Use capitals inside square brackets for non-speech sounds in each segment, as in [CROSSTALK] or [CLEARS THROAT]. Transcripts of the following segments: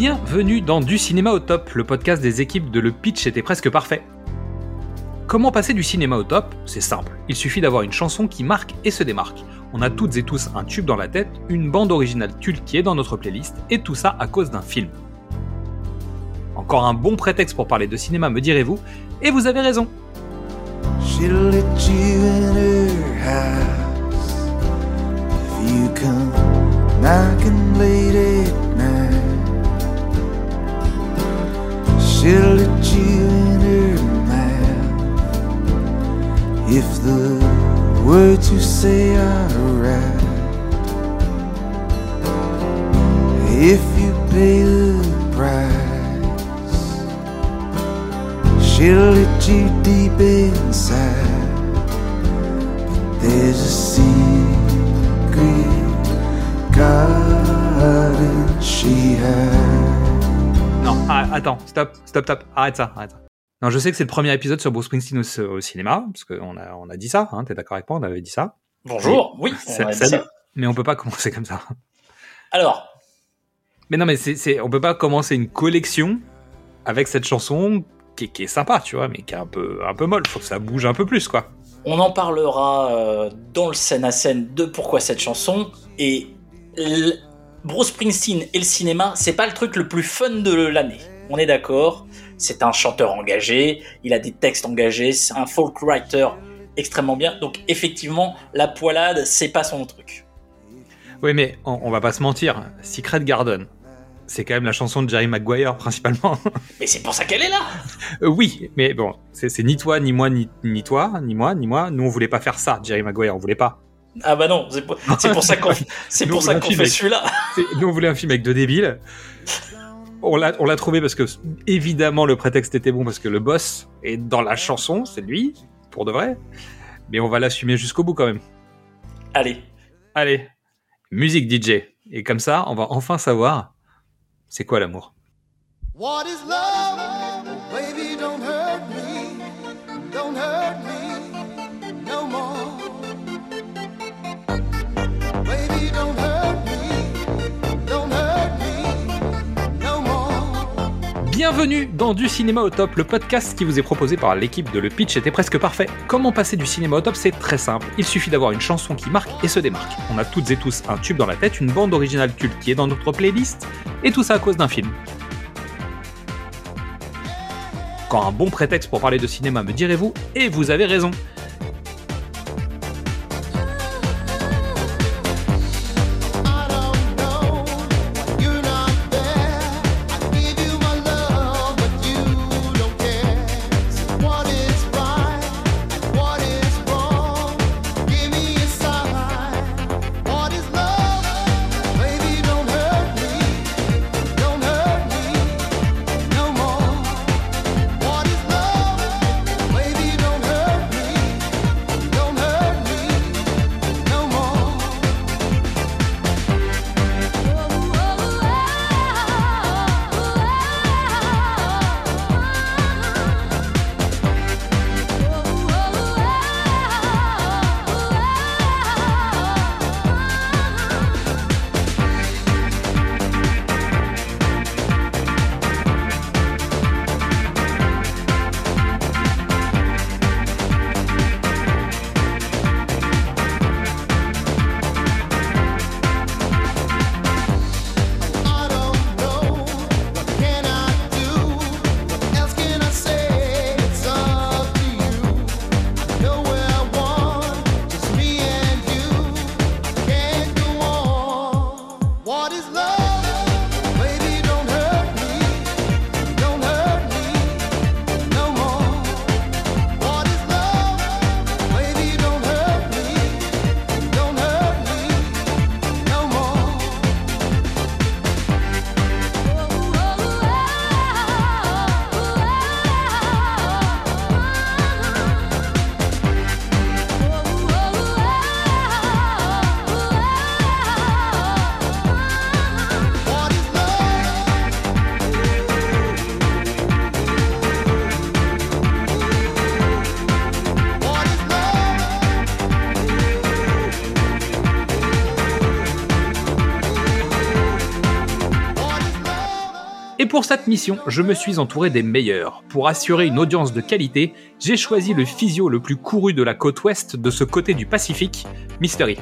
Bienvenue dans Du cinéma au top, le podcast des équipes de Le Pitch était presque parfait. Comment passer du cinéma au top? C'est simple, il suffit d'avoir une chanson qui marque et se démarque. On a toutes et tous un tube dans la tête, une bande originale tulle dans notre playlist, et tout ça à cause d'un film. Encore un bon prétexte pour parler de cinéma, me direz-vous, et vous avez raison. She'll let you in her mouth if the words you say are right. If you pay the price, she'll let you deep inside. But there's a secret garden she hides. Non, ah, attends, stop, stop, stop, arrête ça, arrête ça. Non, je sais que c'est le premier épisode sur Bruce Springsteen au, au cinéma, parce qu'on a, on a dit ça, hein, t'es d'accord avec moi, on avait dit ça. Bonjour, oui, on a dit ça-. Mais on peut pas commencer comme ça. Alors, Mais non, mais c'est, on peut pas commencer une collection avec cette chanson qui, est- qui est sympa, tu vois, mais qui est un peu, un peu molle. Faut que ça bouge un peu plus, quoi. on en parlera euh, dans le scène à scène de pourquoi cette chanson. Et Bruce Springsteen et le cinéma, c'est pas le truc le plus fun de l'année. On est d'accord. C'est un chanteur engagé, il a des textes engagés, c'est un folk writer extrêmement bien. Donc effectivement, la poilade, c'est pas son truc. Oui, mais on, on va pas se mentir. Secret Garden, c'est quand même la chanson de Jerry Maguire, principalement. [LAUGHS] Mais c'est pour ça qu'elle est là. Euh, oui, mais bon, c'est, c'est ni toi, ni moi, ni, ni toi, ni moi, ni moi. Nous, on voulait pas faire ça, Jerry Maguire, on voulait pas. Ah bah non, c'est pour, ça qu'on, c'est pour ça qu'on [LAUGHS] fait celui-là. C'est- Nous, on voulait un film avec deux débiles. On l'a, on l'a trouvé parce que, évidemment, le prétexte était bon parce que le boss est dans la chanson, c'est lui, pour de vrai. Mais on va l'assumer jusqu'au bout quand même. Allez, Allez, musique DJ. Et comme ça, on va enfin savoir c'est quoi l'amour? What is love? Bienvenue dans Du cinéma au top, le podcast qui vous est proposé par l'équipe de Le Pitch était presque parfait. Comment passer du cinéma au top? C'est très simple. Il suffit d'avoir une chanson qui marque et se démarque. On a toutes et tous un tube dans la tête, une bande originale culte qui est dans notre playlist, et tout ça à cause d'un film. Quand un bon prétexte pour parler de cinéma, me direz-vous, et vous avez raison. Cette mission, je me suis entouré des meilleurs. Pour assurer une audience de qualité, j'ai choisi le physio le plus couru de la côte ouest de ce côté du Pacifique, Mystery.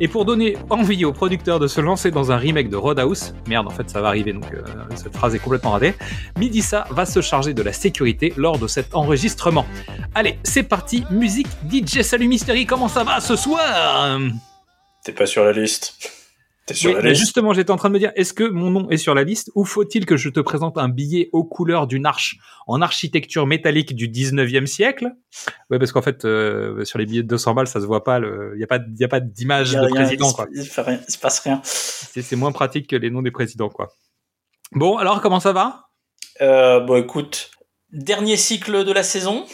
Et pour donner envie aux producteurs de se lancer dans un remake de Roadhouse, merde en fait ça va arriver donc euh, cette phrase est complètement ratée, Midissa va se charger de la sécurité lors de cet enregistrement. Allez, c'est parti, musique DJ Salut Mystery, comment ça va ce soir? T'es pas sur la liste. T'es sur Oui, la mais liste. justement, j'étais en train de me dire, est-ce que mon nom est sur la liste ou faut-il que je te présente un billet aux couleurs d'une arche en architecture métallique du 19e siècle? Ouais, parce qu'en fait, euh, sur les billets de 200 balles, ça se voit pas, il n'y a pas, y a pas d'image de rien, président, il se- quoi. Il, se, rien- il se passe rien. C'est c'est moins pratique que les noms des présidents, quoi. Bon, alors, comment ça va? Euh, bon, écoute, dernier cycle de la saison.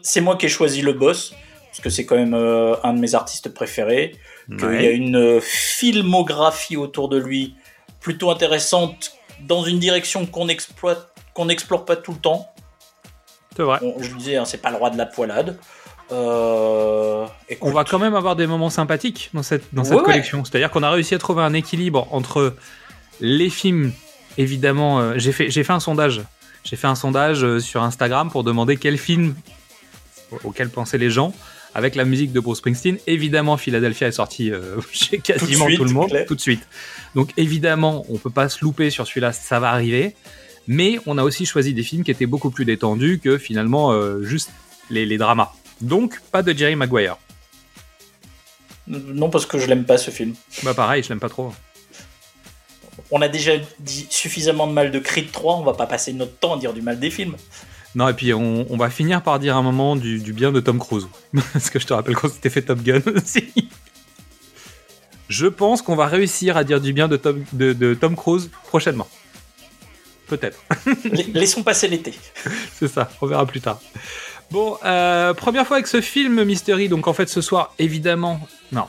C'est moi qui ai choisi le boss, parce que c'est quand même euh, un de mes artistes préférés. Qu'il y a une euh, filmographie autour de lui plutôt intéressante, dans une direction qu'on exploite, qu'on n'explore pas tout le temps. C'est vrai. Je le disais, hein, c'est pas le roi de la poilade. Euh, On va quand même avoir des moments sympathiques dans cette, dans cette Ouais, ouais. collection. C'est-à-dire qu'on a réussi à trouver un équilibre entre les films, évidemment. euh, j'ai fait, j'ai fait un sondage. J'ai fait un sondage sur Instagram pour demander quel film au- auquel pensaient les gens avec la musique de Bruce Springsteen. Évidemment, Philadelphia est sorti euh, [LAUGHS] chez quasiment suite, tout le monde clair. tout de suite. Donc évidemment, on peut pas se louper sur celui-là, ça va arriver. Mais on a aussi choisi des films qui étaient beaucoup plus détendus que finalement euh, juste les, les dramas. Donc pas de Jerry Maguire. non, parce que je l'aime pas ce film. Bah pareil, je l'aime pas trop. On a déjà dit suffisamment de mal de Creed 3, on va pas passer notre temps à dire du mal des films. Non, et puis on, on va finir par dire un moment du, du bien de Tom Cruise. [LAUGHS] Parce que je te rappelle qu'on s'était fait Top Gun [LAUGHS] aussi. Je pense qu'on va réussir à dire du bien de Tom, de, de Tom Cruise prochainement. Peut-être. [LAUGHS] La- Laissons passer l'été. C'est ça, on verra plus tard. Bon, euh, première fois avec ce film Mystery, donc en fait ce soir, évidemment, non,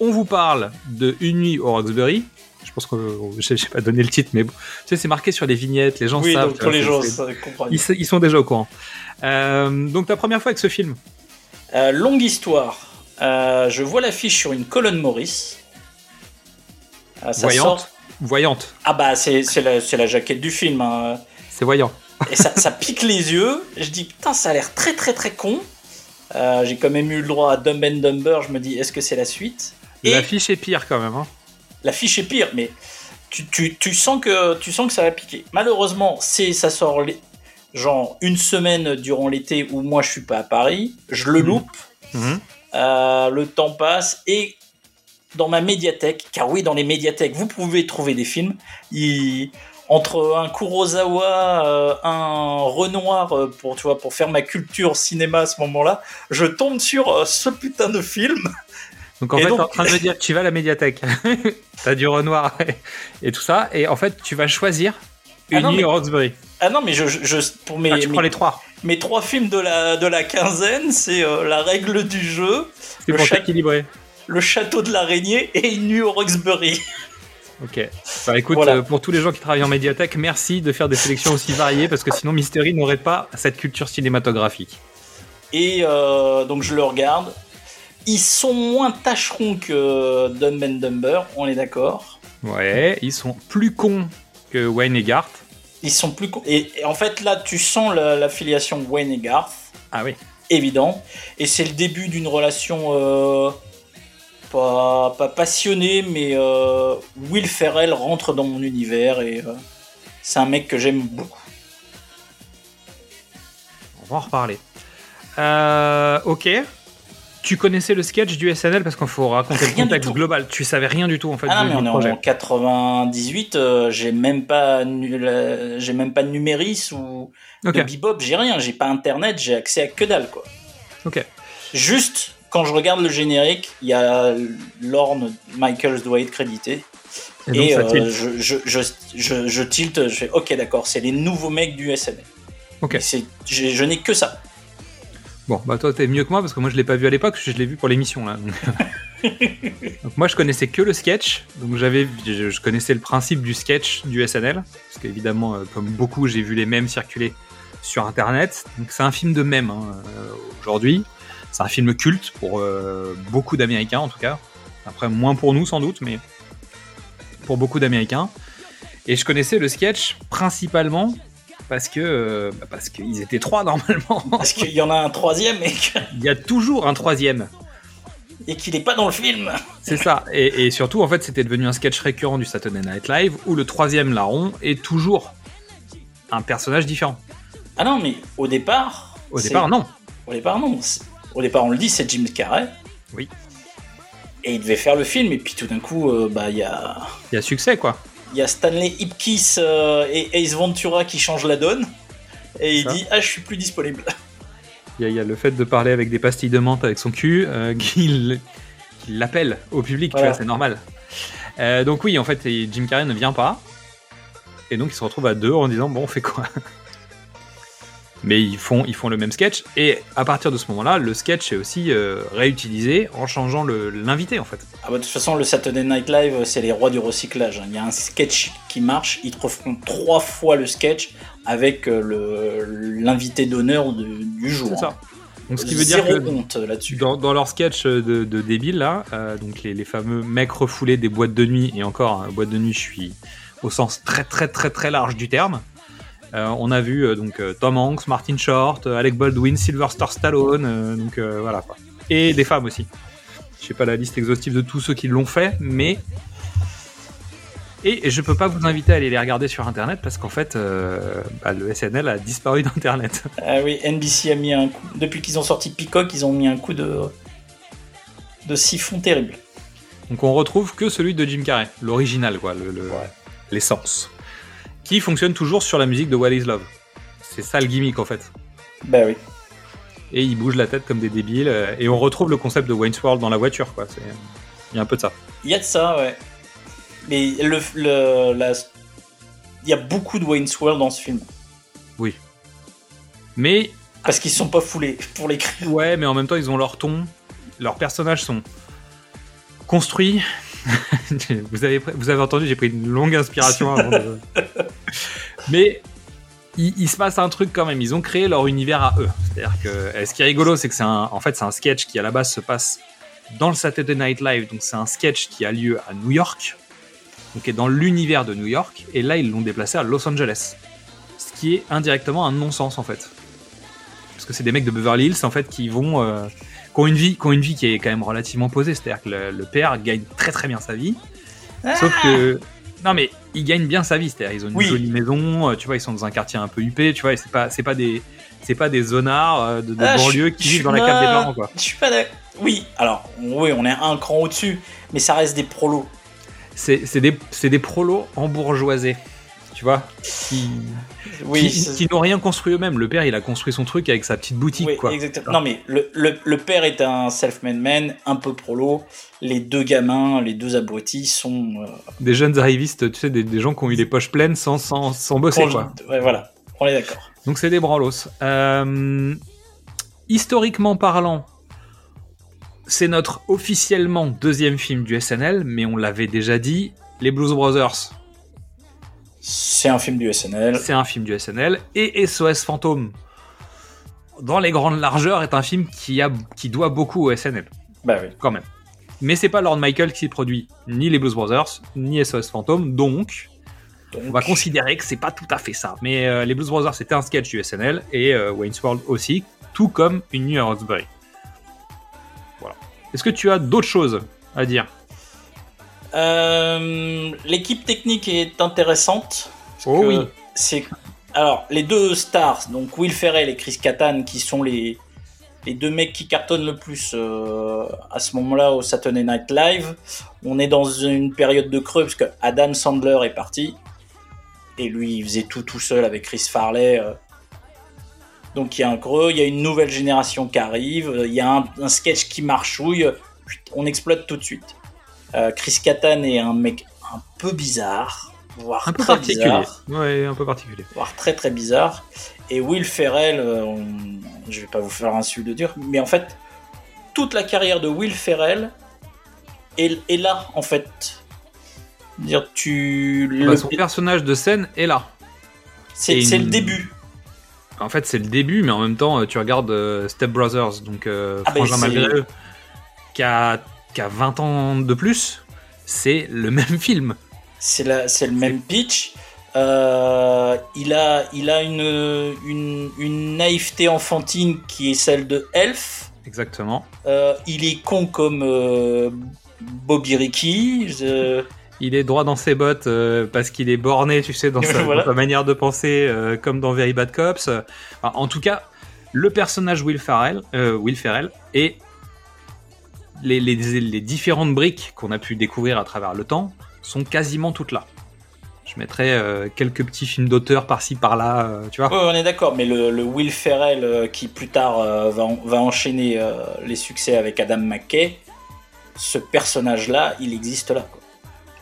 on vous parle de Une nuit au Roxbury. Je pense que j'ai pas donné le titre, mais bon, tu sais, c'est marqué sur les vignettes, les gens oui, savent. donc les gens. Ils, sont déjà au courant. Euh, donc ta première fois avec ce film Euh, longue histoire. Euh, je vois l'affiche sur une colonne Maurice. Ça Voyante sort- Voyante, Ah bah c'est c'est la, c'est la jaquette du film. hein. c'est voyant. Et ça, ça pique les yeux. Je dis putain ça a l'air très très très con. J'ai quand même eu le droit à Dumb and Dumber. Je me dis est-ce que c'est la suite? L'affiche est pire quand même. Hein. L'affiche est pire, mais tu, tu, tu sens que tu sens que ça va piquer. Malheureusement, c'est ça sort les- genre une semaine durant l'été où moi je suis pas à Paris. Je le Mhm. loupe. Mhm. Euh, le temps passe et dans ma médiathèque, car oui, dans les médiathèques, vous pouvez trouver des films. Il- entre un Kurosawa, euh, un Renoir, euh, pour, tu vois, pour faire ma culture cinéma à ce moment-là, je tombe sur ce putain de film. Donc en Et fait, donc- en train de me dire, tu vas à la médiathèque, [LAUGHS] t'as du Renoir et tout ça, et en fait, tu vas choisir Ah nuit mais- au Roxbury. Ah non, mais je, pour mes, Ah, tu mes, prends les trois. mes trois films de la, de la quinzaine, c'est euh, La règle du jeu, C'est Le pour chat- t'équilibrer. Le château de l'araignée et Une nuit au Roxbury. [LAUGHS] Ok. Bah écoute, Voilà. euh, pour tous les gens qui travaillent en médiathèque, merci de faire des sélections aussi variées parce que sinon Mystery n'aurait pas cette culture cinématographique. Et euh, donc je le regarde. Ils sont moins tâcherons que Dumb and Dumber, on est d'accord. Ouais, ils sont plus cons que Wayne et Garth. Ils sont plus. co- Et, et en fait, là, tu sens la- l'affiliation Wayne et Garth, Ah oui. évident. Et c'est le début d'une relation euh, pas, pas passionnée, mais euh, Will Ferrell rentre dans mon univers et euh, c'est un mec que j'aime beaucoup. On va en reparler. Euh, ok. Tu connaissais le sketch du SNL parce qu'il faut raconter Rien le contexte global. Tu savais rien du tout en fait Ah non, du, mais du on est en 98, euh, j'ai même pas j'ai même pas de numéris ou de bebop, j'ai rien, j'ai pas internet, j'ai accès à que dalle quoi. Ok. Juste quand je regarde le générique, il y a Lorne Michaels doit être crédité Et donc et ça euh, je, je, je, je, je tilte, je fais ok d'accord, c'est les nouveaux mecs du SNL. Ok. J'ai- Je n'ai que ça. Bon, bah toi t'es mieux que moi parce que moi je l'ai pas vu à l'époque, je l'ai vu pour l'émission là. Donc... [LAUGHS] Donc moi je connaissais que le sketch, donc j'avais, je, connaissais le principe du sketch du SNL, parce qu'évidemment euh, comme beaucoup j'ai vu les mèmes circuler sur internet. Donc c'est un film de mèmes hein, euh, aujourd'hui. C'est un film culte pour euh, beaucoup d'Américains en tout cas. Après moins pour nous sans doute, mais pour beaucoup d'Américains. Et je connaissais le sketch principalement parce que euh, bah, parce qu'ils étaient trois [LAUGHS] normalement. Parce qu'il y en a un troisième et que- Il y a toujours un troisième. et qu'il n'est pas dans le film. C'est ça. Et, et surtout, en fait, c'était devenu un sketch récurrent du Saturday Night Live où le troisième larron est toujours un personnage différent. Ah non, mais au départ. Au départ, non. Au départ, non. Au départ, on le dit, c'est Jim Carrey. Oui. Et il devait faire le film, et puis tout d'un coup, euh, bah, il y a. Il y a succès, quoi. Il y a Stanley Ipkiss euh, et Ace Ventura qui changent la donne. Et il Ça. dit Ah, je suis plus disponible. [LAUGHS] Il y, a, il y a le fait de parler avec des pastilles de menthe avec son cul euh, [LAUGHS] qu'il l'appelle au public, tu vois, c'est normal. Euh, donc oui, en fait, Jim Carrey ne vient pas. Et donc ils se retrouvent à deux en disant bon, on fait quoi? [LAUGHS] Mais ils font, ils font le même sketch. Et à partir de ce moment-là, le sketch est aussi euh, réutilisé en changeant l'invité, en fait. Ah bah, de toute façon, le Saturday Night Live, c'est les rois du recyclage. hein. Il y a un sketch qui marche, ils te refont trois fois le sketch avec euh, l'invité d'honneur du jour. C'est ça. hein. Donc ce qui veut Zéro dire que honte là-dessus. Dans, dans leur sketch de, de débile là, euh, donc les, les fameux mecs refoulés des boîtes de nuit, et encore, hein, boîte de nuit, je suis au sens très très très très large du terme. Euh, on a vu euh, donc euh, Tom Hanks, Martin Short, Alec Baldwin, Sylvester Stallone, donc voilà quoi. Et des femmes aussi. Je sais pas la liste exhaustive de tous ceux qui l'ont fait, mais et je peux pas vous inviter à aller les regarder sur internet parce qu'en fait, euh, bah, le SNL a disparu d'internet. [LAUGHS] Ah oui, NBC a mis un coup. Depuis qu'ils ont sorti Peacock, ils ont mis un coup de. de siphon terrible. Donc on retrouve que celui de Jim Carrey, l'original quoi, le- le- Ouais. Qui fonctionne toujours sur la musique de What Is Love. C'est ça le gimmick en fait. Bah oui. Et ils bougent la tête comme des débiles, euh, et on retrouve le concept de Wayne's World dans la voiture quoi. C'est- Il y a un peu de ça. Il y a de ça, ouais. Mais le. le la... Il y a beaucoup de Wayne's World dans ce film. Mais Parce qu'ils sont pas foulés [LAUGHS] pour l'écrire. ouais, mais en même temps ils ont leur ton, leurs personnages sont construits. [LAUGHS] vous, avez, vous avez entendu, j'ai pris une longue inspiration avant de... [LAUGHS] Mais il, il se passe un truc quand même. Ils ont créé leur univers à eux. C'est-à-dire que et ce qui est rigolo, c'est que c'est un, en fait, c'est un sketch qui à la base se passe dans le Saturday Night Live. Donc c'est un sketch qui a lieu à New York, donc est dans l'univers de New York. Et là, ils l'ont déplacé à Los Angeles, ce qui est indirectement un non-sens en fait, parce que c'est des mecs de Beverly Hills en fait qui vont, euh, qui ont une vie, qui ont une vie qui est quand même relativement posée. C'est-à-dire que le, le père gagne très très bien sa vie. Sauf que. Non, mais ils gagnent bien sa vie. C'est-à-dire, ils ont une Oui. jolie maison, euh, tu vois, ils sont dans un quartier un peu huppé, tu vois, c'est pas, c'est pas des. C'est pas des zonards euh, de, de Ah, banlieue qui vivent dans la cave des parents, quoi. Je suis pas d'accord. Oui, alors, oui, on est un cran au-dessus, mais ça reste des prolos. C'est c'est des, c'est des prolos embourgeoisés, tu vois, qui, Oui, qui, c'est- qui n'ont rien construit eux-mêmes. Le père, il a construit son truc avec sa petite boutique, oui, quoi. exactement. Non, mais le, le, le père est un self-made man, un peu prolo. Les deux gamins, les deux abrutis sont. euh, Des jeunes arrivistes, tu sais, des, des gens qui ont eu les poches pleines sans, sans, sans bosser, quoi. Ouais, voilà, on est d'accord. Donc c'est des branlos. Euh, historiquement parlant, c'est notre officiellement deuxième film du SNL, mais on l'avait déjà dit, les Blues Brothers, C'est un film du SNL. c'est un film du SNL, et SOS Fantôme, dans les grandes largeurs, est un film qui, a, qui doit beaucoup au SNL, Bah oui. quand même. Mais c'est pas Lord Michael qui produit ni les Blues Brothers, ni SOS Fantôme, donc Donc, on va considérer que c'est pas tout à fait ça. Mais euh, les Blues Brothers, c'était un sketch du SNL et euh, Wayne's World aussi, tout comme une nuit à Roxbury. Voilà. Est-ce que tu as d'autres choses à dire? Euh, L'équipe technique est intéressante. parce Oh que oui. C'est alors les deux stars, donc Will Ferrell et Chris Kattan, qui sont les les deux mecs qui cartonnent le plus euh, à ce moment-là au Saturday Night Live. On est dans une période de creux parce que Adam Sandler est parti et lui il faisait tout tout seul avec Chris Farley. euh. Donc il y a un creux, il y a une nouvelle génération qui arrive, il y a un, un sketch qui marchouille, on exploite tout de suite. Euh, Chris Kattan est un mec un peu bizarre, voire Un peu très particulier. bizarre, Ouais, un peu particulier. voire très très bizarre. Et Will Ferrell, euh, on- je vais pas vous faire un de dur, mais en fait, toute la carrière de Will Ferrell est, est là en fait. Dire tu Bah, son personnage de scène est là. c'est le début. En fait, c'est le début, mais en même temps, euh, tu regardes Step Brothers, donc euh, Ah, ben, Frangin c'est- malgré eux, qui a, qui a 20 ans de plus, c'est le [LAUGHS] même film. C'est le même pitch. Euh, il a, il a une, une, une naïveté enfantine qui est celle de Elf. Exactement. Euh, il est con comme euh, Bobby Ricky. Je- Il est droit dans ses bottes parce qu'il est borné, tu sais, dans [LAUGHS] sa, Voilà. dans sa manière de penser, comme dans Very Bad Cops. Enfin, en tout cas, le personnage Will Ferrell, Will Ferrell et les, les, les différentes briques qu'on a pu découvrir à travers le temps sont quasiment toutes là. Je mettrais euh, quelques petits films d'auteur par-ci par-là, euh, tu vois. Ouais, on est d'accord, mais le, le Will Ferrell euh, qui plus tard euh, va, en- va enchaîner les succès avec Adam McKay, ce personnage-là, il existe là. quoi.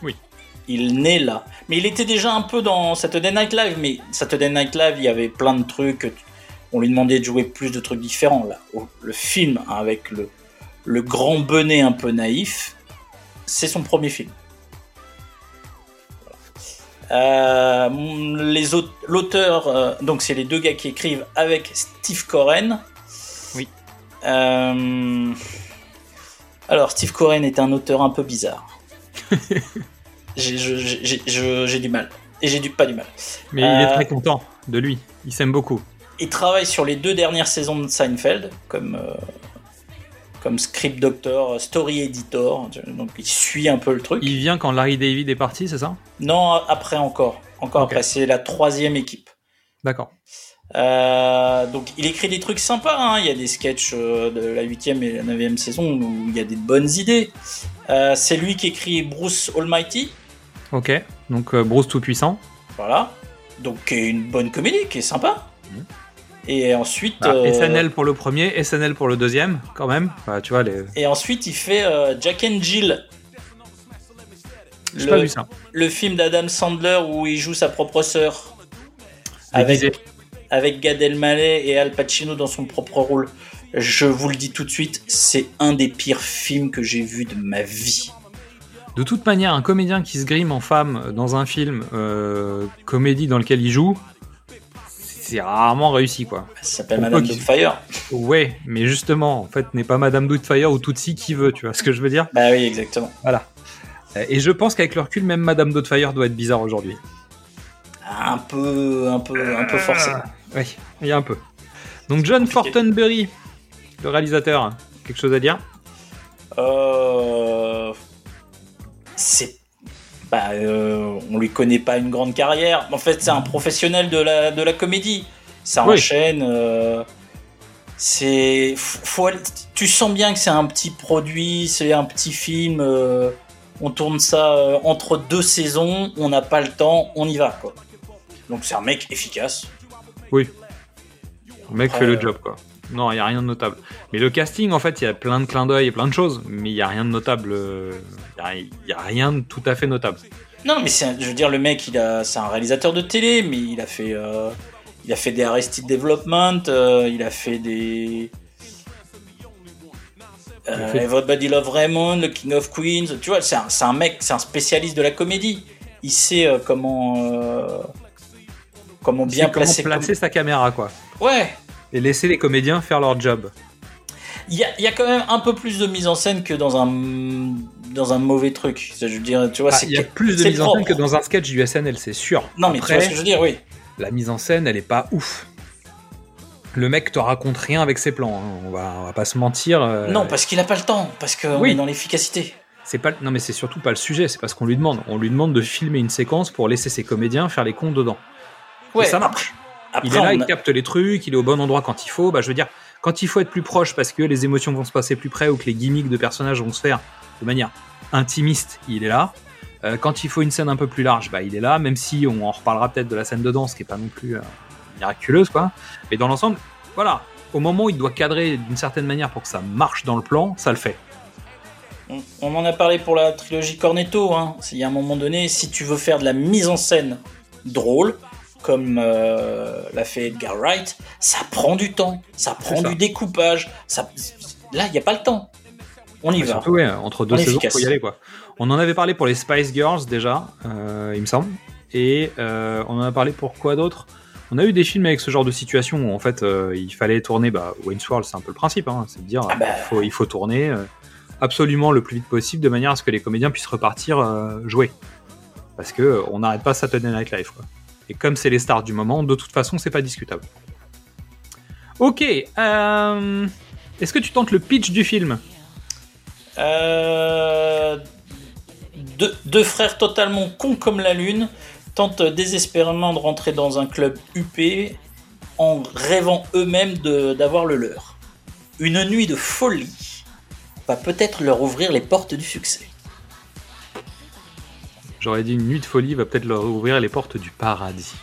Oui. Il naît là. Mais il était déjà un peu dans Saturday Night Live, mais Saturday Night Live, il y avait plein de trucs. On lui demandait de jouer plus de trucs différents. Là, le film hein, avec le, le grand bonnet un peu naïf, c'est son premier film. Euh, l'auteur, euh, donc c'est les deux gars qui écrivent avec Steve Coren. Oui. Euh, alors Steve Coren est un auteur un peu bizarre. [LAUGHS] j'ai, du mal. Et j'ai du pas du mal. Mais il est Euh, très content de lui. Il s'aime beaucoup. Il travaille sur les deux dernières saisons de Seinfeld comme comme script doctor, euh, story editor. Donc il suit un peu le truc. Il vient quand Larry David est parti, c'est ça? Non, après encore, encore après. C'est la troisième équipe. D'accord. Euh, donc il écrit des trucs sympas, hein. il y a des sketchs euh, de la 8ème et la 9ème saison où il y a des bonnes idées. Euh, c'est lui qui écrit Bruce Almighty, Ok. Donc euh, Bruce Tout-Puissant. voilà. Donc qui est une bonne comédie, qui est sympa. Mhm. Et ensuite, Ah, euh, SNL pour le premier, SNL pour le deuxième, quand même. Enfin, tu vois, les... et ensuite il fait euh, Jack and Jill. j'ai pas Le, vu ça. le film d'Adam Sandler où il joue sa propre sœur. Avec, avec Gad Elmaleh et Al Pacino dans son propre rôle. Je vous le dis tout de suite, c'est un des pires films que j'ai vu de ma vie. De toute manière, un comédien qui se grime en femme dans un film euh, comédie dans lequel il joue, c'est rarement réussi, quoi. Ça s'appelle Madame Doubtfire. Ouais, mais justement, en fait, n'est pas Madame Doubtfire ou Tootsie qui veut, tu vois ce que je veux dire? Bah oui, exactement. Voilà. Euh, Et je pense qu'avec le recul, même Madame Doubtfire doit être bizarre aujourd'hui. Un peu, un peu, un peu forcé. Oui, il y a un peu. Donc John compliqué. Fortenberry, le réalisateur, quelque chose à dire? Euh, c'est, bah, euh, on lui connaît pas une grande carrière. En fait, c'est un professionnel de la, de la comédie. Ça Oui. enchaîne. euh, c'est, faut tu sens bien que c'est un petit produit, c'est un petit film. euh, on tourne ça euh, entre deux saisons. On n'a pas le temps, on y va. Quoi. Donc c'est un mec efficace. Oui. Le mec Après, fait le job, quoi. Non, il n'y a rien de notable. Mais le casting, en fait, il y a plein de clins d'œil et plein de choses, mais il n'y a rien de notable. euh, Il n'y a, rien de tout à fait notable. Non, mais c'est, je veux dire, le mec, il a, c'est un réalisateur de télé, mais il a fait, euh, il a fait des Arrested Development, euh, il a fait des, euh, fait- Everybody Love Raymond, The King of Queens. Tu vois, c'est un, c'est un mec, c'est un spécialiste de la comédie. Il sait comment, comment bien placer. placer sa caméra, quoi. Ouais. Et laisser les comédiens faire leur job. Il y a, il y a quand même un peu plus de mise en scène que dans un, dans un mauvais truc. Je veux dire, tu vois, Ah, Il y a plus de mise en scène que dans un sketch du SNL, c'est sûr. Non, mais tu vois ce que je veux dire, oui. la mise en scène, elle est pas ouf. Le mec te raconte rien avec ses plans. hein. On, va, on va pas se mentir. euh, Non, parce qu'il a pas le temps, parce qu'on Oui. est dans l'efficacité. C'est pas, non, mais c'est surtout pas le sujet. C'est pas ce qu'on lui demande. On lui demande de filmer une séquence pour laisser ses comédiens faire les cons dedans. Ouais, Et ça marche. Après, il est là, on il capte les trucs, il est au bon endroit quand il faut. Bah, je veux dire, quand il faut être plus proche parce que les émotions vont se passer plus près ou que les gimmicks de personnages vont se faire de manière intimiste, il est là. Euh, quand il faut une scène un peu plus large, bah, il est là, même si on en reparlera peut-être de la scène de danse qui est pas non plus euh, miraculeuse, quoi. Mais dans l'ensemble, voilà, au moment où il doit cadrer d'une certaine manière pour que ça marche dans le plan, ça le fait. on, on en a parlé pour la trilogie Cornetto. Hein. Il y a un moment donné, si tu veux faire de la mise en scène drôle, comme euh, l'a fait Edgar Wright, ça prend du temps, ça prend ça. du découpage. Ça... Là, il n'y a pas le temps. On y Ouais, va. Surtout, ouais, entre deux On saisons, faut y aller, quoi. On en avait parlé pour les Spice Girls déjà, euh, il me semble. Et euh, on en a parlé pour quoi d'autre? On a eu des films avec ce genre de situation où en fait il fallait tourner. Bah, Wayne's World, c'est un peu le principe, hein, c'est de dire Ah bah. il, faut, il faut tourner absolument le plus vite possible de manière à ce que les comédiens puissent repartir jouer. Parce que on n'arrête pas Saturday Night Live. Quoi. Et comme c'est les stars du moment, de toute façon, c'est pas discutable. Ok. euh, Est-ce que tu tentes le pitch du film? Euh, deux, frères totalement cons comme la lune tentent désespérément de rentrer dans un club UP en rêvant eux-mêmes d'avoir le leur. Une nuit de folie va peut-être leur ouvrir les portes du succès. J'aurais dit une nuit de folie va peut-être leur ouvrir les portes du paradis.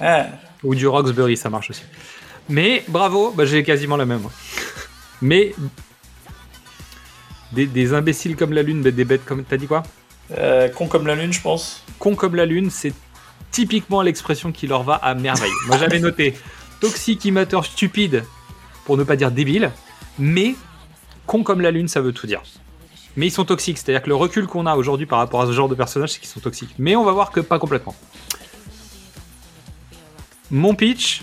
Ah, Ou du Roxbury, ça marche aussi. Mais bravo, bah, j'ai quasiment la même. Mais des, des imbéciles comme la lune, des bêtes comme. T'as dit quoi? Euh, con comme la lune, je pense. Con comme la lune, c'est typiquement l'expression qui leur va à merveille. Moi j'avais [LAUGHS] noté toxique, immateur, stupide, pour ne pas dire débile, mais con comme la lune, ça veut tout dire. Mais ils sont toxiques, c'est-à-dire que le recul qu'on a aujourd'hui par rapport à ce genre de personnage, c'est qu'ils sont toxiques. Mais on va voir que pas complètement. Mon pitch,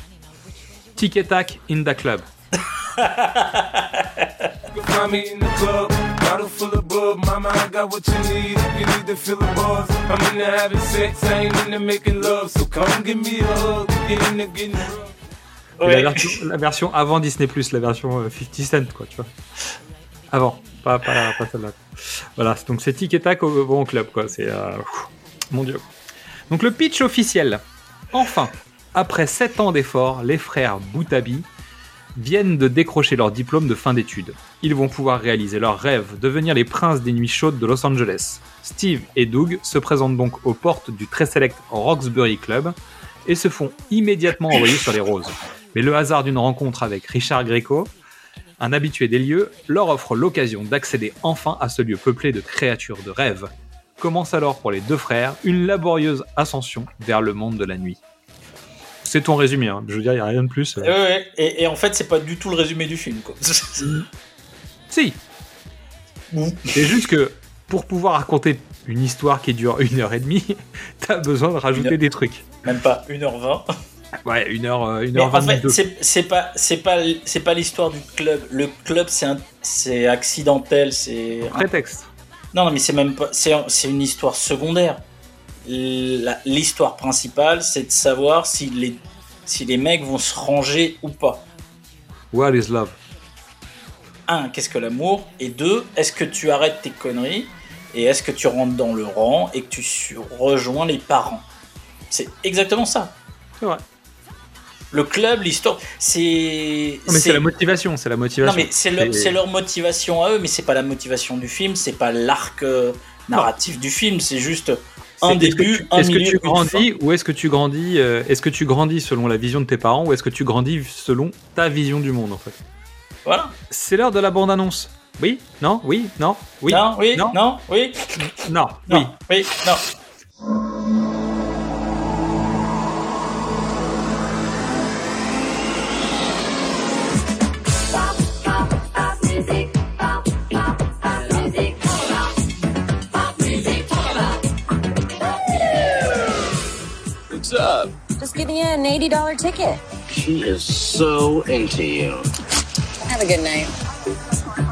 Tic Tac in the club. You can find me in the club, bottle full of bub. Mama, I got what you need if you need to feel the buzz. I'm into having sex, I ain't into making love. So come give me a hug, get into getting rough. Et Ouais. La, version, la version avant Disney+, la version euh, 50 Cent, quoi, tu vois. Avant, pas, pas, celle-là. Voilà, donc c'est tic et tac au bon club, quoi. C'est... euh, mon dieu. Donc le pitch officiel. Enfin, après 7 ans d'efforts, les frères Boutabi viennent de décrocher leur diplôme de fin d'études. Ils vont pouvoir réaliser leur rêve, devenir les princes des nuits chaudes de Los Angeles. Steve et Doug se présentent donc aux portes du très select Roxbury Club et se font immédiatement envoyer sur les roses. Mais le hasard d'une rencontre avec Richard Greco, un habitué des lieux, leur offre l'occasion d'accéder enfin à ce lieu peuplé de créatures de rêve. Commence alors pour les deux frères une laborieuse ascension vers le monde de la nuit. C'est ton résumé, hein. je veux dire, il n'y a rien de plus. euh. Ouais, ouais. Et, et en fait, c'est pas du tout le résumé du film. Quoi. [LAUGHS] Si C'est juste que pour pouvoir raconter une histoire qui dure une heure et demie, [LAUGHS] t'as besoin de rajouter heure. des trucs. Même pas 1h20. Ouais, une heure, euh, une Mais heure en fait, 22. c'est pas c'est pas c'est pas l'histoire du club. Le club, c'est un- c'est accidentel. C'est Prétexte. non, non, mais c'est même pas. C'est c'est une histoire secondaire. L'histoire principale, c'est de savoir si les si les mecs vont se ranger ou pas. What is love? Un, qu'est-ce que l'amour? Et deux, est-ce que tu arrêtes tes conneries? Et est-ce que tu rentres dans le rang et que tu rejoins les parents? C'est exactement ça. C'est vrai. Le club, l'histoire, c'est. Non, mais c'est la motivation, c'est la motivation. Non mais c'est leur, motivation à eux, mais c'est pas la motivation du film, c'est pas l'arc euh, narratif du film, c'est juste un C'est- est-ce que début, Est-ce que tu grandis ou est-ce que tu grandis euh, Est-ce que tu grandis selon la vision de tes parents ou est-ce que tu grandis selon ta vision du monde en fait? Voilà. C'est l'heure de la bande annonce. Oui? Non? Oui? Non? Oui? Non, oui, Non? non, oui, Non non, Oui oui, non. What's up? Just giving you an $80 ticket. She is so into you. Have a good night.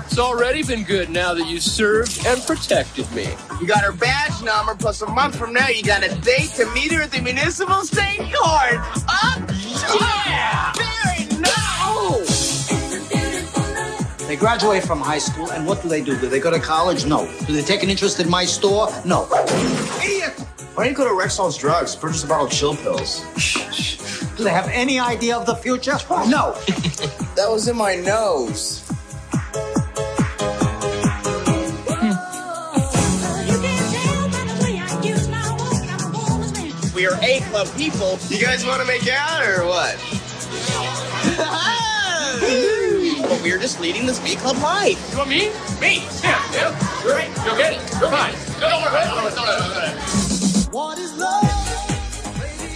It's already been good now that you served and protected me. You got her badge number, plus a month from now, you got a date to meet her at the municipal state court. Up! Yeah! Very nice! They graduate from high school, and what do they do? Do they go to college? No. Do they take an interest in my store? No. Idiot! Why don't you go to Rexall's Drugs, purchase a bottle of chill pills? [LAUGHS] Do they have any idea of the future? [LAUGHS] No. That was in my nose. We are A club people. You guys want to make out or what? [LAUGHS] but we are just leading this B club life. You want me? Me? Yeah, yeah. You're right. You'll get it. You're fine. No, don't worry. Don't worry. Don't worry. What is love?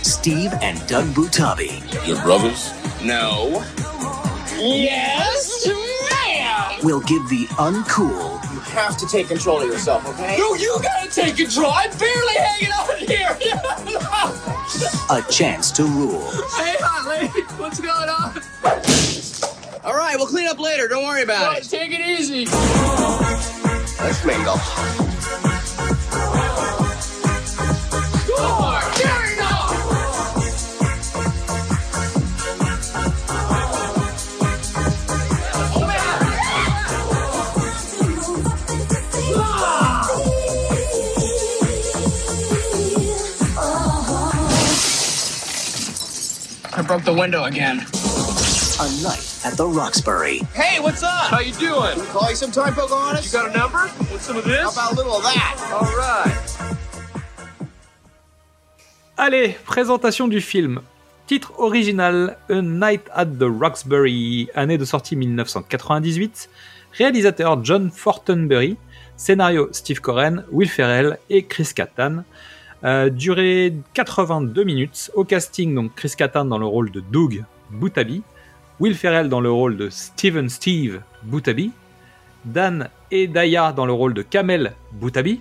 Steve and Doug Butabi. Your brothers? No. Yes, ma'am. will give the uncool You have to take control of yourself, okay? No, you gotta take control. I'm barely hanging on here. [LAUGHS] a chance to rule. hey, hot lady. What's going on? All right, we'll clean up later. Don't worry about it. Take it easy. Let's mingle. I broke the window again. A night at the Roxbury. Hey, what's up? How you doing? Can we call you sometime, Pocahontas? You got a number? What's some of this? How about a little of that? All right. Allez, présentation du film. Titre original A Night at the Roxbury, année de sortie 1998. Réalisateur John Fortenberry. Scénario Steve Coren, Will Ferrell et Chris Kattan. Euh, durée 82 minutes. Au casting, Chris Kattan dans le rôle de Doug Boutaby. Will Ferrell dans le rôle de Steven Steve Boutaby. Dan et Daya dans le rôle de Kamel Boutaby.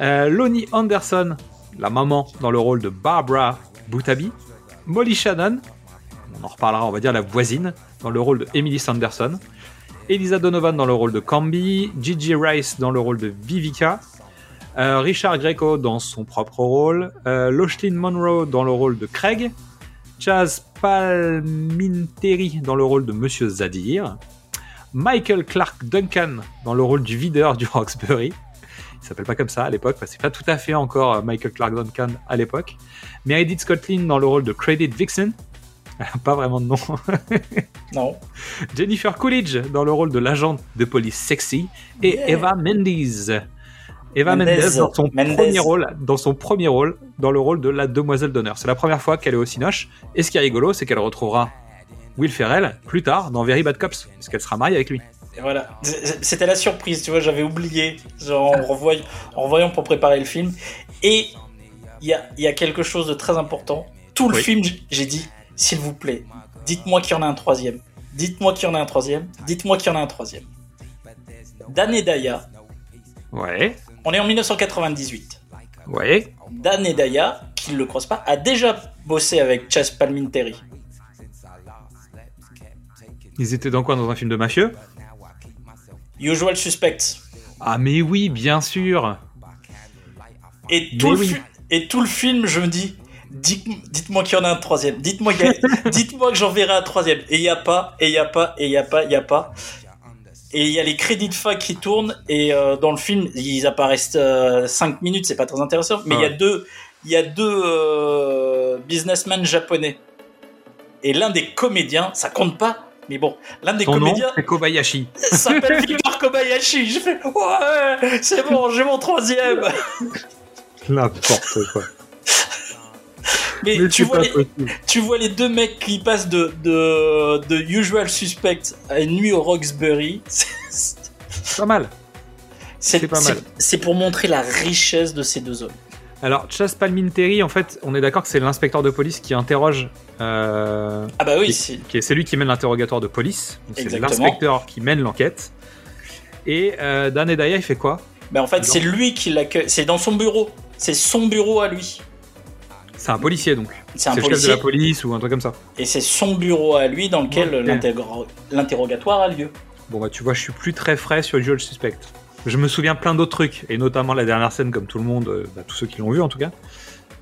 Euh, Lonnie Anderson, la maman, dans le rôle de Barbara Boutaby. Molly Shannon, on en reparlera, on va dire la voisine, dans le rôle de Emily Sanderson. Elisa Donovan dans le rôle de Camby. Gigi Rice dans le rôle de Vivica. Euh, Richard Greco dans son propre rôle. Euh, Monroe dans le rôle de Craig. Chaz Palminteri dans le rôle de Monsieur Zadir. Michael Clark Duncan dans le rôle du videur du Roxbury. Il s'appelle pas comme ça à l'époque, c'est pas tout à fait encore euh, Michael Clark Duncan à l'époque. Meredith Scotland dans le rôle de Credit Vixen. [LAUGHS] Pas vraiment de nom. [LAUGHS] Non. Jennifer Coolidge dans le rôle de l'agent de police sexy. Et Yeah. Eva Mendes. Eva. Mendes dans son premier rôle, dans son premier rôle, dans le rôle de la demoiselle d'honneur. C'est la première fois qu'elle est au Cinoche. Et ce qui est rigolo, c'est qu'elle retrouvera Will Ferrell plus tard dans Very Bad Cops, parce qu'elle sera mariée avec lui. Et voilà. C'était la surprise, tu vois, j'avais oublié, genre, en, revoy- en revoyant pour préparer le film. Et il y a, il y a quelque chose de très important. Tout le Oui. film, j'ai dit, s'il vous plaît, dites-moi qu'il y en a un troisième. Dites-moi qu'il y en a un troisième. Dites-moi qu'il y en a un troisième. Dan et Daya, Ouais, on est en 1998. ouais. Dan et Daya, qui ne le croisent pas, a déjà bossé avec Chas Palminteri. Ils étaient dans quoi? Dans un film de mafieux? Usual Suspects. Ah mais oui, bien sûr. Et tout, le oui. fi- et tout le film, je me dis, dites- dites-moi qu'il y en a un troisième. Dites-moi [LAUGHS] que j'en verrai un troisième. Et il n'y a pas, et il n'y a pas, et il n'y a pas, il n'y a pas. Et il y a les crédits de fin qui tournent. Et euh, dans le film, ils apparaissent 5 minutes, c'est pas très intéressant. Mais il y a deux, il y a deux euh, businessmen japonais. Et l'un des comédiens, ça compte pas. Mais bon, l'un des Son nom, comédiens c'est Kobayashi. [LAUGHS] s'appelle Victor Kobayashi. Je fais, ouais, c'est bon, j'ai mon troisième. N'importe quoi. Mais, Mais tu, c'est vois les, tu vois les deux mecs qui passent de, de, de Usual Suspect à une nuit au Roxbury. C'est Pas mal. c'est- C'est pas mal. c'est- c'est pour montrer la richesse de ces deux hommes. Alors, Chas Palminteri, en fait, on est d'accord que c'est l'inspecteur de police qui interroge. euh, Ah bah oui, qui- c'est qui est celui qui mène l'interrogatoire de police. C'est l'inspecteur qui mène l'enquête. Et euh, Dan et Daya, il fait quoi? Mais en fait c'est lui qui l'accueille. C'est dans son bureau. C'est son bureau à lui. C'est un policier donc. C'est un le chef de policier la police ou un truc comme ça. et c'est son bureau à lui dans lequel l'interrogatoire a lieu. Bon bah tu vois, je suis plus très frais sur Usual Suspect. Je me souviens plein d'autres trucs, et notamment la dernière scène, comme tout le monde, euh, bah, tous ceux qui l'ont vu en tout cas.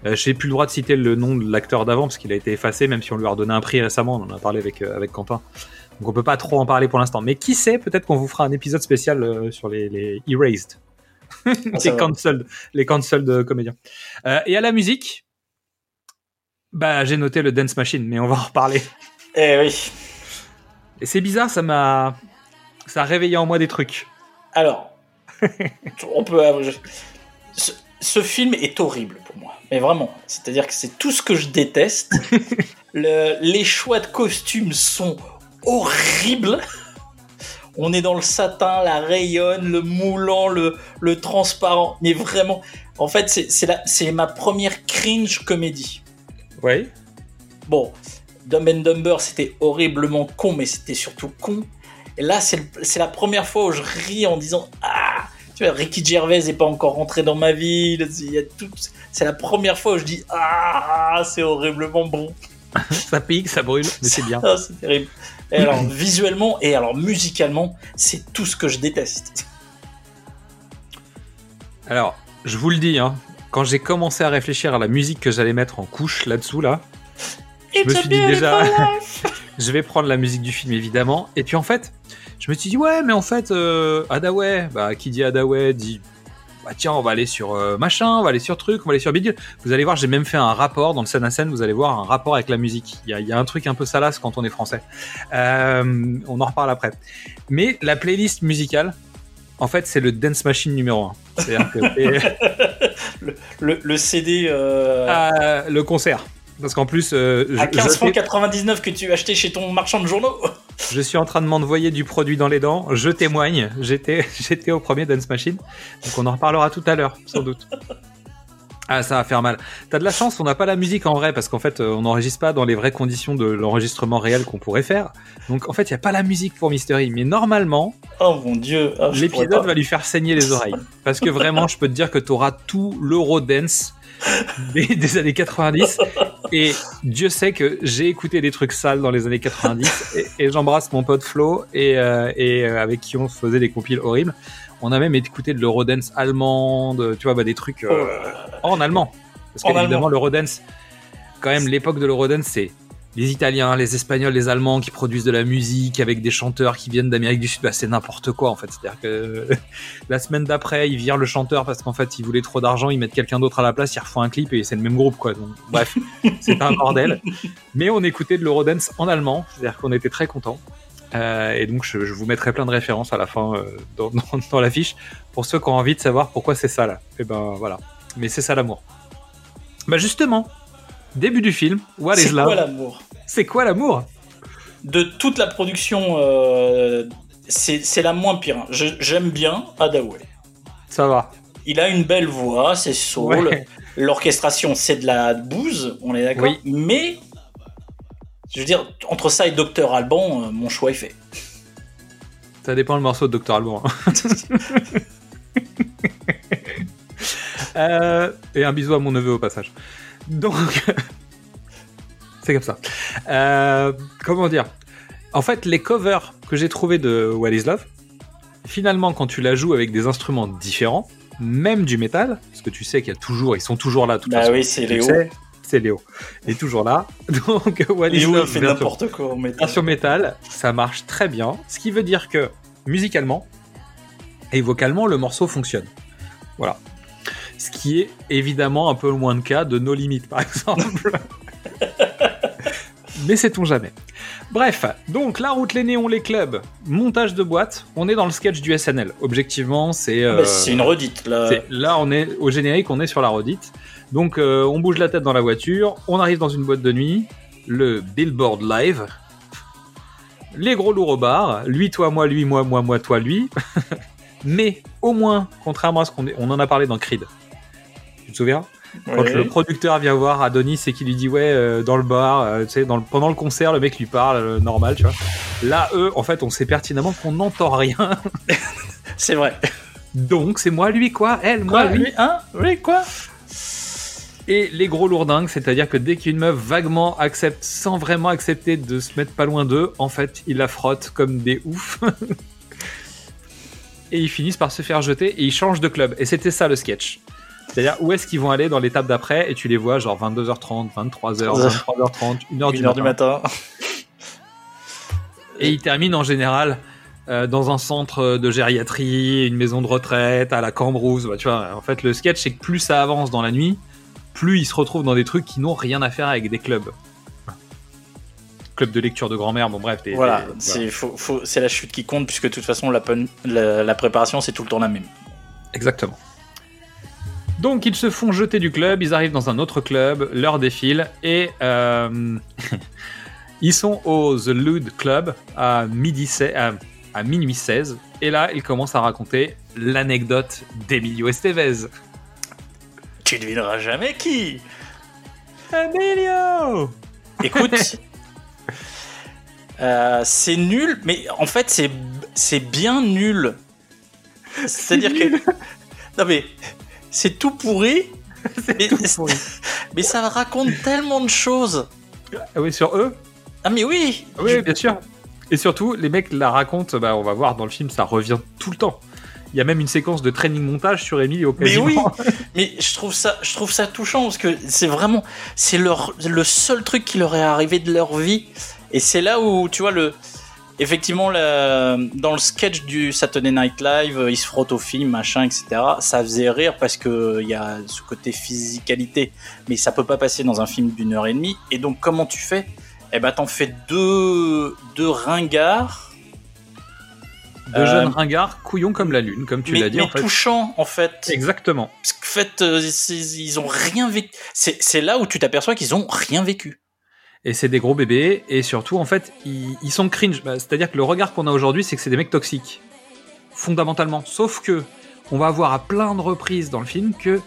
Euh, J'ai plus le droit de citer le nom de l'acteur d'avant parce qu'il a été effacé, même si on lui a redonné un prix récemment. On en a parlé avec euh, avec Quentin. Donc on peut pas trop en parler pour l'instant. Mais qui sait, peut-être qu'on vous fera un épisode spécial euh, sur les, les erased, Ah, [LAUGHS] les cancelled, les cancelled euh, comédiens. Et à la musique, bah j'ai noté le Dance Machine, mais on va en reparler. Eh oui. Et c'est bizarre, ça m'a, ça a réveillé en moi des trucs. Alors, on peut. Ce, ce film est horrible pour moi, mais vraiment. C'est-à-dire que c'est tout ce que je déteste. [LAUGHS] Le- les choix de costumes sont horribles. On est dans le satin, la rayonne, le moulant, le, le transparent. Mais vraiment, en fait, c'est ma première cringe comédie. Ouais. Bon, Dumb and Dumber, c'était horriblement con, mais c'était surtout con. Et là, c'est la première fois où je ris en disant Ah Tu vois, Ricky Gervais n'est pas encore rentré dans ma vie. C'est la première fois où je dis Ah C'est horriblement bon. [LAUGHS] ça pique, ça brûle, mais c'est bien. [LAUGHS] Ah, c'est terrible. Et alors, [LAUGHS] visuellement et alors musicalement, c'est tout ce que je déteste. Alors, je vous le dis, hein, quand j'ai commencé à réfléchir à la musique que j'allais mettre en couche là-dessous, là, je me suis dit déjà. Je vais prendre la musique du film évidemment. Et puis en fait, je me suis dit, ouais, mais en fait, euh, Hadaway, bah, qui dit Hadaway dit bah tiens, on va aller sur euh, machin, on va aller sur truc, on va aller sur bidule. Vous allez voir, j'ai même fait un rapport dans le scène à scène. Vous allez voir un rapport avec la musique. Il y a, il y a un truc un peu salace quand on est français. Euh, on en reparle après. Mais la playlist musicale, en fait, c'est le dance machine numéro un. C'est-à-dire que [LAUGHS] c'est- Le, le- le CD euh, Euh, le concert. Parce qu'en plus, euh, je- à je, 15 francs 99 que tu achetais chez ton marchand de journaux. [LAUGHS] je suis en train de m'envoyer du produit dans les dents. Je témoigne. J'étais, [LAUGHS] j'étais au premier Dance Machine. Donc on en reparlera tout à l'heure, sans doute. [LAUGHS] Ah, ça va faire mal. T'as de la chance, on n'a pas la musique en vrai, parce qu'en fait, euh, on n'enregistre pas dans les vraies conditions de l'enregistrement réel qu'on pourrait faire. Donc en fait, il n'y a pas la musique pour Mystery. Mais normalement, Oh mon dieu. Ah, l'épisode va lui faire saigner les oreilles. Parce que vraiment, je peux te dire que tu auras tout l'Eurodance des, des années 90. Et Dieu sait que j'ai écouté des trucs sales dans les années 90. [LAUGHS] Et, et j'embrasse mon pote Flo, et, euh, et euh, avec qui on faisait des compiles horribles. On a même écouté de l'Eurodance allemande, tu vois, bah, des trucs euh, en allemand. Parce En qu'évidemment, allemand. l'Eurodance, quand même, l'époque de l'Eurodance, c'est les Italiens, les Espagnols, les Allemands qui produisent de la musique avec des chanteurs qui viennent d'Amérique du Sud. Bah, c'est n'importe quoi en fait. C'est-à-dire que [LAUGHS] la semaine d'après, ils virent le chanteur parce qu'en fait, ils voulaient trop d'argent, ils mettent quelqu'un d'autre à la place, ils refont un clip et c'est le même groupe quoi. Donc, bref, [LAUGHS] c'est un bordel. Mais on écoutait de l'Eurodance en allemand, c'est-à-dire qu'on était très contents. Euh, et donc, je, je vous mettrai plein de références à la fin euh, dans, [LAUGHS] dans, dans la fiche pour ceux qui ont envie de savoir pourquoi c'est ça là. Et ben voilà. Mais c'est ça l'amour. Bah justement, début du film, What is C'est Love quoi l'amour C'est quoi l'amour De toute la production, euh, c'est c'est la moins pire. J'aime bien Hadaway. Ça va. Il a une belle voix, c'est soul. Ouais. L'orchestration, c'est de la bouse, on est d'accord. Oui. Mais, je veux dire, entre ça et Docteur Alban, euh, mon choix est fait. Ça dépend le morceau de Dr. Alban. hein. [LAUGHS] Euh, et un bisou à mon neveu au passage. Donc, [LAUGHS] c'est comme ça. Euh, comment dire? En fait, les covers que j'ai trouvés de What is Love, finalement, quand tu la joues avec des instruments différents, même du métal, parce que tu sais qu'il y a toujours, ils sont toujours là. toute Bah façon. oui, c'est Léo. sais, C'est Léo. Il est toujours là. [LAUGHS] Donc, What is Léo, il Love, fait n'importe quoi en métal. version métal, ça marche très bien. Ce qui veut dire que musicalement et vocalement, le morceau fonctionne. Voilà. Ce qui est évidemment un peu moins le cas de No Limit, par exemple. [LAUGHS] Mais sait-on jamais. Bref, donc la route, les néons, les clubs, montage de boîte, on est dans le sketch du SNL. Objectivement, c'est. Ah euh, bah, c'est une redite, là. Là, on est au générique, on est sur la redite. Donc, euh, on bouge la tête dans la voiture, on arrive dans une boîte de nuit, le Billboard Live, les gros lourds au bar, lui, toi, moi, lui, moi, moi, moi, toi, lui. [LAUGHS] Mais au moins, contrairement à ce qu'on on en a parlé dans Creed. Tu te souviens Quand le producteur vient voir Adonis et qu'il lui dit ouais euh, dans le bar, euh, tu sais, dans le- pendant le concert, le mec lui parle euh, normal, tu vois. Là, eux, en fait, on sait pertinemment qu'on n'entend rien. [LAUGHS] C'est vrai. Donc, c'est moi, lui, quoi? Elle, moi, lui, hein? Oui, quoi? Et les gros lourdingues, c'est-à-dire que dès qu'une meuf vaguement accepte, sans vraiment accepter de se mettre pas loin d'eux, en fait, ils la frottent comme des oufs. [LAUGHS] et ils finissent par se faire jeter et ils changent de club. Et c'était ça le sketch. C'est-à-dire où est-ce qu'ils vont aller dans l'étape d'après et tu les vois genre 22h30, 23h, 23h30, 1h du, Une heure du matin. Et ils terminent en général euh, dans un centre de gériatrie, une maison de retraite, à la Cambrousse. Bah, tu vois, en fait, le sketch, c'est que plus ça avance dans la nuit, plus ils se retrouvent dans des trucs qui n'ont rien à faire avec des clubs. Club de lecture de grand-mère, bon bref. des- Voilà, c'est faut- faut- c'est la chute qui compte, puisque de toute façon, la, la préparation, c'est tout le temps la même. Exactement. Donc ils se font jeter du club, ils arrivent dans un autre club, l'heure défile et euh, [LAUGHS] ils sont au The Lude Club à, midi se- à, à minuit 16 et là ils commencent à raconter l'anecdote d'Emilio Estevez. Tu devineras jamais qui Emilio Écoute, [LAUGHS] euh, c'est nul, mais en fait, c'est c'est bien nul. C'est-à-dire que. Non, mais c'est tout pourri. [LAUGHS] mais, [LAUGHS] mais ça raconte tellement de choses. Ah oui, sur eux Ah, mais oui Oui, bien sûr. Et surtout, les mecs la racontent, bah, on va voir dans le film, ça revient tout le temps. Il y a même une séquence de training montage sur Emilio. Mais oui, [LAUGHS] mais je trouve ça, je trouve ça touchant parce que c'est vraiment, c'est leur, le seul truc qui leur est arrivé de leur vie, et c'est là où tu vois le, effectivement, dans le sketch du Saturday Night Live, euh, il se frotte au film, machin, etc. Ça faisait rire parce que il y a ce côté physicalité, mais ça peut pas passer dans un film d'une heure et demie. Et donc, comment tu fais? Eh ben, t'en fais deux, deux ringards. De Euh, jeunes ringards, couillons comme la lune, comme tu l'as dit mais en fait. touchants en fait. Exactement. Parce qu'en fait, euh, ils ont rien vécu. C'est c'est là où tu t'aperçois qu'ils ont rien vécu. Et c'est des gros bébés, et surtout, en fait, ils, ils sont cringe. Bah, C'est-à-dire que le regard qu'on a aujourd'hui, c'est que c'est des mecs toxiques. Fondamentalement. Sauf que, on va voir à plein de reprises dans le film que,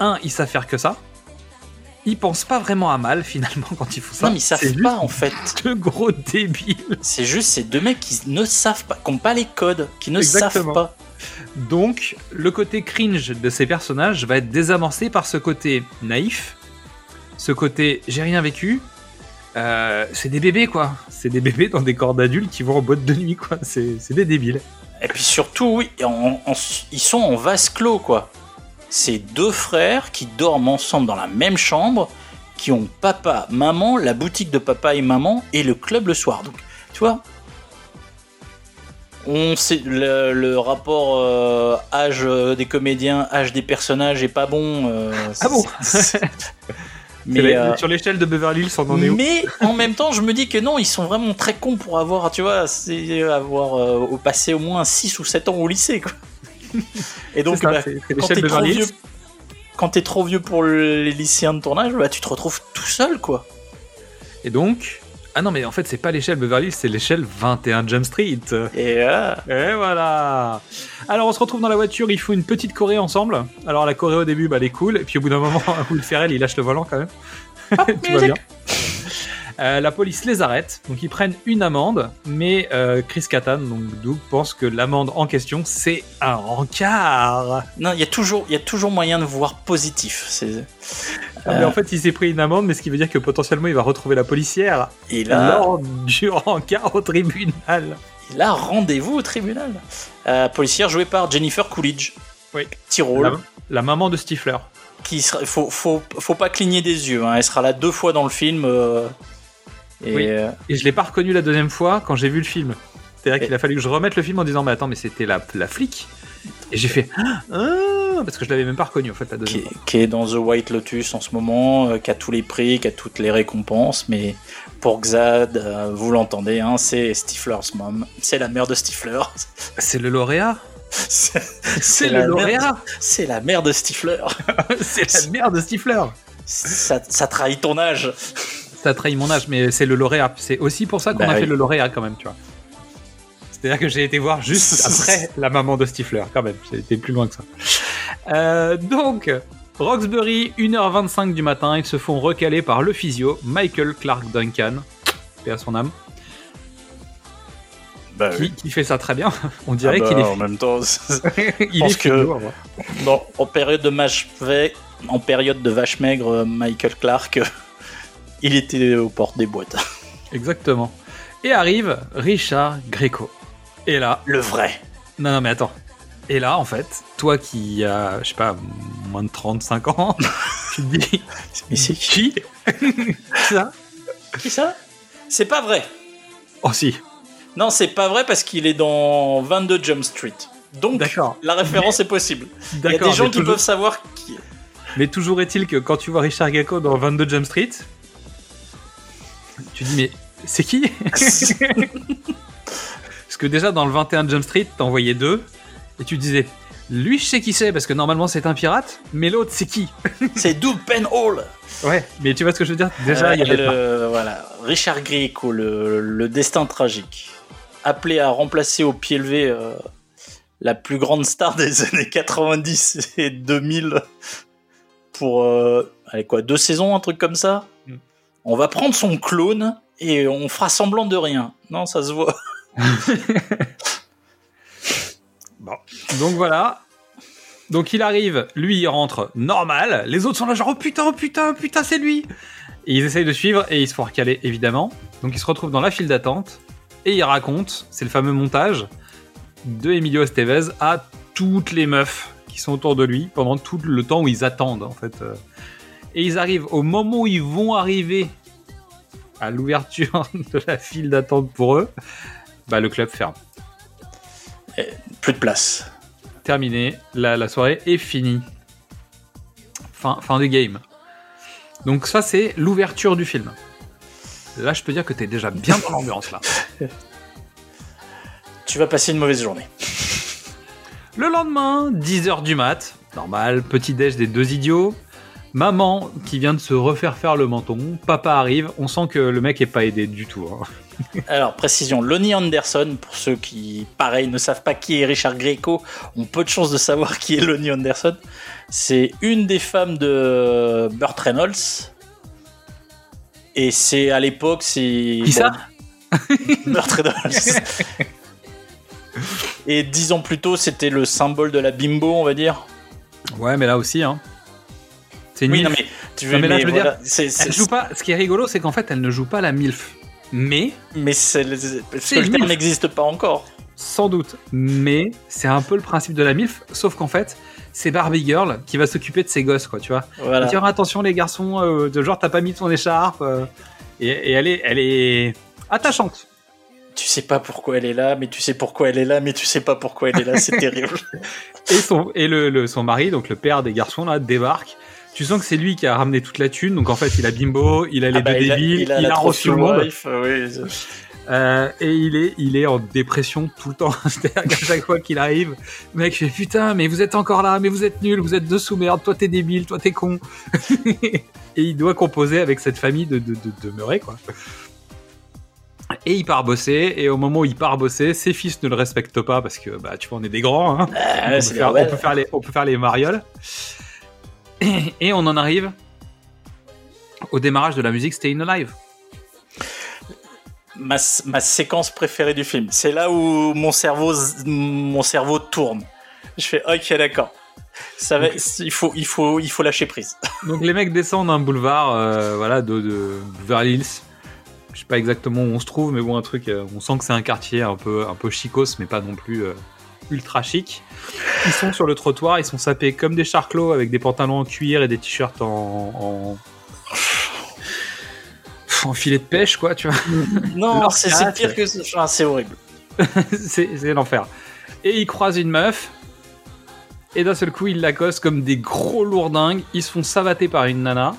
un, ils savent faire que ça. Ils pensent pas vraiment à mal, finalement, [LAUGHS] quand ils font ça. non, mais ils savent pas en fait. [LAUGHS] Deux gros débiles. C'est juste ces deux mecs qui ne savent pas, qui n'ont pas les codes, qui ne Exactement. savent pas. Donc, le côté cringe de ces personnages va être désamorcé par ce côté naïf, ce côté j'ai rien vécu. Euh, c'est des bébés, quoi. C'est des bébés dans des corps d'adultes qui vont en boîte de nuit, quoi. C'est des débiles. Et puis surtout, oui, ils sont en vase clos, quoi. C'est deux frères qui dorment ensemble dans la même chambre, qui ont papa, maman, la boutique de papa et maman et le club le soir. Donc, tu vois, on sait le, le rapport euh, âge euh, des comédiens, âge des personnages est pas bon. euh, Ah bon Mais euh, sur l'échelle de Beverly Hills, on en est où mais en même temps, je me dis que non, ils sont vraiment très cons pour avoir, tu vois, c'est avoir euh, au passé au moins 6 ou 7 ans au lycée, quoi. Et donc, ça, bah, quand t'es trop vieux, quand t'es trop vieux pour les lycéens de tournage, bah, tu te retrouves tout seul, quoi. Et donc. Ah non, mais en fait, c'est pas l'échelle Beverly c'est l'échelle 21 Jump Street. Et Et voilà Alors on se retrouve dans la voiture, il faut une petite choré ensemble. Alors la choré au début, bah, elle est cool, et puis au bout d'un moment, [LAUGHS] Will Ferrell, il lâche le volant quand même. [LAUGHS] Tout va bien. Euh, la police les arrête, donc ils prennent une amende, mais euh, Chris Kattan, donc Doug, pense que l'amende en question, c'est un rencard. non, il y a toujours, il y a toujours moyen de voir positif. C'est Ah, mais en fait, il s'est pris une amende, mais ce qui veut dire que potentiellement, il va retrouver la policière et là, lors du [LAUGHS] rencard au tribunal. il a rendez-vous au tribunal. Euh, policière jouée par Jennifer Coolidge. Oui. Petit rôle. La, la maman de Stifler. qui sera, faut, faut, faut pas cligner des yeux. hein. Elle sera là deux fois dans le film. euh, et Oui. euh, Et je l'ai pas reconnu la deuxième fois quand j'ai vu le film. C'est-à-dire Et- qu'il a fallu que je remette le film en disant mais attends mais c'était la, la flic. Et j'ai fait ah parce que je l'avais même pas reconnu en fait la qui, deuxième est, fois. qui est dans The White Lotus en ce moment, euh, qui a tous les prix, qui a toutes les récompenses. Mais pour Xad, euh, vous l'entendez, hein, c'est Stifler's mom. C'est la mère de Stifler. [LAUGHS] C'est le lauréat. c'est [LAUGHS] le lauréat. c'est la mère de Stifler. [LAUGHS] c'est la mère de Stifler. ça, ça trahit ton âge. Trahit mon âge mais c'est le lauréat. C'est aussi pour ça qu'on Bah a oui. fait le lauréat quand même tu vois. C'est-à-dire que j'ai été voir juste [LAUGHS] après la maman de Stifler quand même. J'ai été plus loin que ça. Euh, donc. Roxbury, 1h25 du matin, ils se font recaler par le physio Michael Clark Duncan, paix à son âme, Bah qui, qui fait ça très bien. [LAUGHS] On dirait Ah bah, qu'il est en même temps, [LAUGHS] il pense est que- ouais. non, en période de vache en période de vache maigre, euh, Michael Clark, euh, il était aux portes des boîtes. [LAUGHS] Exactement. Et arrive Richard Greco. Et là, Le vrai. non, non, mais attends. Et là, en fait, toi qui as, je sais pas, moins de 35 ans, [LAUGHS] tu te dis, [LAUGHS] Mais c'est qui Ça Qui ça C'est pas vrai. Oh si, Non, c'est pas vrai parce qu'il est dans 22 Jump Street. Donc, la référence est possible. Il y a des gens qui toujours- peuvent savoir qui. Mais toujours est-il que quand tu vois Richard Greco dans 22 Jump Street, tu dis, mais c'est qui [LAUGHS] Parce que déjà, dans le 21 Jump Street, t'en voyais deux, et tu disais, lui, je sais qui c'est, parce que normalement, c'est un pirate, mais l'autre, c'est qui [LAUGHS] C'est Doug Penhall. Ouais, mais tu vois ce que je veux dire? Déjà, il y Euh, avait pas. le- voilà, Richard Grieco, le, le destin tragique, appelé à remplacer au pied levé euh, la plus grande star [LAUGHS] des années 90 et 2000 pour euh, allez quoi deux saisons, un truc comme ça? On va prendre son clone et on fera semblant de rien. Non, ça se voit. [LAUGHS] Donc voilà. Donc il arrive, lui il rentre normal, les autres sont là genre oh putain, oh putain, oh putain, c'est lui ils essayent de suivre et ils se font recaler évidemment. Donc ils se retrouvent dans la file d'attente et il raconte, c'est le fameux montage de Emilio Estevez à toutes les meufs qui sont autour de lui pendant tout le temps où ils attendent en fait. Et ils arrivent au moment où ils vont arriver à l'ouverture [LAUGHS] de la file d'attente pour eux, bah, le club ferme. Plus de place. Terminé, la, la soirée est finie. Fin, fin du game. Donc ça, c'est l'ouverture du film. Là, je peux dire que t'es déjà bien dans l'ambiance, là. [LAUGHS] Tu vas passer une mauvaise journée. Le lendemain, 10h du mat, normal, petit déj des deux idiots. Maman qui vient de se refaire faire le menton. Papa arrive, on sent que le mec est pas aidé du tout. hein. [LAUGHS] Alors, précision, Lonnie Anderson, pour ceux qui, pareil, ne savent pas qui est Richard Greco, ont peu de chances de savoir qui est Lonnie Anderson. C'est une des femmes de Burt Reynolds. Et c'est à l'époque, c'est. Qui ça? [LAUGHS] Burt Reynolds. [LAUGHS] Et dix ans plus tôt, c'était le symbole de la bimbo, on va dire. Ouais, mais là aussi, hein. C'est Oui, non, mais tu Non, veux, mais là, mais je veux voilà, dire, Elle joue pas. Ce qui est rigolo, c'est qu'en fait, elle ne joue pas la milf. Mais, Mais c'est parce C'est que le terme n'existe pas encore. sans doute, mais c'est un peu le principe de la milf, sauf qu'en fait, c'est Barbie Girl qui va s'occuper de ses gosses, quoi, tu vois. Voilà. Dire attention les garçons, euh, de genre t'as pas mis ton écharpe, euh, et, et elle est, elle est attachante. Tu sais pas pourquoi elle est là, mais tu sais pourquoi elle est là, mais tu sais pas pourquoi elle est là. C'est [LAUGHS] terrible. Et son, et le, le- son mari, donc le père des garçons là, débarque. Tu sens que c'est lui qui a ramené toute la thune, donc en fait il a Bimbo, il a les Ah bah, deux il a- débiles, il a reçu le monde. wife, euh, oui. Euh, et il est, il est en dépression tout le temps. [LAUGHS] C'est-à-dire qu'à chaque fois qu'il arrive, le mec fait putain, mais vous êtes encore là, mais vous êtes nuls, vous êtes deux sous-merde, toi t'es débile, toi t'es con. [LAUGHS] et il doit composer avec cette famille de, de, de, de quoi. Et il part bosser, et au moment où il part bosser, ses fils ne le respectent pas parce que, bah, tu vois, on est des grands, hein. Ah, peut faire, on peut faire les, on peut faire les marioles. [CLEARS THROAT] Et, on en arrive au démarrage de la musique Staying Alive. ma, ma séquence préférée du film. C'est là où mon cerveau, mon cerveau tourne. Je fais ok d'accord. Ça va, il faut, il faut, il faut lâcher prise. [LAUGHS] Donc les mecs descendent un boulevard, euh, voilà, de, de Beverly Hills. Je sais pas exactement où on se trouve, mais bon, un truc, euh, on sent que c'est un quartier un peu, un peu chicos, mais pas non plus euh, ultra chic. Ils sont sur le trottoir, ils sont sapés comme des charclos avec des pantalons en cuir et des t-shirts en, en, en filet de pêche, quoi, tu vois. Non, c'est pire que ça. C'est horrible. [LAUGHS] c'est c'est l'enfer. Et ils croisent une meuf. Et d'un seul coup, ils l'accostent comme des gros lourdingues. Ils se font savater par une nana.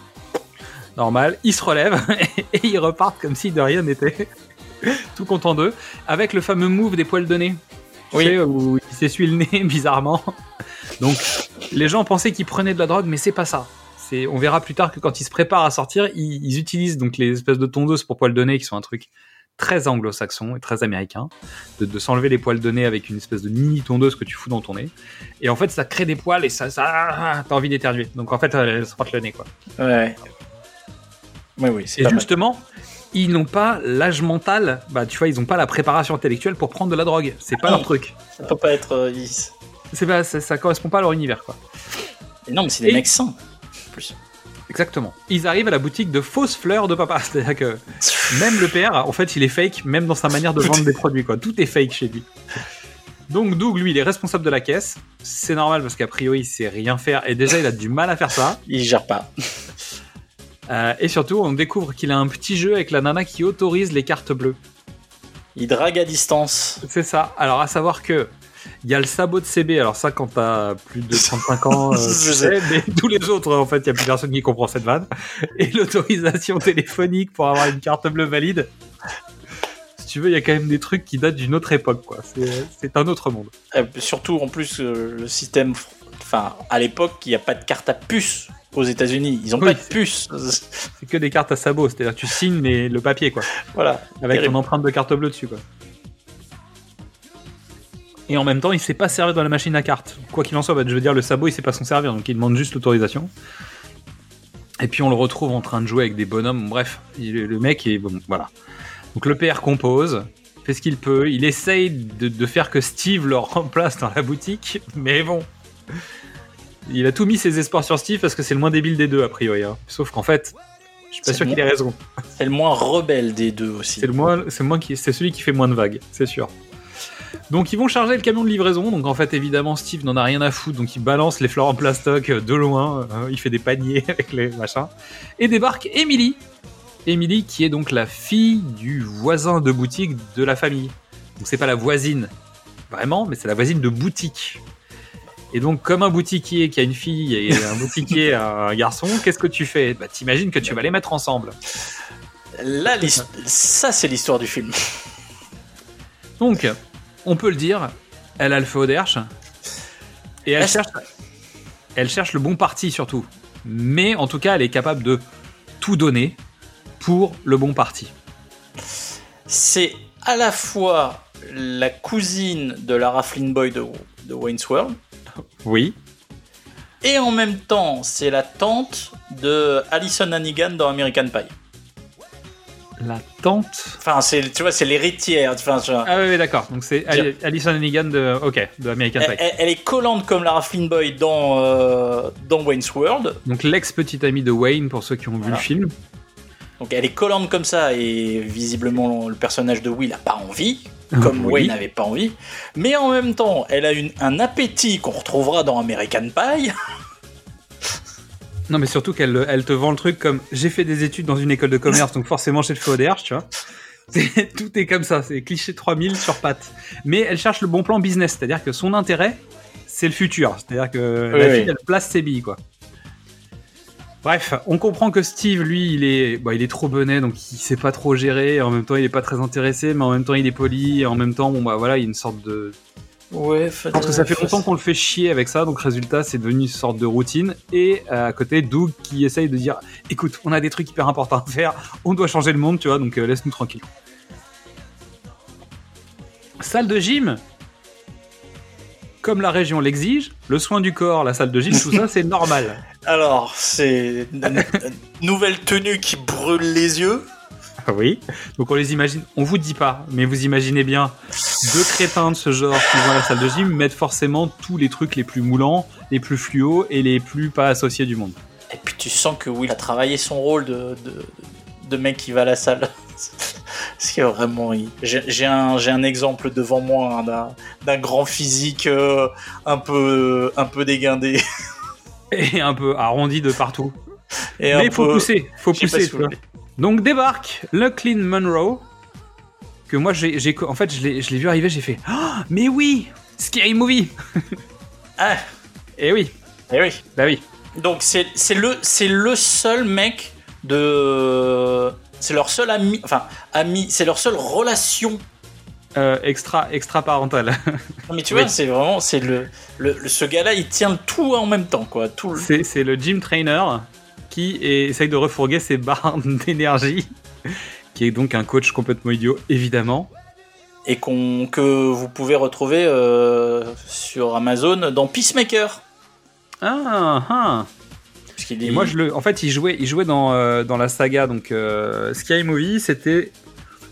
Normal. Ils se relèvent [LAUGHS] et ils repartent comme si de rien n'était. [LAUGHS] Tout content d'eux. Avec le fameux move des poils de nez. Oui. Où il s'essuie le nez [LAUGHS] bizarrement. Donc, les gens pensaient qu'ils prenaient de la drogue, mais c'est pas ça. C'est, on verra plus tard que quand ils se préparent à sortir, ils, ils utilisent donc les espèces de tondeuses pour poils de nez qui sont un truc très anglo-saxon et très américain, de, de s'enlever les poils de nez avec une espèce de mini tondeuse que tu fous dans ton nez. Et en fait, ça crée des poils et ça, ça t'as envie d'éternuer. Donc en fait, elle se frotte le nez, quoi. Ouais. Oui, oui, c'est Et justement, ils n'ont pas l'âge mental, bah tu vois, ils n'ont pas la préparation intellectuelle pour prendre de la drogue. C'est pas Ah. leur truc. Ça peut pas être. euh, ils- pas, ça, ça correspond pas à leur univers, quoi. Mais non, mais c'est des Et- mecs sains. en Plus. Exactement. Ils arrivent à la boutique de fausses fleurs de papa. [LAUGHS] C'est-à-dire que même le père, en fait, il est fake, même dans sa manière de vendre des produits, quoi. Tout est fake chez lui. Donc Doug, lui, il est responsable de la caisse. C'est normal parce qu'a priori, il sait rien faire et déjà, il a du mal à faire ça. Il gère pas. Euh, et surtout, on découvre qu'il a un petit jeu avec la nana qui autorise les cartes bleues. Il drague à distance. C'est ça. Alors, à savoir que il y a le sabot de CB. Alors ça, quand t'as plus de 35 ans, [LAUGHS] euh, tu Je sais, mais tous les autres, en fait, il y a plus personne qui comprend cette vanne. Et l'autorisation téléphonique pour avoir une carte bleue valide. Si tu veux, il y a quand même des trucs qui datent d'une autre époque, quoi. C'est- C'est un autre monde. Euh, surtout, en plus, euh, le système. Enfin, à l'époque, il n'y a pas de carte à puce aux États-Unis. Ils ont Oui, pas de puce. [LAUGHS] C'est que des cartes à sabot. C'est-à-dire, tu signes mais le papier, quoi. voilà. Avec Terrible. ton empreinte de carte bleue dessus, quoi. Et en même temps, il sait pas servir dans la machine à cartes. Quoi qu'il en soit, bah, je veux dire, le sabot, il sait pas s'en servir, donc il demande juste l'autorisation. Et puis on le retrouve en train de jouer avec des bonhommes. Bref, il- le mec est bon, voilà. Donc le père compose, fait ce qu'il peut. Il essaye de, de faire que Steve le remplace dans la boutique, mais bon. Il a tout mis ses espoirs sur Steve parce que c'est le moins débile des deux a priori. hein. Sauf qu'en fait, je suis pas sûr qu'il ait raison. C'est le moins rebelle des deux aussi. C'est le moins, c'est moins qui, c'est celui qui fait moins de vagues, c'est sûr. Donc ils vont charger le camion de livraison. Donc en fait évidemment Steve n'en a rien à foutre. Donc il balance les fleurs en plastoc de loin. euh, il fait des paniers [LAUGHS] avec les machins. Et débarque Emily Emily qui est donc la fille du voisin de boutique de la famille. Donc c'est pas la voisine vraiment, mais c'est la voisine de boutique. Et donc comme un boutiquier qui a une fille et un [LAUGHS] boutiquier a un garçon, qu'est-ce que tu fais? Bah t'imagines que tu vas les mettre ensemble. Là, ça, c'est l'histoire du film. [LAUGHS] Donc, on peut le dire, elle a le feu au derche. Et elle cherche, elle cherche le bon parti surtout. Mais en tout cas, elle est capable de tout donner pour le bon parti. C'est à la fois la cousine de Lara Flynn Boy de, de Wayne's World, Oui. et en même temps, c'est la tante de Alison Hannigan dans American Pie. La tante. Enfin, c'est, tu vois, c'est l'héritière. Enfin, tu vois. Ah oui, oui, d'accord. Donc c'est Ali- Alison Hannigan de, ok, de American elle, Pie. elle- elle est collante comme Lara Flynn Boy dans, euh, dans Wayne's World. Donc l'ex-petite amie de Wayne pour ceux qui ont vu Voilà. le film. Donc elle est collante comme ça et visiblement le personnage de Will n'a pas envie, comme Oui. Wayne n'avait pas envie. Mais en même temps, elle a une- un appétit qu'on retrouvera dans American Pie. Non, mais surtout qu'elle elle te vend le truc comme j'ai fait des études dans une école de commerce, donc forcément j'ai le feu au tu vois. Tout est comme ça, c'est cliché 3000 sur pattes. Mais elle cherche le bon plan business, c'est-à-dire que son intérêt, c'est le futur. C'est-à-dire que Oui, la oui. fille, elle place ses billes, quoi. Bref, on comprend que Steve, lui, il est, bah, il est trop bonnet, donc il sait pas trop gérer. En même temps, il est pas très intéressé, mais en même temps, il est poli. Et en même temps, bon, bah voilà, il y a une sorte de, Ouais, je pense que ça fait longtemps qu'on le fait chier avec ça, donc résultat, c'est devenu une sorte de routine. Et euh, à côté, Doug qui essaye de dire écoute, on a des trucs hyper importants à faire, on doit changer le monde, tu vois, donc euh, laisse-nous tranquille. Salle de gym? Comme la région l'exige, le soin du corps, la salle de gym, tout ça, [LAUGHS] c'est normal. Alors, c'est une nouvelle tenue qui brûle les yeux. Ah Oui. Donc on les imagine, on vous dit pas, mais vous imaginez bien deux crétins de ce genre qui vont à la salle de gym mettent forcément tous les trucs les plus moulants, les plus fluos et les plus pas associés du monde. Et puis tu sens que Will a travaillé son rôle de, de, de mec qui va à la salle. Parce que vraiment, j'ai un, exemple devant moi hein, d'un- grand physique euh, un, peu, un peu déguindé. [LAUGHS] Et un peu arrondi de partout. Et mais faut peu- pousser, faut pousser. Donc débarque Clean Monroe que moi j'ai, en fait je l'ai, vu arriver, j'ai fait Ah, mais oui, scary movie. [LAUGHS] Ah, Et oui, eh oui. bah oui. Donc c'est c'est le, c'est le seul mec de... C'est leur seul ami... Enfin, ami... C'est leur seule relation Euh, extra, extra parental. Non, mais tu Oui. vois, c'est vraiment, c'est le, le, le- ce gars-là, il tient tout en même temps, quoi. Tout le- c'est, c'est le gym trainer qui essaye de refourguer ses barres [LAUGHS] d'énergie, qui est donc un coach complètement idiot, évidemment. et qu'on que vous pouvez retrouver euh, sur Amazon dans Peacemaker. Ah, ah. Et moi, je le, en fait, il jouait, il jouait dans, euh, dans la saga, donc euh, Sky Movie, c'était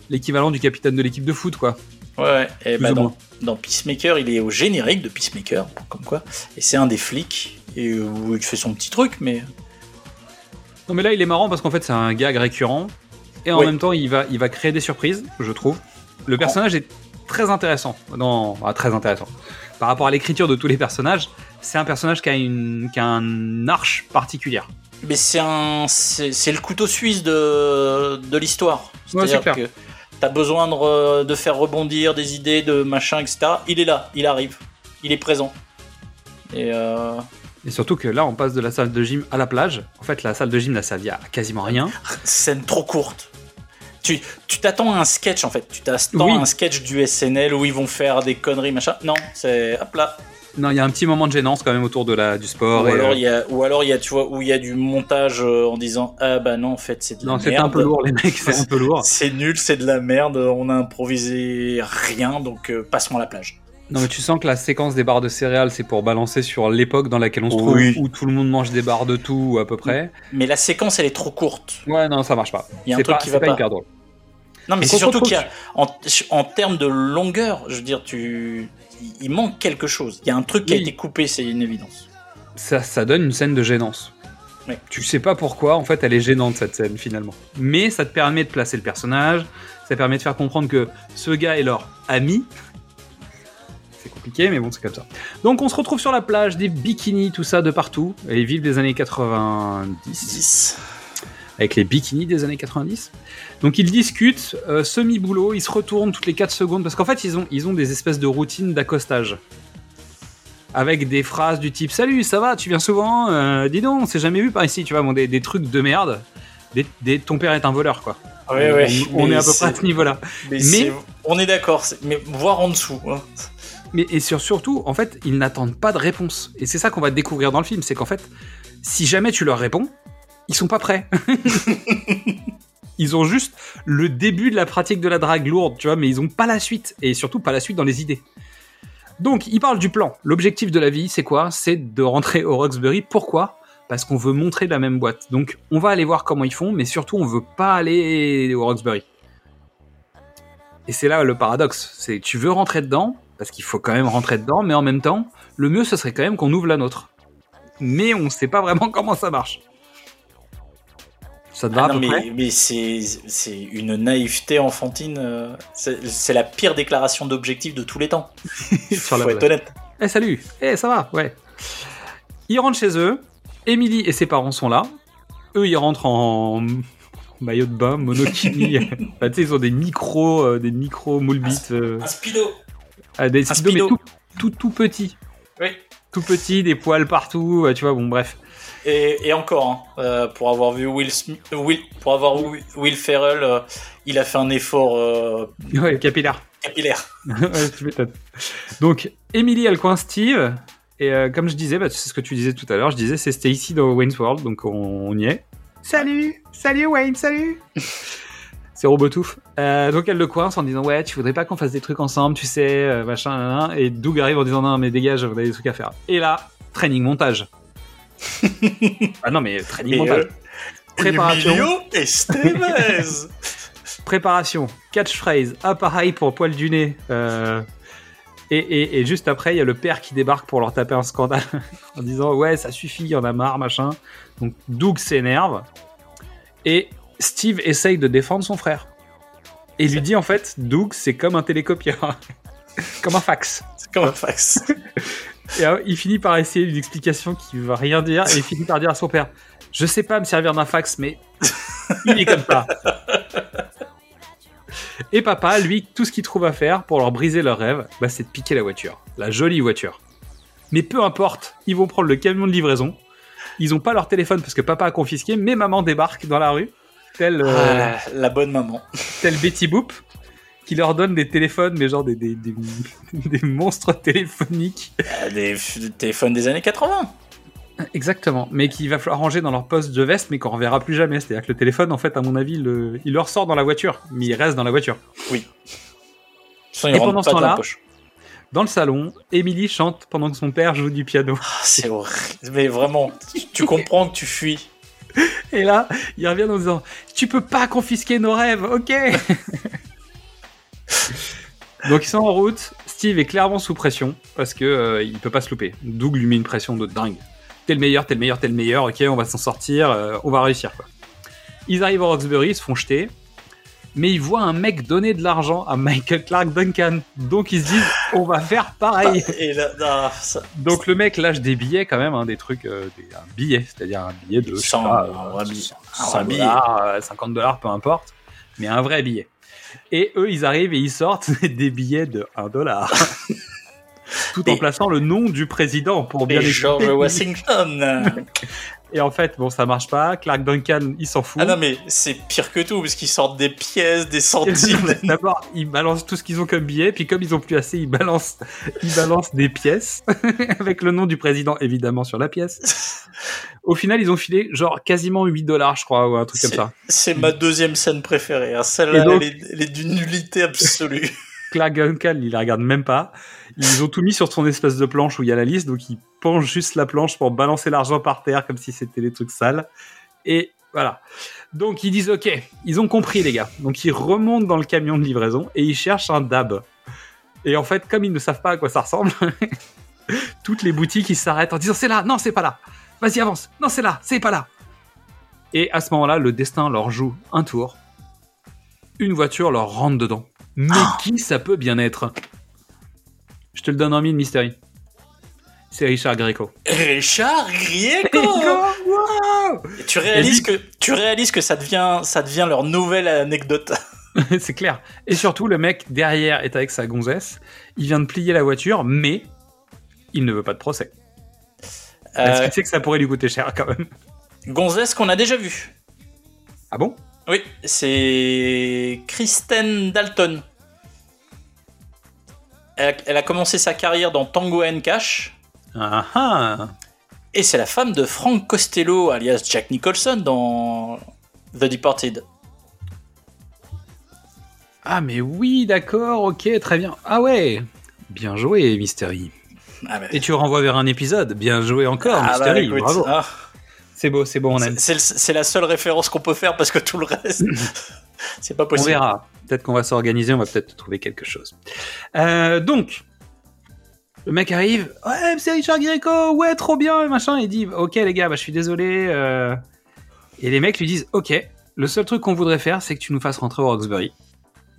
l'équivalent du capitaine de l'équipe de foot, quoi. Ouais, ouais. Et bah, dans, dans Peacemaker, il est au générique de Peacemaker, comme quoi. Et c'est un des flics et où il fait son petit truc, mais Non, mais là, il est marrant parce qu'en fait, c'est un gag récurrent. Et en Oui. même temps, il va, il va créer des surprises, je trouve. Le personnage est très intéressant. Non, ah, très intéressant. Par rapport à l'écriture de tous les personnages, c'est un personnage qui a une, qui a une arche particulière. mais c'est un c'est le couteau suisse de de l'histoire. C'est-à-dire que t'as besoin de, re- de faire rebondir des idées, de machin, etc. Il est là, il arrive, il est présent. Et euh, Et surtout que là, on passe de la salle de gym à la plage. En fait, la salle de gym n'a servi à quasiment rien. scène trop courte. Tu tu t'attends à un sketch en fait. Tu t'attends Oui. à un sketch du SNL où ils vont faire des conneries machin. Non, c'est hop là. Non, il y a un petit moment de gênance quand même autour de la, du sport. Ou et, alors euh, il y a ou alors il y a tu vois où il y a du montage euh, en disant ah bah non en fait c'est de la non, merde. c'était un peu lourd, les mecs, c'est un peu lourd. [LAUGHS] C'est nul, c'est de la merde. On a improvisé rien donc euh, passons à la plage. Non, mais tu sens que la séquence des barres de céréales, c'est pour balancer sur l'époque dans laquelle on se Oui. trouve, où tout le monde mange des barres de tout, à peu près. Mais la séquence elle est trop courte. Ouais, non, ça marche pas. Il y a un C'est truc pas- qui c'est va pas pas. hyper drôle. Non, mais c'est surtout qu'il y a, en, en termes de longueur, je veux dire, tu, il manque quelque chose. Il y a un truc qui a Oui. été coupé, c'est une évidence. Ça, ça donne une scène de gênance. Ouais. Tu sais pas pourquoi, en fait, elle est gênante cette scène finalement. Mais ça te permet de placer le personnage, ça permet de faire comprendre que ce gars est leur ami. C'est compliqué, mais bon, c'est comme ça. Donc on se retrouve sur la plage, des bikinis, tout ça de partout. Et ils vivent des années 90. 10. Avec les bikinis des années 90. Donc ils discutent, euh, semi-boulot, ils se retournent toutes les 4 secondes, parce qu'en fait ils ont, ils ont des espèces de routines d'accostage. Avec des phrases du type Salut, ça va, tu viens souvent Euh, Dis donc, on s'est jamais vu par ici, tu vois, bon, des, des trucs de merde. Des, des- ton père est un voleur, quoi. Ouais, on, ouais, on mais est à peu près à ce niveau-là. Mais, on est d'accord, mais voir en dessous. hein. Mais et sur, surtout, en fait, ils n'attendent pas de réponse. Et c'est ça qu'on va découvrir dans le film, c'est qu'en fait, si jamais tu leur réponds, ils sont pas prêts. [LAUGHS] ils ont juste le début de la pratique de la drague lourde, tu vois, mais ils ont pas la suite. Et surtout pas la suite dans les idées. Donc, ils parlent du plan. L'objectif de la vie, c'est quoi? C'est de rentrer au Roxbury. Pourquoi? Parce qu'on veut montrer la même boîte. Donc, on va aller voir comment ils font, mais surtout, on veut pas aller au Roxbury. Et c'est là le paradoxe. C'est tu veux rentrer dedans, parce qu'il faut quand même rentrer dedans, mais en même temps, le mieux, ce serait quand même qu'on ouvre la nôtre. Mais on sait pas vraiment [LAUGHS] comment ça marche. Ça te va Ah à non, peu près mais, mais c'est une naïveté enfantine. euh, C'est la pire déclaration d'objectif de tous les temps. [LAUGHS] Sur la Faut être honnête. Eh salut Eh ça va Ouais. Ils rentrent chez eux. Emily et ses parents sont là. Eux, ils rentrent en maillot de bain, monokini. Enfin, [LAUGHS] [LAUGHS] tu sais, ils ont des micros, euh, des micros moule bites, euh, Un speedo. ah, des un mais tout, tout, tout petits. Oui. Tout petits, des poils partout, euh, tu vois, bon, bref. Et, et encore, hein, euh, pour avoir vu Will, Smith, Will, pour avoir vu Will Ferrell, euh, il a fait un effort euh, Ouais, capillaire. capillaire. [LAUGHS] ouais, tu m'étonnes. Donc, Emily, elle coince Steve. Et euh, comme je disais, bah, c'est ce que tu disais tout à l'heure, je disais c'est Stacy dans Wayne's World, donc on, on y est. Salut Salut Wayne, salut [LAUGHS] C'est Robotouf. Euh, donc elle le coince en disant ouais, tu voudrais pas qu'on fasse des trucs ensemble, tu sais, euh, machin. Et Doug arrive en disant non, mais dégage, on a des trucs à faire. Et là, training montage. Ah non, mais training montage. euh, Préparation. Estevez. [LAUGHS] Préparation, catchphrase, appareil pour poil du nez. euh, et, et- et juste après, il y a le père qui débarque pour leur taper un scandale [LAUGHS] en disant Ouais, ça suffit, il y en a marre, machin. Donc Doug s'énerve et Steve essaye de défendre son frère. Et lui dit en fait Doug, c'est comme un télécopieur, [LAUGHS] comme un fax. C'est comme un fax. Et alors, il finit par essayer une explication qui va rien dire et il finit par dire à son père Je sais pas me servir d'un fax, mais [LAUGHS] il est comme ça. Et papa, lui, tout ce qu'il trouve à faire pour leur briser leur rêve, bah, c'est de piquer la voiture. La jolie voiture. Mais peu importe, ils vont prendre le camion de livraison. Ils ont pas leur téléphone parce que papa a confisqué, mais maman débarque dans la rue, telle, euh, Ah, la bonne maman. telle Betty Boop, qui leur donne des téléphones, mais genre des, des, des- [LAUGHS] des monstres téléphoniques. Ah, Des téléphones des années 80. Exactement, mais qu'il va falloir ranger dans leur poste de veste, mais qu'on reverra plus jamais. C'est-à-dire que le téléphone, en fait, à mon avis, le- il leur sort dans la voiture, mais il reste dans la voiture. Sinon, Et pendant ce temps-là. Dans le salon, Emily chante pendant que son père joue du piano. Ah, c'est horrible. Mais vraiment, tu- tu comprends que tu fuis. Et là, il revient en disant Tu peux pas confisquer nos rêves, ok [LAUGHS] Donc ils sont en route. Steve est clairement sous pression parce que euh, il peut pas se louper. Doug lui met une pression de dingue. T'es le meilleur, t'es le meilleur, t'es le meilleur. Ok, on va s'en sortir, euh, on va réussir quoi. Ils arrivent au Roxbury, ils se font jeter, mais ils voient un mec donner de l'argent à Michael Clark Duncan. Donc ils se disent on va faire pareil. Et là, ah, ça- Donc le mec lâche des billets quand même, hein, des trucs, euh, des, un billet, c'est-à-dire un billet de je sais 100, pas, un euh, vrai billet. 100 Un vrai billet. dollars, euh, 50 dollars, peu importe, mais un vrai billet. Et eux, ils arrivent et ils sortent [LAUGHS] des billets de 1 dollar. [LAUGHS] Tout en Et- plaçant le nom du président pour bien Et George. Washington. Et en fait, bon, ça marche pas. Clark Duncan, il s'en fout. Ah non, mais c'est pire que tout, parce qu'ils sortent des pièces, des centimes. [LAUGHS] D'abord, ils balancent tout ce qu'ils ont comme billets, puis comme ils ont plus assez, ils balancent, ils balancent des pièces avec le nom du président évidemment sur la pièce. Au final, ils ont filé genre quasiment 8 dollars, je crois, ou un truc comme ça. C'est ma deuxième scène préférée. hein. Celle-là, donc- elle, est- elle est d'une nullité absolue. [LAUGHS] Clark Duncan, il la regarde même pas. Ils ont tout mis sur son espèce de planche où il y a la liste, donc il penche juste la planche pour balancer l'argent par terre comme si c'était des trucs sales. Et voilà. Donc ils disent ok, ils ont compris les gars. Donc ils remontent dans le camion de livraison et ils cherchent un DAB. Et en fait, comme ils ne savent pas à quoi ça ressemble, [LAUGHS] toutes les boutiques ils s'arrêtent en disant c'est là, non c'est pas là. Vas-y avance, non c'est là, c'est pas là. Et à ce moment-là, le destin leur joue un tour. Une voiture leur rentre dedans. Mais qui ça peut bien être? Je te le donne en mille, Mystery. C'est Richard Greco. Richard [LAUGHS] Grieco Wow Et tu réalises Et que tu réalises que ça devient ça devient leur nouvelle anecdote. [LAUGHS] [LAUGHS] c'est clair. Et surtout, le mec derrière est avec sa gonzesse. Il vient de plier la voiture, mais il ne veut pas de procès. Parce Euh, qu'il sait que ça pourrait lui coûter cher quand même. Gonzès qu'on a déjà vu. Ah bon? Oui, c'est Kristen Dalton. Elle a, elle a commencé sa carrière dans Tango and Cash. Ah ah Et c'est la femme de Frank Costello, alias Jack Nicholson, dans The Departed. Ah mais oui, d'accord, ok, très bien. Ah ouais Bien joué, Mystery. Ah, bah, Et tu renvoies vers un épisode. Bien joué encore, ah, bah, écoute, Bravo. ah, C'est beau, c'est beau, on aime. c'est la seule référence qu'on peut faire parce que tout le reste, [LAUGHS] c'est pas On possible. verra. Peut-être qu'on va s'organiser, on va peut-être trouver quelque chose. Euh, donc, le mec arrive. Ouais, c'est Richard Greco. Ouais, trop bien, machin. Il dit, ok les gars, bah, je suis désolé. euh. Et les mecs lui disent, ok. Le seul truc qu'on voudrait faire, c'est que tu nous fasses rentrer au Roxbury.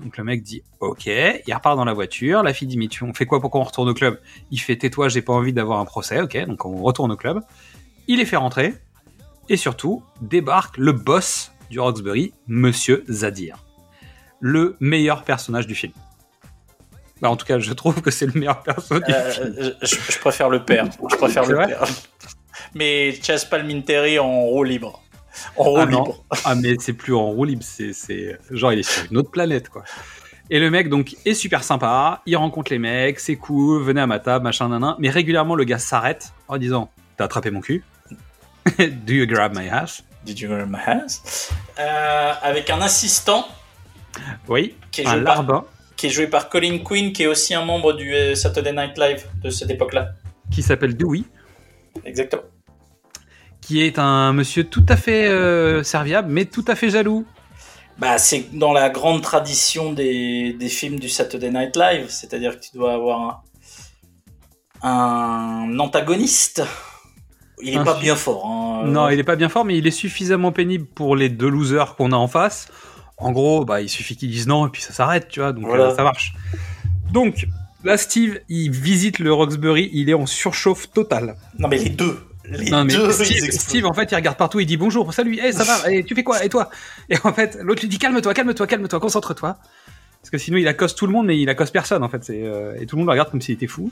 Donc le mec dit, ok. Il repart dans la voiture. La fille dit, mais tu, on fait quoi pour qu'on retourne au club? Il fait, tais-toi, j'ai pas envie d'avoir un procès. Ok, donc on retourne au club. Il les fait rentrer. Et surtout, débarque le boss du Roxbury, Monsieur Zadir le meilleur personnage du film. Bah, en tout cas, je trouve que c'est le meilleur personnage du film. Euh, je, je préfère le père. Je préfère le père. [LAUGHS] Mais Chas Palminteri en roue libre. En roue Ah non. Ah, mais c'est plus en roue libre, c'est, c'est genre il est sur une autre planète, quoi. Et le mec, donc, est super sympa, il rencontre les mecs, c'est cool, venez à ma table, machin, nanan. Mais régulièrement, le gars s'arrête en disant T'as attrapé mon cul? [LAUGHS] Do you grab my ass Did you grab my hands Euh, Avec un assistant Oui, qui est, un joué par, larbin qui est joué par Colin Quinn, qui est aussi un membre du euh, Saturday Night Live de cette époque-là. qui s'appelle Dewey, Exactement. Qui est un monsieur tout à fait euh, serviable, mais tout à fait jaloux. Bah, c'est dans la grande tradition des, des films du Saturday Night Live, c'est-à-dire que tu dois avoir un, un antagoniste. Il est Un pas bien fort. hein. Non, il est pas bien fort, mais il est suffisamment pénible pour les deux losers qu'on a en face. En gros, bah, il suffit qu'ils disent non et puis ça s'arrête, tu vois, donc Voilà. euh, ça marche. Donc, là, Steve, il visite le Roxbury, il est en surchauffe totale. Non, mais les deux. Les Non, mais deux, Steve, en fait, il regarde partout, il dit bonjour, salut, hey, ça va, hey, tu fais quoi, et toi Et en fait, l'autre lui dit calme-toi, calme-toi, calme-toi, concentre-toi. Parce que sinon, il accoste tout le monde, mais il accoste personne, en fait. euh, et tout le monde le regarde comme s'il était fou.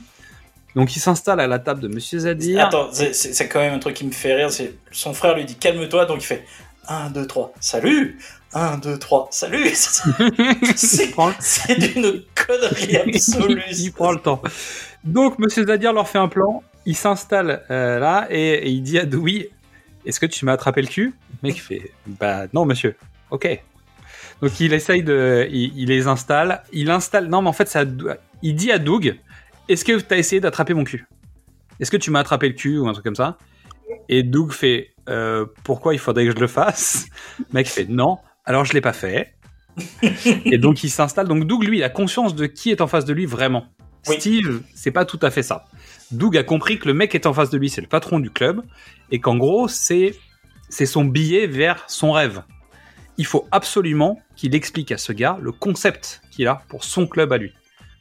Donc, il s'installe à la table de Monsieur Zadir. Attends, c'est- quand même un truc qui me fait rire. C'est son frère lui dit calme-toi, donc il fait 1, 2, 3, salut 1, 2, 3, salut [LAUGHS] c'est d'une connerie [LAUGHS] absolue. il prend le temps. Donc, Monsieur Zadir leur fait un plan. Il s'installe euh, là et, il dit à Dewey Est-ce que tu m'as attrapé le cul? Le mec fait Bah non, monsieur. Ok. Donc, il essaye de. Il, les installe. Il installe. Non, mais en fait, il dit à Doug Est-ce que tu as essayé d'attraper mon cul? Est-ce que tu m'as attrapé le cul ou un truc comme ça? Et Doug fait Euh, Pourquoi il faudrait que je le fasse? Le mec fait Non. Alors, je l'ai pas fait. et donc, il s'installe. Donc, Doug, lui, il a conscience de qui est en face de lui vraiment. Oui. Steve, c'est pas tout à fait ça. Doug a compris que le mec qui est en face de lui, c'est le patron du club, et qu'en gros, c'est c'est son billet vers son rêve. Il faut absolument qu'il explique à ce gars le concept qu'il a pour son club à lui.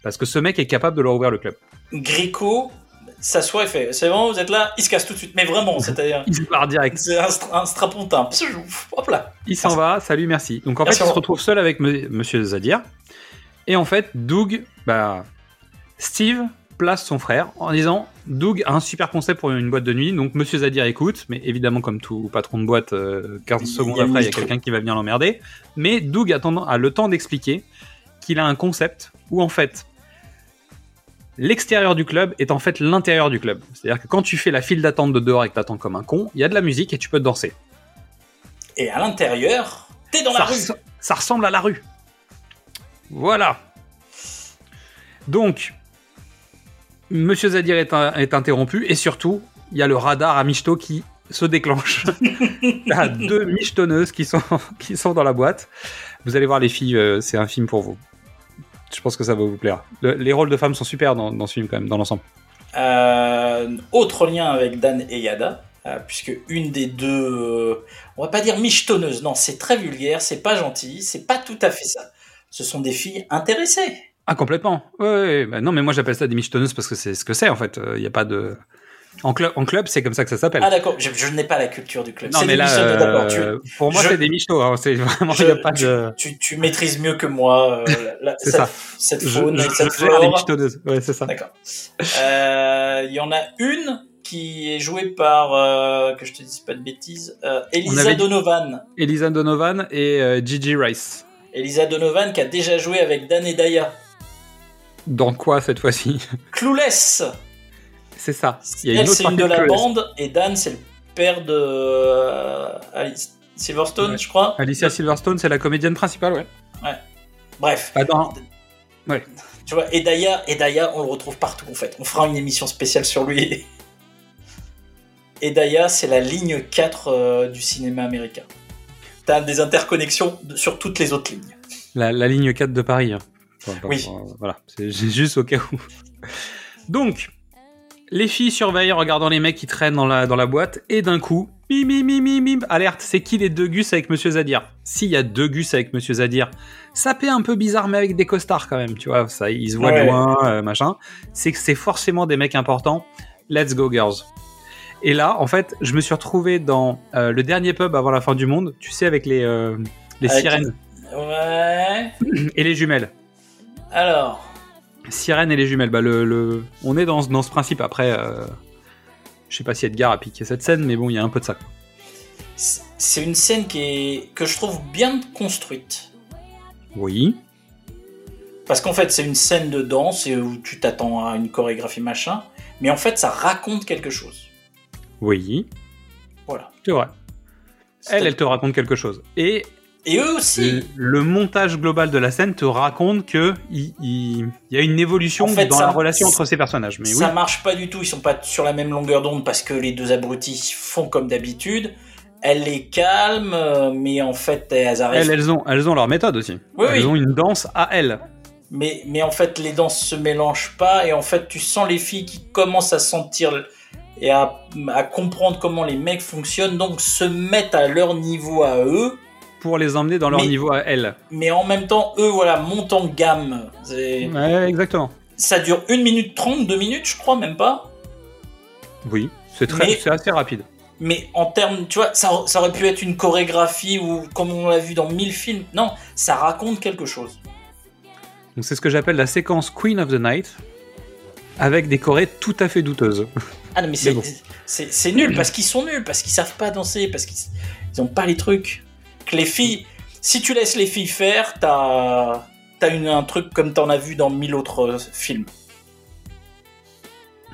Parce que ce mec est capable de leur ouvrir le club. Grico s'assoit et fait c'est bon, vous êtes là Il se casse tout de suite, mais vraiment, c'est-à-dire. Il se barre direct. C'est un, un strapontin. Hop là. Il s'en va, salut, merci. Donc en Merci, fait, il se retrouve seul avec me- Monsieur Zadir. Et en fait, Doug, bah, Steve place son frère en disant Doug a un super concept pour une boîte de nuit, donc Monsieur Zadir écoute, mais évidemment, comme tout patron de boîte, euh, 15 Il secondes après, il y a quelqu'un qui va venir l'emmerder. Mais Doug a, tendance- a le temps d'expliquer qu'il a un concept où en fait, l'extérieur du club est en fait l'intérieur du club. C'est-à-dire que quand tu fais la file d'attente de dehors et que t'attends comme un con, il y a de la musique et tu peux danser. Et à l'intérieur, t'es dans la rue. res- ça ressemble à la rue. Voilà. Donc, Monsieur Zadir est, un- est interrompu et surtout, il y a le radar à Michto qui se déclenche. [LAUGHS] Il y a deux michetonneuses qui sont, qui sont dans la boîte. Vous allez voir les filles, euh, c'est un film pour vous. Je pense que ça va vous plaire. Le- les rôles de femmes sont super dans, dans ce film quand même, dans l'ensemble. Euh, autre lien avec Dan et Yada, euh, puisque une des deux, on va pas dire michetonneuse, non, c'est très vulgaire, c'est pas gentil, c'est pas tout à fait ça. Ce sont des filles intéressées. Ah complètement. Ouais. Bah non mais moi j'appelle ça des michetonneuses parce que c'est ce que c'est en fait. Il n'y a pas de En club, en club c'est comme ça que ça s'appelle. Ah d'accord, je, je n'ai pas la culture du club. non, C'est mais là, tu- euh, pour moi, je- c'est des michtos. hein. C'est vraiment, je- il n'y a pas de. tu, tu maîtrises mieux que moi euh, [LAUGHS] la- cette, ça. cette faune je- et cette flore. michetonneuses. Ouais, c'est ça. D'accord. Euh, Il y en a une qui est jouée par, euh, que je te dise pas de bêtises, euh, Elisa avait- Donovan. Elisa Donovan et euh, Gigi Rice. Elisa Donovan qui a déjà joué avec Dan et Daya. Dans quoi cette fois-ci Clueless C'est ça. Il y a Elle, une autre c'est une de la bande et Dan, c'est le père de euh, Alice Silverstone, Ouais. je crois. Alicia Silverstone, c'est la comédienne principale, ouais. Bref. Ah, dans- Ouais. Tu vois, et Daya, et Daya, on le retrouve partout en fait. On fera une émission spéciale sur lui. Et Daya, c'est la ligne 4 euh, du cinéma américain. T'as des interconnexions sur toutes les autres lignes. La, la ligne 4 de Paris. hein. Enfin, Oui. euh, Voilà, c'est juste au cas où. [LAUGHS] Donc, les filles surveillent en regardant les mecs qui traînent dans la, dans la boîte, et d'un coup, bim, bim, bim, bim, alerte, c'est qui les deux gus avec Monsieur Zadir? S'il y a deux gus avec Monsieur Zadir, ça fait un peu bizarre, mais avec des costards quand même, tu vois, ça, ils se voient de loin, euh, machin. C'est que c'est forcément des mecs importants. Let's go, girls. Et là, en fait, je me suis retrouvé dans euh, le dernier pub avant la fin du monde, tu sais, avec les, euh, les Avec- sirènes Ouais. et les jumelles. Alors, Sirène et les jumelles. Bah, le, le- On est dans, ce- dans ce principe. Après, euh, je sais pas si Edgar a piqué cette scène, mais bon, il y a un peu de ça. c'est une scène qui est, que je trouve bien construite. Oui. Parce qu'en fait, c'est une scène de danse et où tu t'attends à une chorégraphie machin. Mais en fait, ça raconte quelque chose. Oui. Voilà. C'est vrai. Elle, elle te raconte quelque chose. Et, Et eux aussi. le, le montage global de la scène te raconte que il, il- il y a une évolution En fait, dans ça- la relation entre ces personnages. Mais ça oui. marche pas du tout, ils sont pas sur la même longueur d'onde parce que les deux abrutis font comme d'habitude. Elle les calme, mais en fait, elles arrivent. Elles, elles ont, elles ont leur méthode aussi. Oui, elles oui. ont une danse à elles. Mais, mais en fait, les danses se mélangent pas et en fait, tu sens les filles qui commencent à sentir et à, à comprendre comment les mecs fonctionnent, donc se mettent à leur niveau à eux. Pour les emmener dans leur Mais- niveau à elles. Mais en même temps, eux, voilà, montent en gamme. Ouais, exactement. Ça dure 1 minute 30, 2 minutes, je crois, même pas. Oui. C'est très, c'est assez rapide. Mais en termes, tu vois, ça, ça aurait pu être une chorégraphie ou comme on l'a vu dans 1000 films. Non, ça raconte quelque chose. Donc c'est ce que j'appelle la séquence Queen of the Night, avec des chorés tout à fait douteuses. Ah non, mais c'est bon. nul parce qu'ils sont nuls, parce qu'ils savent pas danser, parce qu'ils ils ont pas les trucs. Que les filles, si tu laisses les filles faire, t'as as une, un truc comme t'en as vu dans 1000 autres euh, films.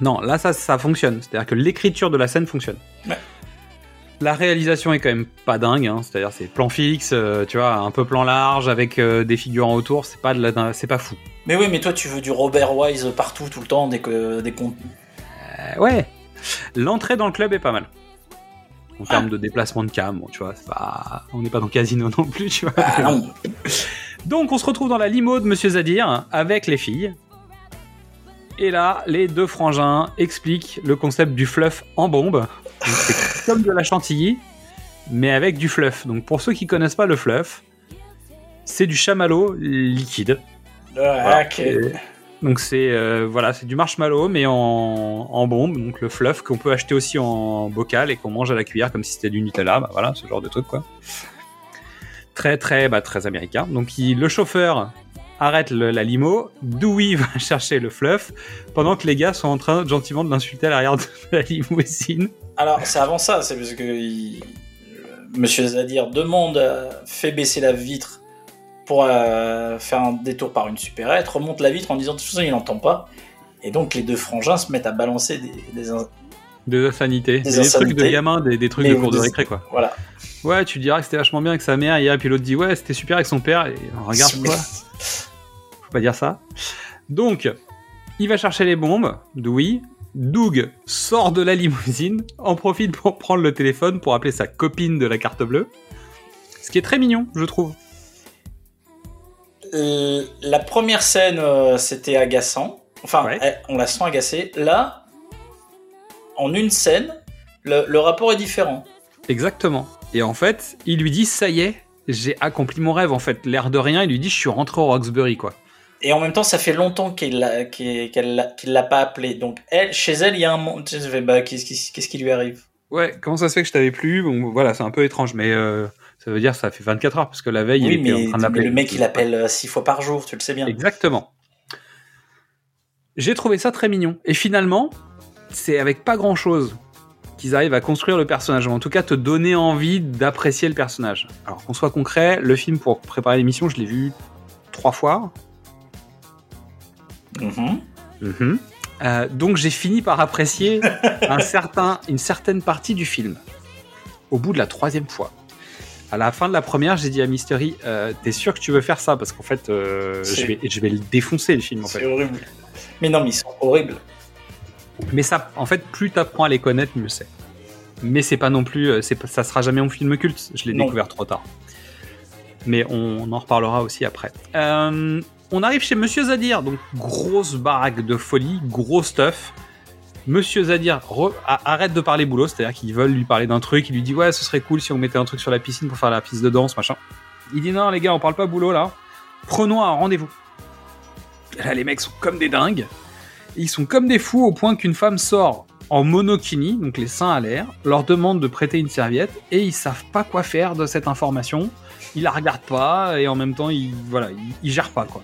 Non, là ça, ça fonctionne. C'est-à-dire que l'écriture de la scène fonctionne. Ouais. La réalisation est quand même pas dingue, hein. c'est-à-dire c'est plan fixe, euh, tu vois, un peu plan large avec euh, des figurants autour, c'est pas de la, c'est pas fou. Mais oui, mais toi, tu veux du Robert Wise partout, tout le temps, dès que dès qu'on Euh, ouais. L'entrée dans le club est pas mal. En Ah. termes de déplacement de cam, bon, tu vois, pas... on n'est pas dans Casino [LAUGHS] non plus, tu vois. Ah non. Donc on se retrouve dans la limo de Monsieur Zadir avec les filles. Et là, les deux frangins expliquent le concept du fluff en bombe. C'est comme de la chantilly, mais avec du fluff. Donc pour ceux qui connaissent pas le fluff, c'est du chamallow liquide. Ah, Donc c'est euh, voilà, c'est du marshmallow mais en, en bombe, donc le fluff qu'on peut acheter aussi en bocal et qu'on mange à la cuillère comme si c'était du Nutella, bah voilà, ce genre de truc quoi. Très très bah, très américain. Donc le chauffeur arrête la limo, Dewey [LAUGHS] va chercher le fluff pendant que les gars sont en train gentiment de l'insulter à l'arrière de [LAUGHS] la limousine. Alors, c'est avant ça, c'est parce que il- Monsieur Zadir demande, euh, fait baisser la vitre pour euh, faire un détour par une supérette, remonte la vitre en disant de toute façon il n'entend pas. Et donc les deux frangins se mettent à balancer des, des in- Des insanités, Des des, trucs de gamins, des, des trucs Mais de cours de récré quoi. Voilà. Ouais, tu diras que c'était vachement bien avec sa mère hier, et puis l'autre dit ouais, c'était super avec son père, et regarde quoi. Faut pas dire ça. Donc, il va chercher les bombes, Dewey. Doug sort de la limousine, en profite pour prendre le téléphone pour appeler sa copine de la carte bleue. Ce qui est très mignon, je trouve. Euh, la première scène, euh, c'était agaçant. Enfin, Ouais. elle- on la sent agacée. Là, en une scène, le, le rapport est différent. Exactement. Et en fait, il lui dit ça y est, j'ai accompli mon rêve. En fait, l'air de rien, il lui dit je suis rentré au Roxbury quoi. Et en même temps, ça fait longtemps qu'il l'a, qu'il, qu'elle l'a, qu'il l'a pas appelé. Donc, elle, chez elle, il y a un monde. Bah, qu'est-ce qui, qu'est-ce qui lui arrive? Ouais, comment ça se fait que je t'avais plus Bon, voilà, c'est un peu étrange, mais euh, ça veut dire ça fait 24 heures, parce que la veille, Oui, il était mais, en train de l'appeler. le mec, il appelle euh, six fois par jour, tu le sais bien. Exactement. J'ai trouvé ça très mignon. Et finalement, c'est avec pas grand chose qu'ils arrivent à construire le personnage, ou en tout cas te donner envie d'apprécier le personnage. Alors qu'on soit concret, le film pour préparer l'émission, je l'ai vu trois fois. Mhm. Mhm. Euh, donc j'ai fini par apprécier [LAUGHS] un certain, une certaine partie du film. Au bout de la troisième fois. À la fin de la première, j'ai dit à Mystery, euh, t'es sûr que tu veux faire ça? Parce qu'en fait, euh, je, vais, je vais le défoncer le film. En C'est horrible. Mais non, mais ils sont horribles. Mais ça, en fait, plus t'apprends à les connaître, mieux c'est. Mais c'est pas non plus, euh, c'est ça sera jamais mon film culte. Je l'ai Non. découvert trop tard. Mais on, en reparlera aussi après. Euh, on arrive chez Monsieur Zadir, donc grosse baraque de folie, gros stuff. Monsieur Zadir arrête de parler boulot, c'est-à-dire qu'ils veulent lui parler d'un truc. Il lui dit ouais, ce serait cool si on mettait un truc sur la piscine pour faire la piste de danse, machin. Il dit non les gars, on parle pas boulot là. Prenons un rendez-vous. Là les mecs sont comme des dingues. Ils sont comme des fous au point qu'une femme sort en monokini, donc les seins à l'air, leur demande de prêter une serviette et ils savent pas quoi faire de cette information. Ils la regardent pas et en même temps ils voilà, ils, ils gèrent pas quoi.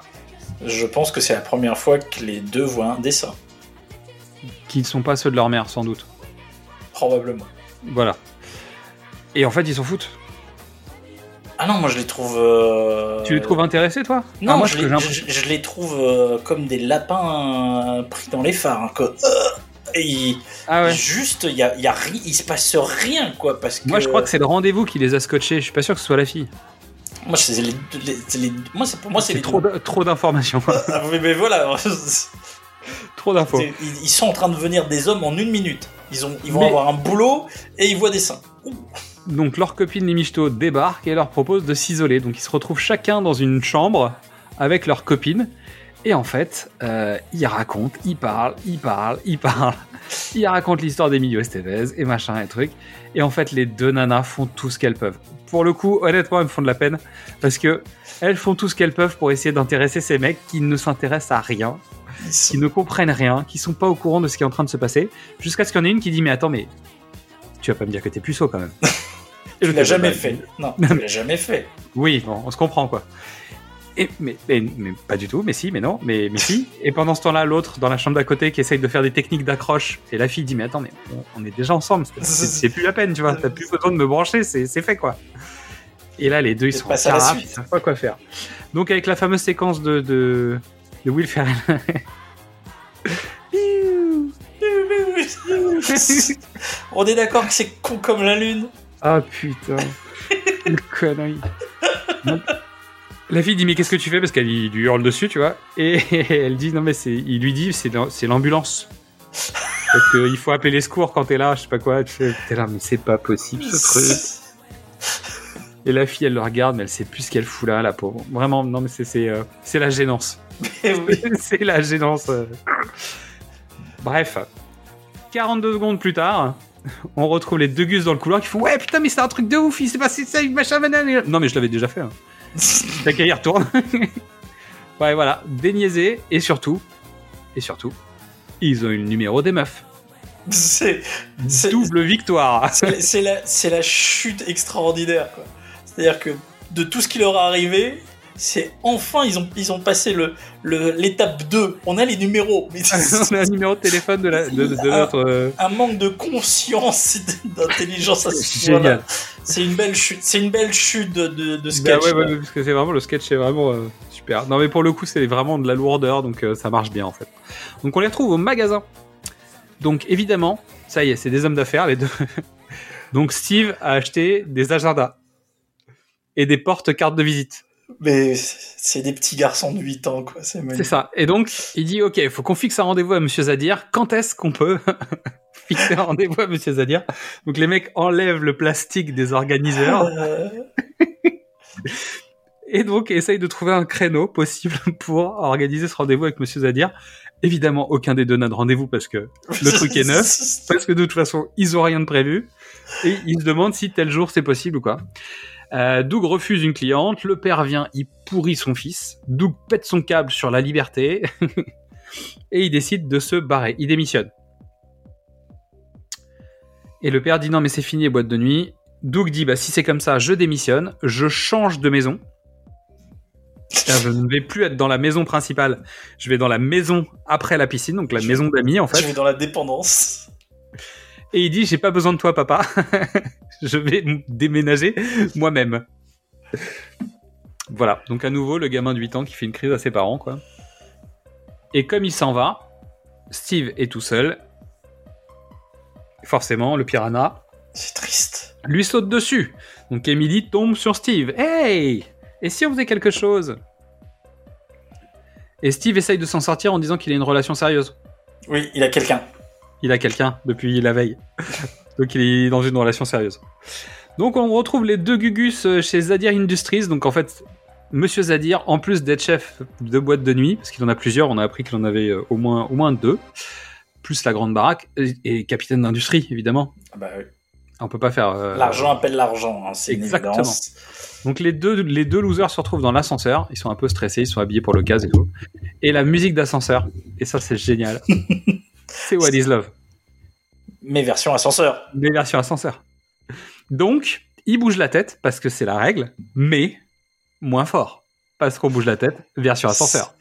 Je pense que c'est la première fois que les deux voient un dessin. Qu'ils sont pas ceux de leur mère sans doute. Probablement. Voilà. Et en fait ils s'en foutent. Ah non, moi je les trouve. euh, Tu les trouves intéressés toi? Non, Ah, moi, je, les, je- je les trouve euh, comme des lapins euh, pris dans les phares. hein, que, et ils- Ah ouais. Juste, il y a, y a ri- il se passe rien, quoi. Parce que, Moi je crois que c'est le rendez-vous qui les a scotchés. Je suis pas sûr que ce soit la fille. Moi, c'est les, les- les- moi, c'est pour moi, c'est C'est les trop, trop d'informations. [LAUGHS] Ah, oui, mais voilà. [LAUGHS] trop d'infos. Ils, sont en train de devenir des hommes en une minute. Ils, ont, ils vont Mais- avoir un boulot et ils voient des seins. Donc leur copine les michto débarque et leur propose de s'isoler. Donc ils se retrouvent chacun dans une chambre avec leur copine. Et en fait, euh, ils racontent, ils parlent, ils parlent, ils parlent. [LAUGHS] Ils racontent l'histoire d'Emilio Estevez et machin et truc. Et en fait, les deux nanas font tout ce qu'elles peuvent. Pour le coup, honnêtement, elles me font de la peine. Parce que elles font tout ce qu'elles peuvent pour essayer d'intéresser ces mecs qui ne s'intéressent à rien, sont- qui ne comprennent rien, qui sont pas au courant de ce qui est en train de se passer. Jusqu'à ce qu'il y en ait une qui dit Mais attends, mais tu vas pas me dire que t'es puceau quand même. [LAUGHS] Et Tu l'as jamais fait. Non, tu l'as jamais fait. oui, bon, on se comprend quoi. Et, mais, mais, mais pas du tout, mais si, mais non, mais, mais si. Et pendant ce temps-là, l'autre dans la chambre d'à côté qui essaye de faire des techniques d'accroche, et la fille dit Mais attends, mais on, on est déjà ensemble, c'est- plus la peine, tu vois, t'as plus besoin de me brancher, c'est c'est fait quoi. Et là, les deux ils sont en ils savent pas quoi faire. Donc, avec la fameuse séquence de, de, de Will Ferrell. [LAUGHS] On est d'accord que c'est con comme la lune. Ah putain, [LAUGHS] quelle connerie. La fille dit mais qu'est-ce que tu fais? Parce qu'elle lui hurle dessus tu vois. Et [LAUGHS] elle dit non mais c'est il lui dit c'est l'am- c'est l'ambulance. Parce qu'il faut appeler les secours quand t'es là je sais pas quoi t'es là mais c'est pas possible ce truc. Et la fille elle le regarde mais elle sait plus ce qu'elle fout là la pauvre. Vraiment non mais c'est c'est euh, c'est la gênance oui. [LAUGHS] c'est la gênance. Bref, 42 secondes plus tard, on retrouve les deux gus dans le couloir qui font Ouais, putain, mais c'est un truc de ouf, il s'est passé ça, machin, banane. Non, mais je l'avais déjà fait. Hein. [LAUGHS] T'as qu'à y retourne. [LAUGHS] ouais, voilà, déniaisé, et surtout, et surtout, ils ont eu le numéro des meufs. C'est Double victoire. c'est- la, c'est la chute extraordinaire. quoi. C'est-à-dire que de tout ce qui leur est arrivé, c'est enfin ils ont, ils ont passé le le- l'étape 2. On a les numéros. Mais [LAUGHS] on a un numéro de téléphone de, la, de, de- de notre. euh, un manque de conscience et d'intelligence à ce [LAUGHS] Génial. C'est une belle chute. C'est une belle chute de, de, de Bah sketch. ouais, quoi. ouais, parce que c'est vraiment le sketch est vraiment euh, super. Non mais pour le coup c'est vraiment de la lourdeur donc euh, ça marche bien en fait. Donc on les retrouve au magasin. Donc évidemment ça y est c'est des hommes d'affaires les deux. [LAUGHS] donc Steve a acheté des agendas et des portes cartes de visite. Mais c'est des petits garçons de 8 ans, quoi. C'est ça. Et donc il dit ok faut qu'on fixe un rendez-vous à Monsieur Zadir. Quand est-ce qu'on peut [LAUGHS] fixer un rendez-vous à Monsieur Zadir? Donc les mecs enlèvent le plastique des organiseurs. Euh, Et donc, essaye de trouver un créneau possible pour organiser ce rendez-vous avec Monsieur Zadir. Évidemment, aucun des deux n'a de rendez-vous parce que le truc est neuf, [LAUGHS] parce que de toute façon, ils ont rien de prévu. Et ils se demandent si tel jour c'est possible ou quoi. Euh, Doug refuse une cliente, le père vient, il pourrit son fils, Doug pète son câble sur la liberté, [LAUGHS] et il décide de se barrer, il démissionne. Et le père dit non mais c'est fini les boîtes de nuit. Doug dit bah si c'est comme ça, je démissionne, je change de maison. Je ne vais plus être dans la maison principale, je vais dans la maison après la piscine, donc la maison d'amis en fait. Je vais dans la dépendance. Et il dit J'ai pas besoin de toi, papa. [LAUGHS] [LAUGHS] je vais déménager moi-même. Voilà. Donc, à nouveau, le gamin de 8 ans qui fait une crise à ses parents, quoi. Et comme il s'en va, Steve est tout seul. Forcément, le piranha C'est triste. lui saute dessus. Donc, Emily tombe sur Steve. Hey Et si on faisait quelque chose? Et Steve essaye de s'en sortir en disant qu'il a une relation sérieuse. Oui, il a quelqu'un. Il a quelqu'un depuis la veille. [LAUGHS] Donc il est dans une relation sérieuse. Donc on retrouve les deux Gugus euh, chez Zadir Industries. Donc en fait, Monsieur Zadir, en plus d'être chef de boîte de nuit, parce qu'il en a plusieurs, on a appris qu'il en avait euh, au moins, au moins deux, plus la grande baraque, et, capitaine d'industrie, évidemment. Ah bah oui. On peut pas faire... euh, L'argent appelle l'argent, hein, c'est Exactement. Donc les deux, les deux losers se retrouvent dans l'ascenseur, ils sont un peu stressés, ils sont habillés pour le cas et tout. Et la musique d'ascenseur, et ça c'est génial, [LAUGHS] c'est What is Love. Mais version ascenseur. des versions ascenseur. Donc, il bouge la tête parce que c'est la règle, mais moins fort parce qu'on bouge la tête version ascenseur.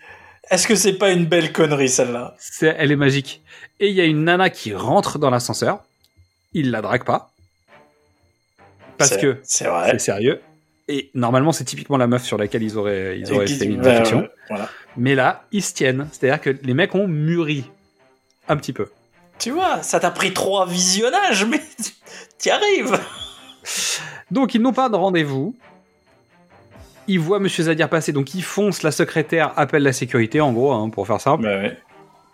Est-ce que c'est pas une belle connerie celle-là? C'est, elle est magique. Et il y a une nana qui rentre dans l'ascenseur. Il la drague pas parce que c'est sérieux. Et normalement, c'est typiquement la meuf sur laquelle ils auraient, ils auraient fait une bah, réflexion. voilà. Mais là, ils se tiennent. C'est-à-dire que les mecs ont mûri un petit peu. Tu vois, ça t'a pris trois visionnages, mais [LAUGHS] t'y arrives. Donc ils n'ont pas de rendez-vous. Ils voient Monsieur Zadir passer, donc ils foncent. La secrétaire appelle la sécurité, en gros, hein, pour faire simple. Bah ouais.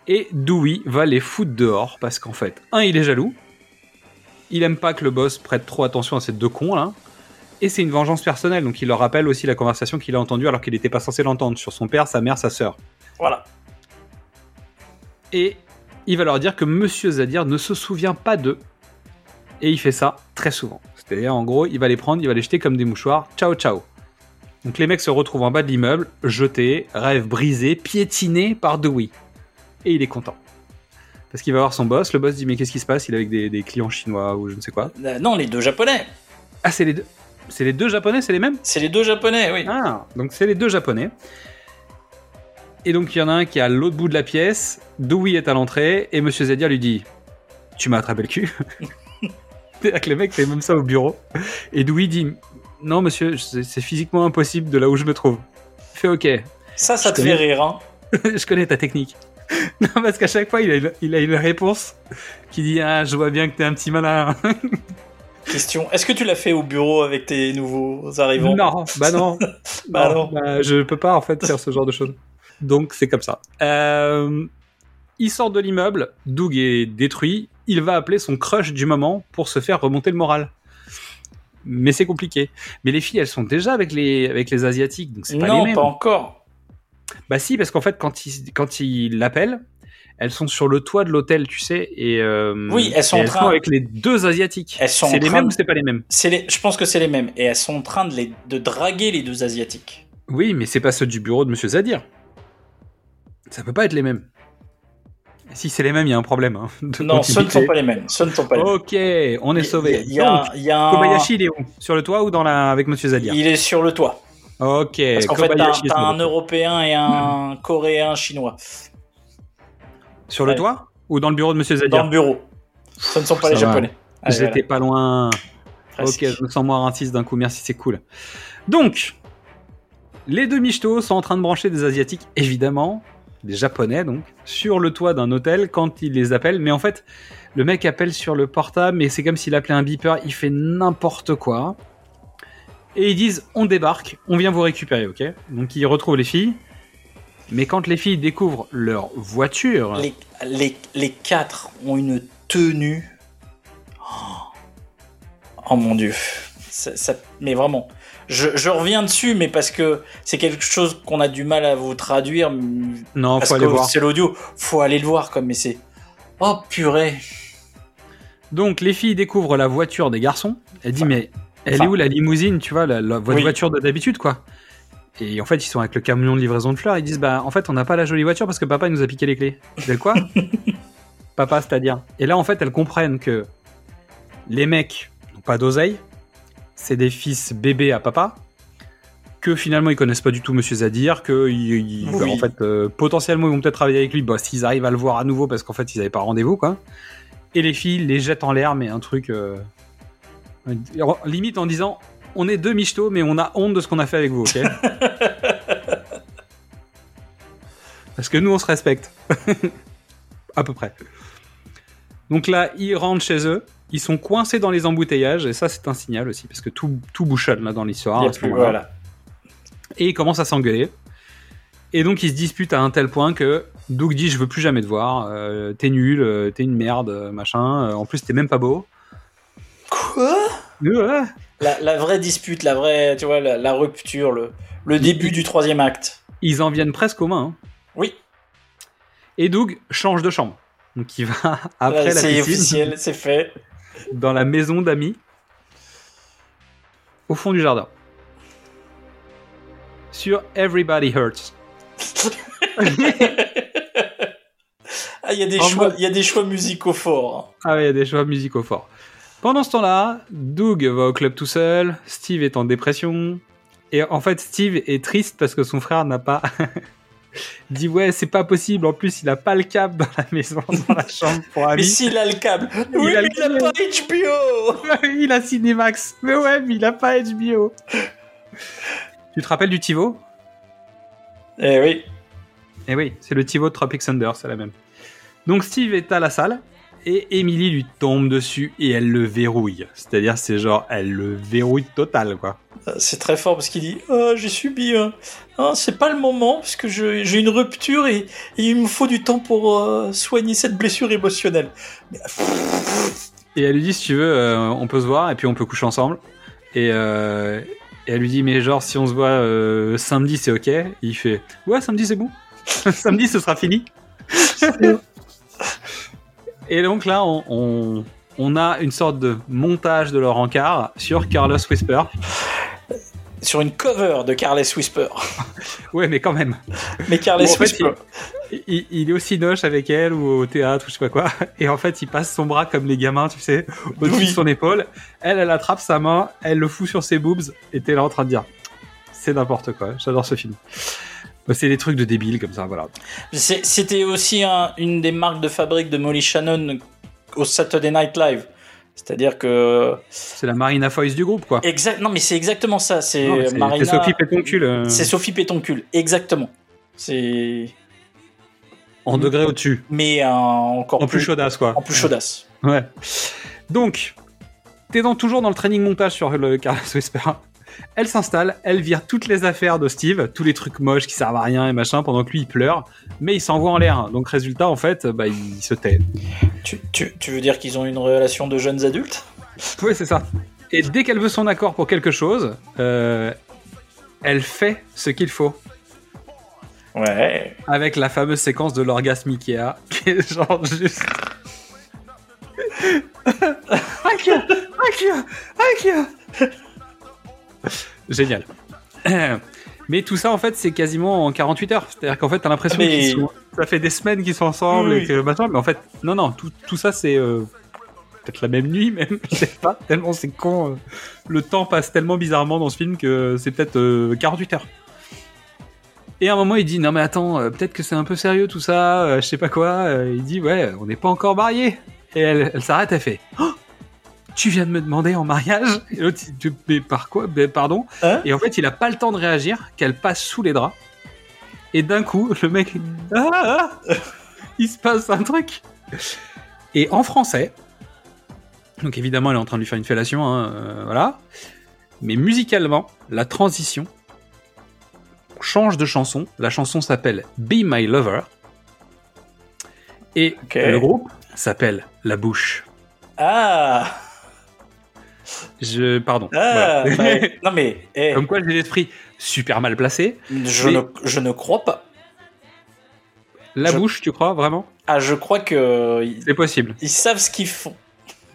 Et Dewey va les foutre dehors parce qu'en fait, un, il est jaloux. Il aime pas que le boss prête trop attention à ces deux cons là. Et c'est une vengeance personnelle, donc il leur rappelle aussi la conversation qu'il a entendue alors qu'il n'était pas censé l'entendre sur son père, sa mère, sa sœur. Voilà. Et il va leur dire que Monsieur Zadir ne se souvient pas d'eux. Et il fait ça très souvent. C'est-à-dire, en gros, il va les prendre, il va les jeter comme des mouchoirs. Ciao, ciao. Donc les mecs se retrouvent en bas de l'immeuble, jetés, rêve brisé, piétinés par Dewey. Et il est content. Parce qu'il va voir son boss, le boss dit mais qu'est-ce qui se passe? Il est avec des, des clients chinois ou je ne sais quoi. Euh, non, les deux japonais. Ah c'est les deux. C'est les deux japonais, c'est les mêmes? C'est les deux japonais, oui. Ah, donc c'est les deux japonais. Et donc il y en a un qui est à l'autre bout de la pièce, Dewey est à l'entrée, et Monsieur Zadir lui dit Tu m'as attrapé le cul [LAUGHS] C'est-à-dire que le mec fait même ça au bureau. Et Dewey dit Non, monsieur, c'est physiquement impossible de là où je me trouve. Fait Ok, Ça, ça Je te connais. fait rire, hein. [LAUGHS] je connais ta technique. [LAUGHS] Non, parce qu'à chaque fois, il a, une, il a une réponse qui dit Ah, je vois bien que t'es un petit malin. Question. Est-ce que tu l'as fait au bureau avec tes nouveaux arrivants? Non, bah non. Bah non. bah, je peux pas en fait faire ce genre de choses. Donc c'est comme ça. Euh, il sort de l'immeuble, Doug est détruit, il va appeler son crush du moment pour se faire remonter le moral. Mais c'est compliqué. Mais les filles, elles sont déjà avec les, avec les asiatiques, donc c'est pas les Non, mêmes. pas encore. Bah si, parce qu'en fait, quand il, quand il l'appelle, elles sont sur le toit de l'hôtel, tu sais, et euh, Oui, elles sont en train- avec les deux asiatiques. Elles sont c'est les mêmes de- ou c'est pas les mêmes? C'est les... Je pense que c'est les mêmes. Et elles sont en train de, les... de draguer les deux asiatiques. Oui, mais c'est pas ceux du bureau de Monsieur Zadir. Ça peut pas être les mêmes. Si c'est les mêmes, il y a un problème. hein, de Non, ce ne sont pas les mêmes. Ce ne sont pas les mêmes. Ok, on est sauvé. Il y a, il y a un- Kobayashi, il est où? Sur le toit ou dans la avec Monsieur Zadir Il est sur le toit. Ok, Parce qu'en fait, t'as un le toit. Européen et un Coréen chinois Sur le Ouais. toit ou dans le bureau de Monsieur dans Zadir le bureau. Ce ne sont pas Ça les va. Japonais. Allez, J'étais pas loin. presque. Ok, je me sens moins raciste d'un coup, merci, c'est cool. Donc, les deux michtos sont en train de brancher des Asiatiques, évidemment, des Japonais donc, sur le toit d'un hôtel quand ils les appellent. Mais en fait, le mec appelle sur le portable, mais c'est comme s'il appelait un beeper, il fait n'importe quoi. Et ils disent on débarque, on vient vous récupérer, ok? Donc ils retrouvent les filles. Mais quand les filles découvrent leur voiture, Les, les, les quatre ont une tenue. Oh, Oh mon dieu. Ça- ça- mais vraiment. Je, je reviens dessus, mais parce que c'est quelque chose qu'on a du mal à vous traduire. non, parce faut aller que voir. c'est l'audio. Faut aller le voir, comme, mais c'est. Oh purée. Donc les filles découvrent la voiture des garçons. Elle dit mais Elle Enfin- est où la limousine, tu vois, la, la- votre Oui. voiture de d'habitude, quoi Et en fait, ils sont avec le camion de livraison de fleurs, ils disent, bah, en fait, on n'a pas la jolie voiture parce que papa il nous a piqué les clés. C'est quoi [LAUGHS] Papa, c'est-à-dire Et là, en fait, elles comprennent que les mecs n'ont pas d'oseille, c'est des fils bébés à papa, que finalement ils connaissent pas du tout Monsieur Zadir, que ils- ils- Oui. bah, en fait, euh, potentiellement ils vont peut-être travailler avec lui, bah, s'ils arrivent à le voir à nouveau parce qu'en fait ils n'avaient pas rendez-vous, quoi. Et les filles les jettent en l'air, mais un truc. euh, limite en disant on est deux michetots, mais on a honte de ce qu'on a fait avec vous, ok? [LAUGHS] Parce que nous, on se respecte. [LAUGHS] à peu près. Donc là, ils rentrent chez eux, ils sont coincés dans les embouteillages, et ça, c'est un signal aussi, parce que tout, tout bouchonne là dans l'histoire. Voilà. Et ils commencent à s'engueuler. Et donc, ils se disputent à un tel point que Doug dit Je veux plus jamais te voir, euh, t'es nul, euh, t'es une merde, euh, machin, euh, en plus, t'es même pas beau. Quoi? Ouais. la, la vraie dispute, la vraie, tu vois, la, la rupture, le, le début du troisième acte. Ils en viennent presque aux mains. hein. Oui, Et Doug change de chambre. Donc il va [LAUGHS] après Là, la c'est officiel, c'est fait. Dans la maison d'amis au fond du jardin. Sur Everybody Hurts. [LAUGHS] Ah, il y a des En choix, mode- il y a des choix musicaux forts. Ah ouais, il y a des choix musicaux forts. Pendant ce temps-là, Doug va au club tout seul, Steve est en dépression, et en fait Steve est triste parce que son frère n'a pas [LAUGHS] dit ouais c'est pas possible, en plus il a pas le câble dans la maison, dans la chambre pour Mais amis. s'il a le câble, oui, a mais il a pas HBO. [LAUGHS] il a Cinemax, mais ouais mais il a pas HBO. Tu te rappelles du TiVo? Eh oui. Eh oui, c'est le TiVo de Tropic Thunder, c'est la même. Donc Steve est à la salle et Emily lui tombe dessus et elle le verrouille. C'est-à-dire, c'est genre, elle le verrouille total, quoi. Euh, C'est très fort parce qu'il dit Ah, J'ai subi c'est pas le moment parce que j'ai une rupture et, et il me faut du temps pour euh, soigner cette blessure émotionnelle. Et elle lui dit, si tu veux, euh, on peut se voir et puis on peut coucher ensemble. Et, et elle lui dit, mais genre, si on se voit samedi, c'est ok. Et il fait, ouais, samedi, c'est bon. [LAUGHS] samedi, ce sera fini. Et donc là, on, on, on a une sorte de montage de leur encart sur Carlos Whisper. Sur une cover de Carles Whisper. [LAUGHS] Ouais, mais quand même. Mais Carles Bon, en fait, Whisper. il, il- il est aussi noche avec elle ou au théâtre ou je sais pas quoi. Et en fait, il passe son bras comme les gamins, tu sais, au-dessus Oui. de son épaule. Elle, elle attrape sa main, elle le fout sur ses boobs et t'es là en train de dire c'est n'importe quoi. J'adore ce film. Bah, C'est des trucs de débiles comme ça, voilà. C'était aussi un- une des marques de fabrique de Molly Shannon au Saturday Night Live. C'est-à-dire que. C'est la Marina Foïs du groupe, quoi. Exact, non, mais c'est exactement ça. C'est Marina. c'est Sophie Pétoncule, euh. C'est Sophie Pétoncule, exactement. C'est. En degré au-dessus. Mais euh, encore En plus chaudasse, quoi. En plus chaudasse. Ouais. Donc, t'es dans, toujours dans le training montage sur le Carlos Whisper. Elle s'installe, elle vire toutes les affaires de Steve, tous les trucs moches qui servent à rien et machin, pendant que lui il pleure, mais il s'envoie en l'air. Donc résultat, en fait, bah, il se tait. Tu, tu- tu veux dire qu'ils ont une relation de jeunes adultes? Oui, c'est ça. Et dès qu'elle veut son accord pour quelque chose, euh, elle fait ce qu'il faut. Ouais. Avec la fameuse séquence de l'orgasme Ikea, [LAUGHS] qui est genre juste. [LAUGHS] Ikea Ikea Ikea [LAUGHS] Génial. [CLEARS THROAT] Mais tout ça, en fait, c'est quasiment en 48 heures. C'est-à-dire qu'en fait, t'as l'impression Mais- sont... ça fait des semaines qu'ils sont ensemble Oui, et que machin, mais en fait, non, non, tout, tout ça, c'est euh, peut-être la même nuit, [LAUGHS] même, je sais pas, tellement c'est con. euh. Le temps passe tellement bizarrement dans ce film que c'est peut-être euh, 48 heures. Et à un moment, il dit Non, mais attends, euh, peut-être que c'est un peu sérieux tout ça, euh, je sais pas quoi. Euh, il dit Ouais, on n'est pas encore mariés. Et elle, elle s'arrête, elle fait Oh, Tu viens de me demander en mariage [LAUGHS] Et l'autre, il dit, Mais par quoi? Ben, Pardon. et en fait, il a pas le temps de réagir, qu'elle passe sous les draps. Et d'un coup, le mec, Ah, ah il se passe un truc. Et en français, donc évidemment, elle est en train de lui faire une fellation, hein, euh, voilà. Mais musicalement, la transition change de chanson. La chanson s'appelle Be My Lover. Et le groupe s'appelle La Bouche. Ah Je, pardon. Ah, Voilà. bah, [LAUGHS] Non mais. eh, Comme quoi, j'ai l'esprit super mal placé. je, Mais ne, je ne crois pas. La je- bouche, tu crois vraiment? Ah, je crois que. C'est possible. Ils savent ce qu'ils font.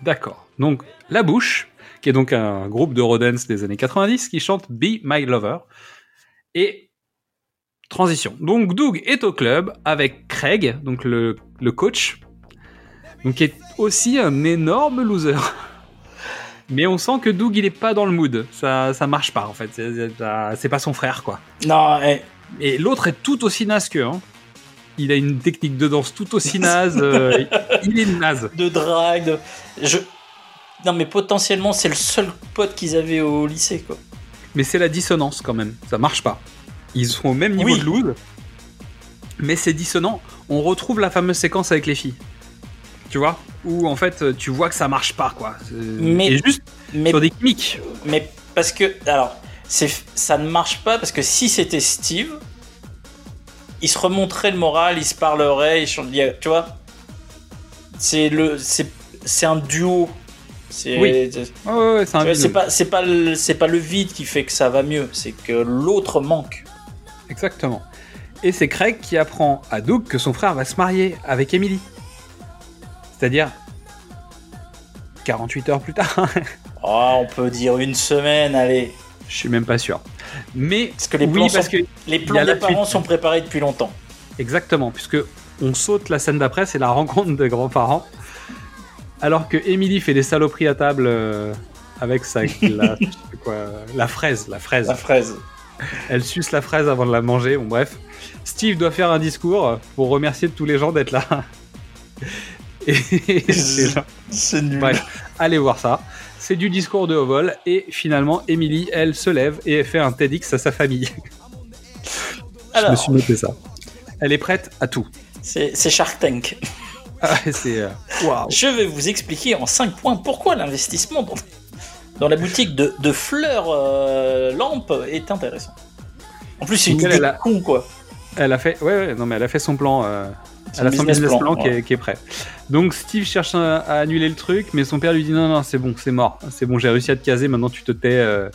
D'accord. Donc, La Bouche, qui est donc un groupe d'Eurodance des années 90 qui chante Be My Lover. Et transition. Donc Doug est au club avec Craig, donc le, le coach, donc qui est aussi un énorme loser. [LAUGHS] Mais on sent que Doug il est pas dans le mood, ça ça marche pas en fait, c'est pas son frère quoi. Non, eh, Et l'autre est tout aussi naze qu'eux. Hein. Il a une technique de danse tout aussi naze. euh, [LAUGHS] il est naze. de drague. de- Je... Non, mais potentiellement, c'est le seul pote qu'ils avaient au lycée, quoi. Mais c'est la dissonance quand même. Ça marche pas. Ils sont au même niveau Oui. de loose. Mais c'est dissonant. On retrouve la fameuse séquence avec les filles. Tu vois Où en fait tu vois que ça marche pas quoi. Mais- Et juste Mais, sur des gimmicks. mais parce que. Alors, ça ne marche pas parce que si c'était Steve, il se remonterait le moral, il se parlerait, il chan- il y a- tu vois C'est le. C'est c'est un duo. C'est. Oui. Ouais, ouais, c'est pas, c'est pas, le- c'est pas le vide qui fait que ça va mieux, c'est que l'autre manque. Exactement. Et c'est Craig qui apprend à Doug que son frère va se marier avec Emily. C'est-à-dire 48 heures plus tard. Oh, [LAUGHS] on peut dire une semaine, allez. Je suis même pas sûr. Mais Parce que les oui, plans, parce sont, que les plans des parents suite. sont préparés depuis longtemps. exactement, puisque on saute la scène d'après, c'est la rencontre des grands-parents. Alors que Emily fait des saloperies à table euh, avec sa [LAUGHS] la, quoi, la fraise, la fraise. La fraise. Elle suce la fraise avant de la manger. Bon bref, Steve doit faire un discours pour remercier tous les gens d'être là. [LAUGHS] [LAUGHS] C'est nul. Bref, allez voir ça. C'est du discours de haut vol et finalement Emily, elle se lève et elle fait un TEDx à sa famille. [LAUGHS] Je me suis noté ça. Elle est prête à tout. c'est Shark Tank. Ah, euh. Je vais vous expliquer en 5 points pourquoi l'investissement dans, dans la boutique de, de fleurs euh, lampes est intéressant. En plus, c'est une elle, idée elle a- con, quoi. Elle a fait, ouais, ouais, non mais elle a fait son plan. euh, Son elle a son business plan, qui, est, qui est prêt. Donc Steve cherche à, à annuler le truc, mais son père lui dit non non c'est bon, c'est mort, c'est bon, j'ai réussi à te caser, maintenant tu te tais. euh.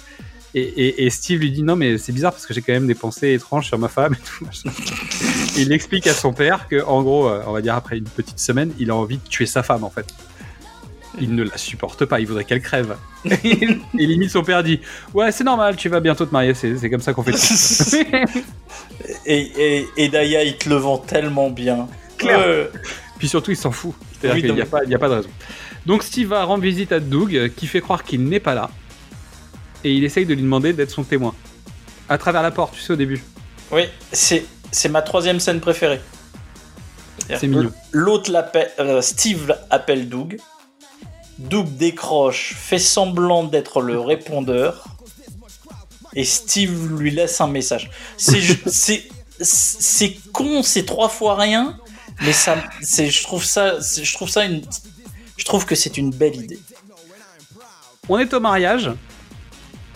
Et, et- et Steve lui dit non mais c'est bizarre parce que j'ai quand même des pensées étranges sur ma femme et tout. machin. Et [LAUGHS] il explique à son père que en gros, euh, on va dire après une petite semaine, il a envie de tuer sa femme en fait. Il ne la supporte pas, il voudrait qu'elle crève. [LAUGHS] et limite son père dit ouais c'est normal, tu vas bientôt te marier, c'est c'est comme ça qu'on fait. tout. [LAUGHS] Et, et, et Daya, il te le vend tellement bien. Clair. Euh, Puis surtout, il s'en fout. C'est-à-dire Oui, qu'il non, n'y a, pas- il y a pas de raison. Donc Steve va rendre visite à Doug, euh, qui fait croire qu'il n'est pas là. Et il essaye de lui demander d'être son témoin. À travers la porte, tu sais, au début. oui, c'est c'est ma troisième scène préférée. C'est mignon. L'autre l'appelle, euh, Steve appelle Doug. Doug décroche, fait semblant d'être le répondeur. Et Steve lui laisse un message. C'est ju- c'est c'est con, c'est trois fois rien, mais ça, c'est je trouve ça, je trouve ça une, je trouve que c'est une belle idée. On est au mariage.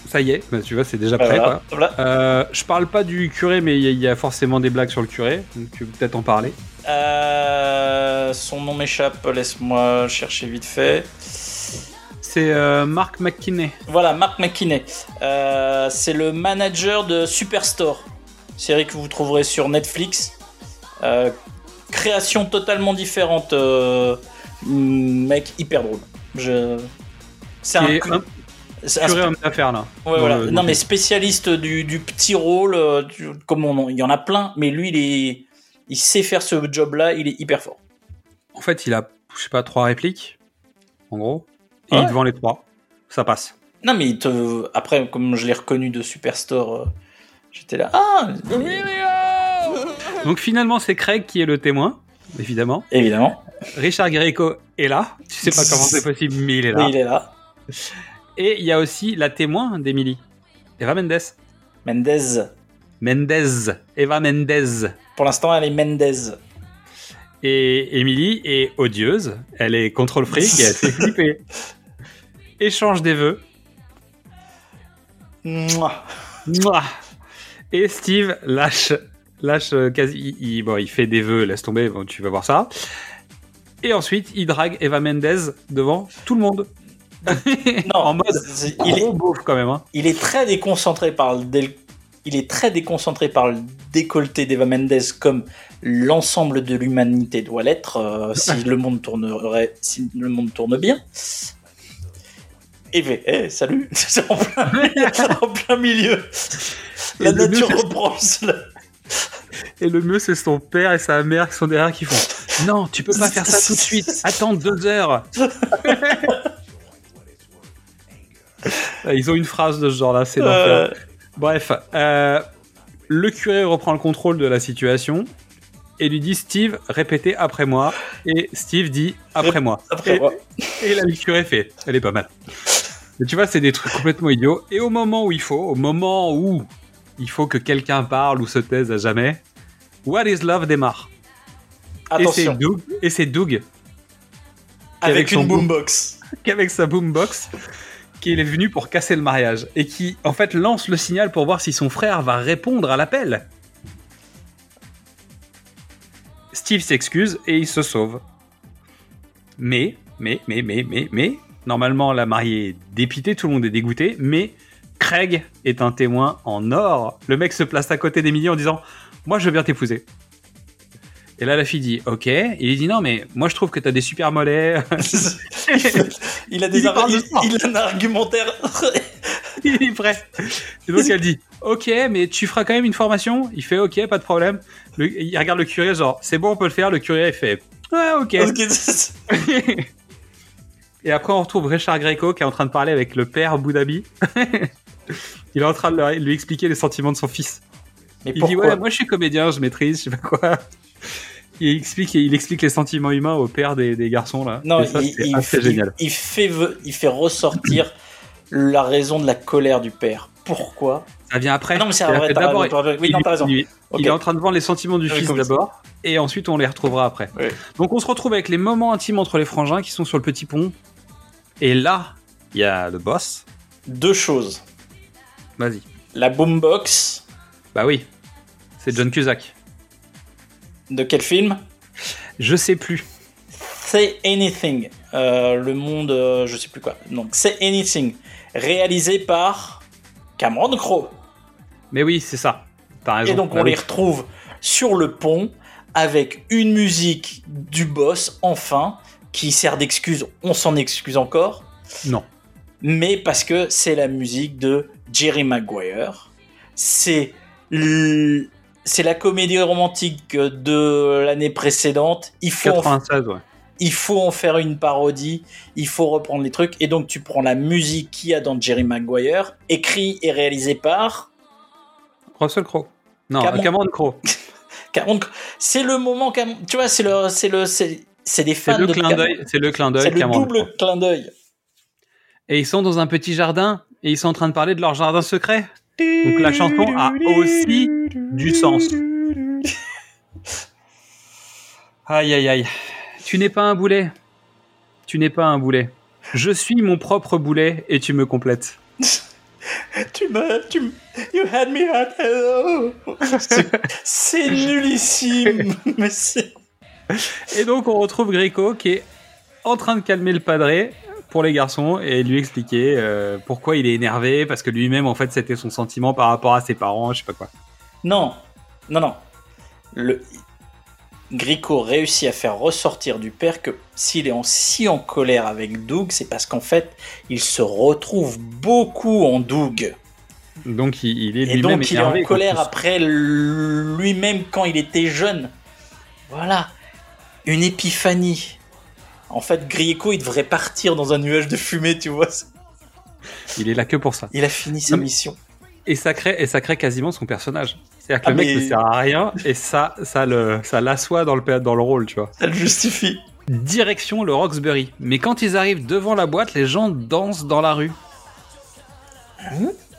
Ça y est, bah, tu vois, c'est déjà prêt. Voilà, quoi. voilà. Euh, je parle pas du curé, mais il y, a- il y a forcément des blagues sur le curé. Donc tu peux peut-être en parler. Euh, son nom m'échappe, laisse-moi chercher vite fait. C'est euh, Mark McKinney. Voilà, Mark McKinney. Euh, c'est le manager de Superstore, série que vous trouverez sur Netflix. Création totalement différente, euh, mec hyper drôle. Je... C'est un, est un homme d'affaires, là. Ouais, voilà. le- non mais spécialiste du, du petit rôle, euh, du- comme on, il y en a plein, mais lui il est, il sait faire ce job-là, il est hyper fort. En fait, il a, je sais pas, trois répliques. En gros. Et Ouais. il te vend les trois. Ça passe. Non mais il te, après comme je l'ai reconnu de Superstore, euh, j'étais là, ah, Donc finalement, c'est Craig qui est le témoin, évidemment. évidemment, Richard Greco est là. Tu sais pas comment c'est possible, mais il est là. Oui, il est là. Et il y a aussi la témoin d'Emily, Eva Mendes. Mendez. Mendez. Eva Mendez. Pour l'instant, elle est Mendez. Et Emily est odieuse. Elle est contrôle fric et elle fait flipper. [LAUGHS] Échange des vœux. Mouah. Mouah. Et Steve lâche, lâche euh, quasi. Il, il- bon, il fait des vœux, laisse tomber, bon, tu vas voir ça. Et ensuite, il drague Eva Mendez devant tout le monde. [LAUGHS] Non, en mode il, est, beauf quand même. Hein. il est très déconcentré par le dél- il est très déconcentré par le décolleté d'Eva Mendes comme l'ensemble de l'humanité doit l'être euh, si [LAUGHS] le monde tournerait si le monde tourne bien. Et fait Eh, salut [LAUGHS] C'est en plein, en plein milieu. La nature reprend cela. Et le mieux, c'est son père et sa mère qui sont derrière qui font Non, tu peux pas faire ça tout de suite. Attends deux heures. [LAUGHS] Ils ont une phrase de ce genre-là, c'est. Euh, Bref, euh, le curé reprend le contrôle de la situation et lui dit Steve, répétez après moi. Et Steve dit après moi. après et, moi. et le curé fait Elle est pas mal. Mais tu vois, c'est des trucs complètement idiots. Et au moment où il faut, au moment où il faut que quelqu'un parle ou se taise à jamais, What is Love démarre. Et c'est Attention, Doug, et c'est Doug avec, avec son une boom- boombox. [LAUGHS] qu'avec sa boombox, qu'il est venu pour casser le mariage et qui en fait lance le signal pour voir si son frère va répondre à l'appel. Steve s'excuse et il se sauve. Mais, mais, mais, mais, mais, mais, normalement la mariée est dépitée, tout le monde est dégoûté, mais Craig est un témoin en or. Le mec se place à côté d'Emily en disant Moi je veux bien t'épouser. Et là la fille dit Ok. Et il dit Non, mais moi je trouve que t'as des super mollets. [LAUGHS] il a des Il il, a un argumentaire. [LAUGHS] il est prêt. Et donc elle dit Ok, mais tu feras quand même une formation Il fait Ok, pas de problème. Le- il regarde le curé, genre C'est bon, on peut le faire. Le curé il fait ok. Ok. [LAUGHS] Et après, on retrouve Richard Greco qui est en train de parler avec le père Boudabi. Il est en train de lui expliquer les sentiments de son fils. Mais Il dit Ouais, moi je suis comédien, je maîtrise, je sais pas quoi. Il explique, il explique les sentiments humains au père des, des garçons là. Non, ça, il, génial. fait, il fait ressortir la raison de la colère du père. Pourquoi? Ça vient après. Ah non, mais c'est vrai, d'abord. Oui, il- non, t'as raison. il- est en train de vendre les sentiments du Oui, fils d'abord, et ensuite on les retrouvera après. Ouais. Donc on se retrouve avec les moments intimes entre les frangins qui sont sur le petit pont. Et là, il y a le boss. Deux choses. Vas-y. La boombox Bah oui, c'est John Cusack. de quel film? Je sais plus. Say Anything. Euh, le monde, euh, je sais plus quoi. Donc, Say Anything. Réalisé par Cameron Crowe. Mais oui, c'est ça. T'as raison. Et donc, Bah on oui. les retrouve sur le pont avec une musique du boss, enfin, qui sert d'excuse. On s'en excuse encore. Non. mais parce que c'est la musique de Jerry Maguire. C'est l- c'est la comédie romantique de l'année précédente. Il faut, en, 96, ouais. il faut en faire une parodie, il faut reprendre les trucs, et donc tu prends la musique qu'il y a dans Jerry Maguire, écrit et réalisé par Russell Crowe. Non, Cameron- Cameron Crowe. [LAUGHS] Cameron. C'est le moment, Cam- tu vois, c'est le, c'est le, c'est c'est des C'est fans le de clin d'œil. C'est le clin d'œil. C'est le double clin d'œil. Et ils sont dans un petit jardin et ils sont en train de parler de leur jardin secret. Donc la chanson a aussi du sens. [LAUGHS] Aïe aïe aïe. Tu n'es pas un boulet. Tu n'es pas un boulet. Je suis mon propre boulet et tu me complètes. [LAUGHS] Tu m'as, tu, m- you had me at hello. [LAUGHS] C'est- nullissime, mais. Et donc on retrouve Greco qui est en train de calmer le padré pour les garçons et lui expliquer euh, pourquoi il est énervé parce que lui-même en fait c'était son sentiment par rapport à ses parents, je sais pas quoi. Non, non, non. Le Grico réussit à faire ressortir du père que s'il est en, si en colère avec Doug, c'est parce qu'en fait, il se retrouve beaucoup en Doug. Donc il, il est Et donc, il est en colère après lui-même quand il était jeune. Voilà. Une épiphanie. En fait, Grico, il devrait partir dans un nuage de fumée, tu vois. Il est là que pour ça. Il a fini sa mission. Et ça crée, et ça crée quasiment son personnage. C'est-à-dire que Ah, le mec mais- ne sert à rien et ça, ça le, ça l'assoit dans le, dans le rôle, tu vois. Ça le justifie. Direction le Roxbury. Mais quand ils arrivent devant la boîte, les gens dansent dans la rue.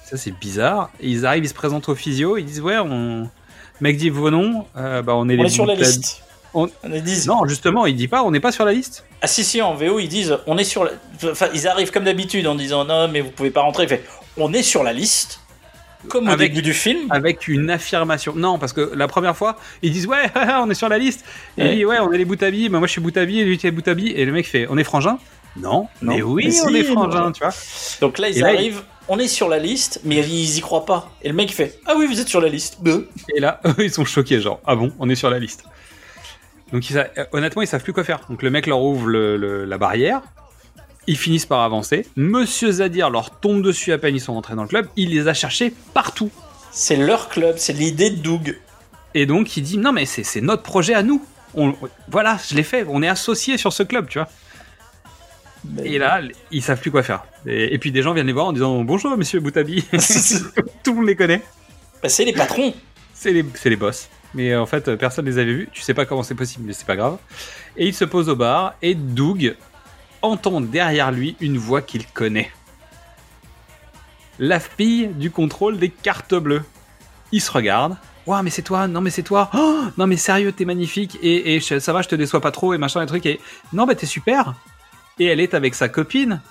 Ça c'est bizarre. Et ils arrivent, ils se présentent au physio, ils disent ouais, on. Le mec dit vos noms, euh, bah on est On les est sur la liste. On- disent. Non, justement, il dit pas, on n'est pas sur la liste. Ah si si en VO ils disent on est sur la... enfin ils arrivent comme d'habitude en disant non mais vous pouvez pas rentrer il fait on est sur la liste comme au Avec- début du film Avec une affirmation. Non, parce que la première fois, ils disent ouais, [LAUGHS] on est sur la liste. Et Ouais. il dit ouais, on est les Boutabi, mais moi je suis Boutabi, et lui tu es Boutabi. Et le mec fait on est frangin? Non, Non. mais oui, Mais on si, est frangin, tu vois. donc là ils là, arrivent on est sur la liste mais ils y croient pas et le mec fait ah oui vous êtes sur la liste. Et là, [LAUGHS] ils sont choqués, genre, ah bon, on est sur la liste. Donc, ils honnêtement, ils savent plus quoi faire. Donc, le mec leur ouvre le- le- la barrière. Ils finissent par avancer. Monsieur Zadir leur tombe dessus à peine ils sont rentrés dans le club. Il les a cherchés partout. C'est leur club, c'est l'idée de Doug. Et donc il dit non mais c'est notre projet à nous. On, voilà, je l'ai fait. On est associés sur ce club, tu vois. Et là, ils savent plus quoi faire. Et, et puis des gens viennent les voir en disant bonjour Monsieur Boutabi. [LAUGHS] [LAUGHS] Tout le monde les connaît. Bah, c'est les patrons. C'est les, c'est les boss. Mais euh, en fait, euh, personne les avait vus. Tu sais pas comment c'est possible, mais c'est pas grave. Et il se pose au bar et Doug entend derrière lui une voix qu'il connaît. La fille du contrôle des cartes bleues. Il se regarde. Ouah, mais c'est toi, non, mais c'est toi. Oh, non, mais sérieux, t'es magnifique. Et, ça va, je te déçois pas trop et machin, et trucs. Et non, bah t'es super. Et elle est avec sa copine.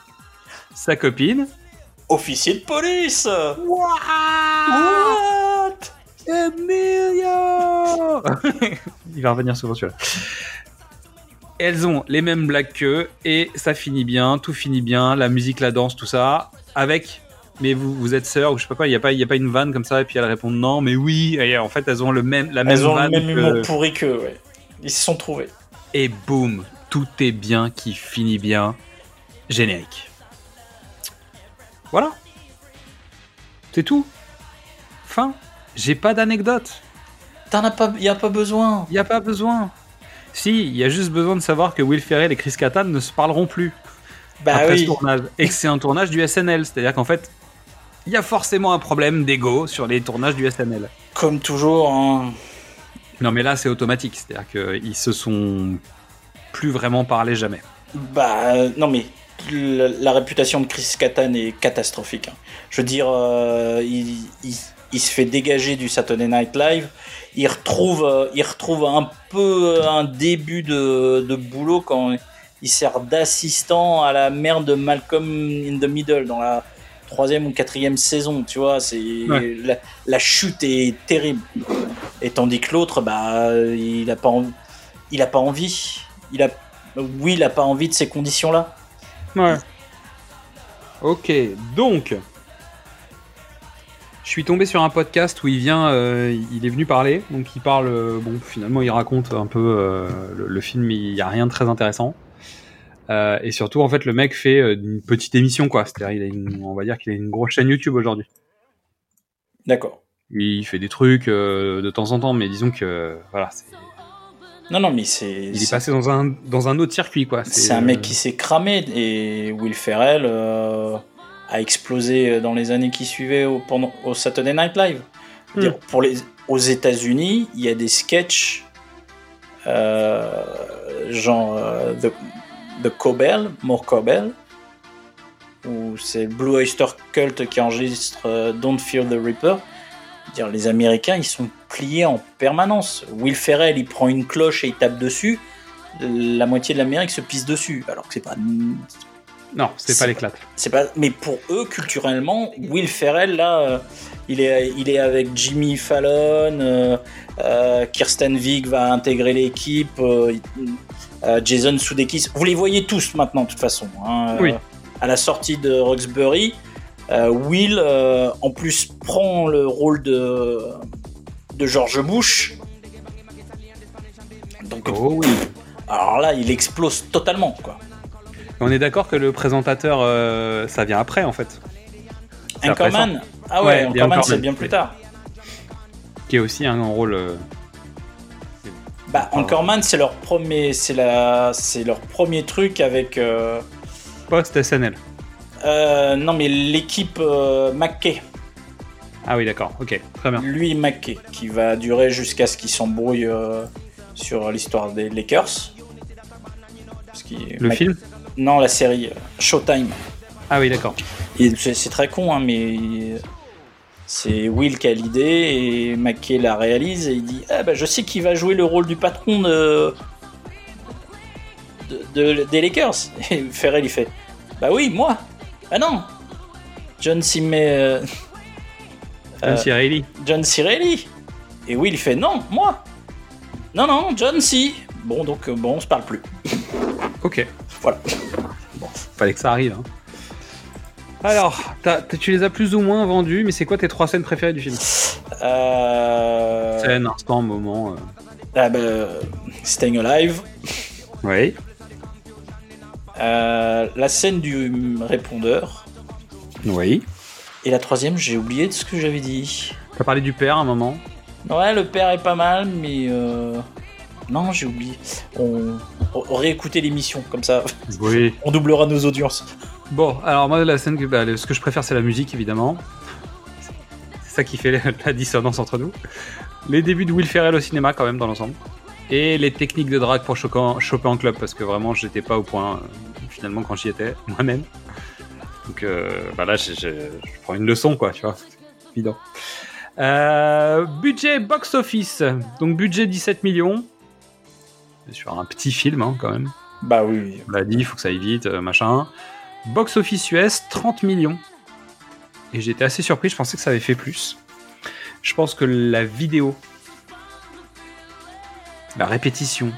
Sa copine. Officier de police What Emilio [LAUGHS] Il va revenir souvent celui-là. Elles ont les mêmes blagues qu'eux et ça finit bien, tout finit bien, la musique, la danse, tout ça, avec. Mais vous, vous êtes sœurs ou je sais pas quoi, il n'y a, pas- il y a pas une vanne comme ça et puis elles répondent non, mais oui. Et en fait, elles ont le même, la même Elles ont le même que- humour pourri qu'eux, ouais. Ils se sont trouvés. et boum, tout est bien qui finit bien. Générique. Voilà. C'est tout. Fin. J'ai pas d'anecdote. T'en as pas, y a pas besoin. Y a pas besoin. Si, il y a juste besoin de savoir que Will Ferrell et Chris Kattan ne se parleront plus Bah après ce tournage. Et que c'est un tournage du SNL. C'est-à-dire qu'en fait, il y a forcément un problème d'ego sur les tournages du SNL. Comme toujours, hein. Non mais là, c'est automatique. C'est-à-dire qu'ils se sont plus vraiment parlé jamais. Bah non mais la, la réputation de Chris Kattan est catastrophique. hein. Je veux dire, euh, il, il- il se fait dégager du Saturday Night Live. Il retrouve, euh, il retrouve un peu un début de, de boulot quand il sert d'assistant à la mère de Malcolm in the Middle dans la troisième ou quatrième saison. Tu vois, c'est Ouais. la, la chute est terrible. Et tandis que l'autre, bah, il a pas, envie- il a pas envie. Il a, oui, il a pas envie de ces conditions-là. Ouais. Ok, donc. Je suis tombé sur un podcast où il vient, euh, il est venu parler. Donc il parle, euh, bon, finalement il raconte un peu euh, le, le film, il n'y a rien de très intéressant. Et surtout, en fait, le mec fait une petite émission, quoi. C'est-à-dire, on va dire qu'il a une grosse chaîne YouTube aujourd'hui. D'accord. Il fait des trucs de temps en temps, mais disons que, voilà, c'est- Non, non, mais c'est. il est c'est- passé dans un, dans un autre circuit, quoi. C'est un mec qui s'est cramé et Will Ferrell a explosé dans les années qui suivaient au, pendant, au Saturday Night Live. Hmm. dire, pour les, aux États-Unis, il y a des sketchs euh, genre euh, The, The Cobell, More Cobell, où c'est Blue Oyster Cult qui enregistre euh, Don't Fear the Reaper. Dire, les Américains, ils sont pliés en permanence. Will Ferrell, il prend une cloche et il tape dessus la moitié de l'Amérique se pisse dessus. Alors que c'est pas. Non, c'est pas l'éclate. C'est pas. Mais pour eux, culturellement, Will Ferrell, là, euh, il, est, il est avec Jimmy Fallon, euh, euh, Kirsten Wiig va intégrer l'équipe, euh, euh, Jason Sudeikis. Vous les voyez tous maintenant, de toute façon. hein. Oui. Euh, à la sortie de Roxbury, euh, Will, euh, en plus, prend le rôle de, de George Bush. Donc, Oh oui. alors là, il explose totalement, quoi. On est d'accord que le présentateur, euh, ça vient après, en fait. Anchorman Ah ouais, Anchorman, c'est bien plus tard. Qui est aussi un rôle. euh, Bah, Anchorman, c'est leur premier, c'est la, c'est leur premier truc avec. euh, post-SNL. euh, non, mais l'équipe McKay, Ah oui, d'accord, ok, très bien. lui McKay, qui va durer jusqu'à ce qu'il s'embrouille sur l'histoire des Lakers. Parce Le Mac- film? Non, la série euh, Showtime. Ah oui, d'accord. C'est très con, hein, mais c'est Will qui a l'idée et McKay la réalise et il dit ah, bah, Je sais qui va jouer le rôle du patron de, de- de- des Lakers. [LAUGHS] Et Ferrell il fait Bah oui, moi Ah non John Cime. euh, [LAUGHS] John euh, C. Reilly. John C. Reilly. Et Will il fait Non, moi Non, non, John C. Bon, donc euh, bon, on se parle plus. Ok, Voilà. fallait que ça arrive. hein. Alors, tu les as plus ou moins vendus, mais c'est quoi tes trois scènes préférées du film? Euh... Scène, instant, moment. euh. ah, bah, Staying Alive. Oui. Euh, la scène du répondeur. Oui. Et la troisième, j'ai oublié de ce que j'avais dit. T'as parlé du père à un moment? Ouais, le père est pas mal, mais euh... non, j'ai oublié. On, on réécouter l'émission comme ça. Oui. [LAUGHS] On doublera nos audiences. Bon, alors moi, la scène bah, ce que je préfère, c'est la musique, évidemment. C'est ça qui fait la, dissonance entre nous. Les débuts de Will Ferrell au cinéma, quand même, dans l'ensemble. Et les techniques de drague pour en- choper en club, parce que vraiment, j'étais pas au point, finalement, quand j'y étais, [LAUGHS] moi-même. Donc, euh, bah là, je prends une leçon, quoi, tu vois. Évident. Euh, budget box-office. Donc, budget 17 millions. Sur un petit film, hein, quand même. Bah oui. On l'a dit, il faut que ça aille vite, euh, machin. Box office US, 30 millions. Et j'étais assez surpris, je pensais que ça avait fait plus. Je pense que la vidéo, la répétition.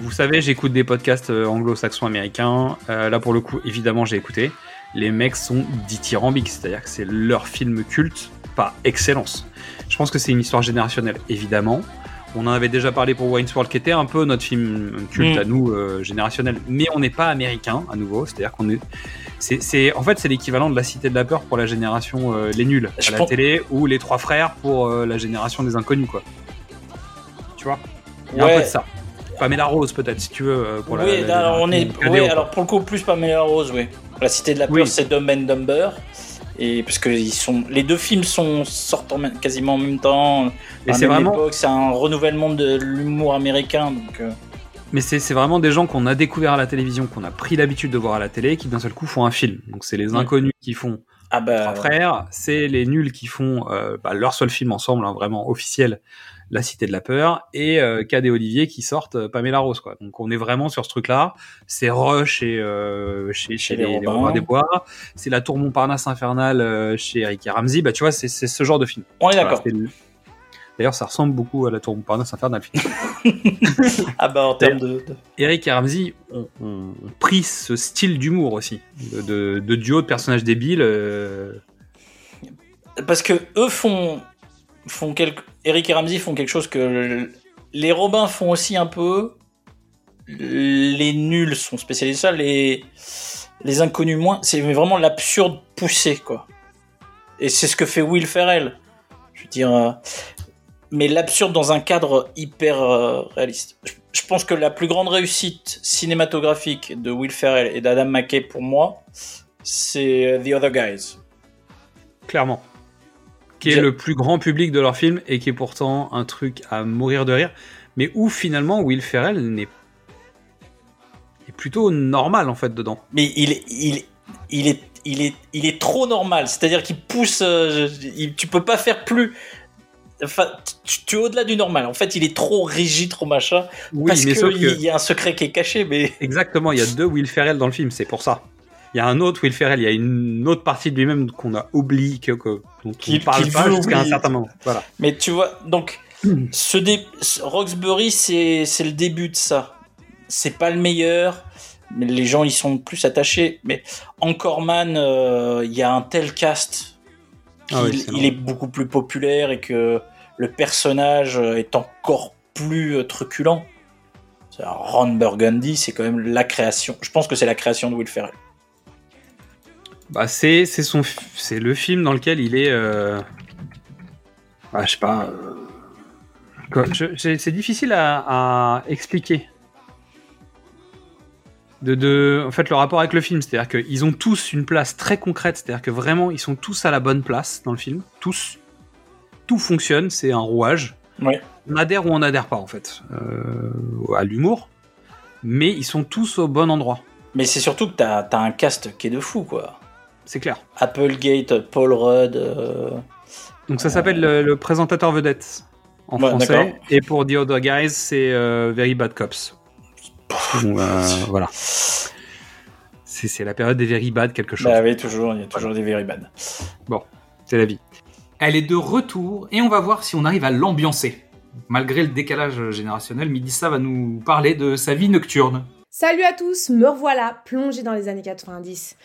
Vous savez, j'écoute des podcasts euh, anglo-saxons américains. Euh, là, pour le coup, évidemment, j'ai écouté. Les mecs sont dithyrambiques, c'est-à-dire que c'est leur film culte par excellence. Je pense que c'est une histoire générationnelle, évidemment. On en avait déjà parlé pour Wayne's World, qui était un peu notre film culte Mm. à nous, euh, générationnel. Mais on n'est pas américain, à nouveau. C'est-à-dire qu'on est. En fait, c'est l'équivalent de la Cité de la Peur pour la génération euh, Les Nuls Je à la télé, ou Les Trois Frères pour euh, la génération des Inconnus, quoi. Tu vois? Il y a un Ouais. peu de ça. Pamela Rose, peut-être, si tu veux, la- oui, la, on est. Oui, alors pour le coup, plus Pamela Rose, oui. La Cité de la Peur, Oui. c'est Dumb and Dumber. Et parce que ils sont, les deux films sont sortent quasiment en même temps. Et c'est vraiment- c'est un renouvellement de l'humour américain. Donc, euh, Mais c'est vraiment des gens qu'on a découvert à la télévision, qu'on a pris l'habitude de voir à la télé, qui d'un seul coup font un film. Donc c'est les inconnus qui font ah bah, Trois frères, c'est les nuls qui font euh, bah, leur seul film ensemble, hein, vraiment officiel, La Cité de la Peur, et euh, Cad et Olivier qui sortent euh, Pamela Rose. Quoi. Donc on est vraiment sur ce truc-là. C'est Rush et, euh, chez, chez les les. Robins des Bois. C'est La Tour Montparnasse infernale euh, chez Eric et Ramsey. Bah tu vois, c'est ce genre de film. on est d'accord. D'ailleurs, ça ressemble beaucoup à La Tour Montparnasse infernale. [LAUGHS] [LAUGHS] ah bah en termes de, de- Eric et Ramsey ont, pris ce style d'humour aussi, de, de- de duo de personnages débiles. euh, parce que eux font font Eric et Ramsey font quelque chose que le- les Robins font aussi un peu. Les nuls sont spécialisés ça les les inconnus moins. C'est vraiment l'absurde poussé quoi. Et c'est ce que fait Will Ferrell. Je veux dire euh, mais l'absurde dans un cadre hyper euh, réaliste. Je, je pense que la plus grande réussite cinématographique de Will Ferrell et d'Adam McKay pour moi c'est euh, The Other Guys. Clairement. Qui est le plus grand public de leur film et qui est pourtant un truc à mourir de rire, mais où finalement Will Ferrell n'est est plutôt normal en fait dedans. Mais il est, il, il est, il est, il est trop normal. C'est-à-dire qu'il pousse. euh, il- tu peux pas faire plus. Enfin, tu, tu es au-delà du normal. En fait, il est trop rigide, trop machin. Oui, parce mais que sauf il que y a un secret qui est caché. Mais exactement, il y a deux Will Ferrell dans le film, c'est pour ça. Il y a un autre Will Ferrell, il y a une autre partie de lui-même qu'on a oublié, que, que- dont on parle pas jusqu'à un certain moment. Voilà. mais tu vois, donc ce, dé- ce Roxbury, c'est le début de ça. C'est pas le meilleur. Mais les gens ils sont plus attachés. Mais Anchorman, euh, il y a un tel cast Ah oui, il normal. est beaucoup plus populaire et que le personnage est encore plus euh, truculent. Ron Burgundy, c'est quand même la création. Je pense que c'est la création de Will Ferrell. Bah, c'est c'est son c'est le film dans lequel il est euh... ah, je sais pas euh, c'est difficile à, à expliquer de, de en fait le rapport avec le film c'est-à-dire qu'ils ont tous une place très concrète c'est-à-dire que vraiment ils sont tous à la bonne place dans le film tous tout fonctionne c'est un rouage Ouais. on adhère ou on n'adhère pas en fait euh, à l'humour mais ils sont tous au bon endroit Mais c'est surtout que t'as as un cast qui est de fou, quoi. C'est clair Applegate, Paul Rudd. euh, Donc ça s'appelle le, le présentateur vedette en Ouais, français. d'accord. Et pour The Other Guys, c'est euh, Very Bad Cops. Euh, voilà. C'est c'est la période des Very Bad quelque chose. Bah oui, toujours, il y a toujours des very bad. Bon, c'est la vie. Elle est de retour et on va voir si on arrive à l'ambiancer. Malgré le décalage générationnel, Midissa va nous parler de sa vie nocturne. Salut à tous, me revoilà plongé dans les années 90.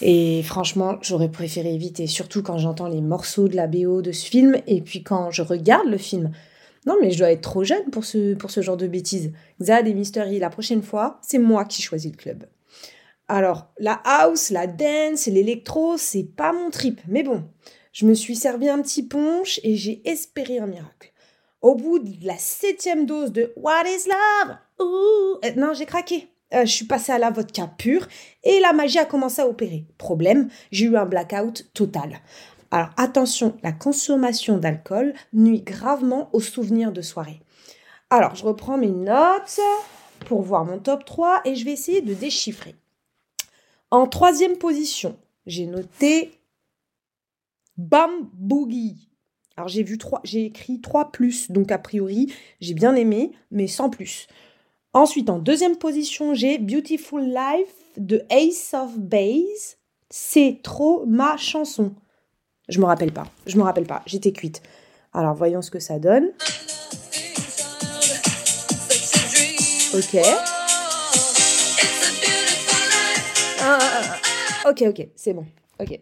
Et franchement, j'aurais préféré éviter, surtout quand j'entends les morceaux de la BO de ce film et puis quand je regarde le film. Non, mais je dois être trop jeune pour ce, pour ce genre de bêtises. Xad et Mystery, la prochaine fois, c'est moi qui choisis le club. Alors, la house, la dance l'électro, c'est pas mon trip. Mais bon, je me suis servi un petit punch et j'ai espéré un miracle. Au bout de la septième dose de What is love? Euh, Non, j'ai craqué. Euh, je suis passée à la vodka pure et la magie a commencé à opérer. Problème, j'ai eu un blackout total. Alors attention, la consommation d'alcool nuit gravement aux souvenirs de soirée. Alors, je reprends mes notes pour voir mon top 3 et je vais essayer de déchiffrer. En troisième position, j'ai noté Bam Boogie. Alors j'ai vu trois, j'ai écrit 3 plus, donc a priori j'ai bien aimé, mais sans plus. Ensuite, en deuxième position, j'ai Beautiful Life de Ace of Base. C'est trop ma chanson. Je me rappelle pas. Je me rappelle pas. J'étais cuite. Alors voyons ce que ça donne. Ok. Ah, ok, ok, c'est bon. Ok.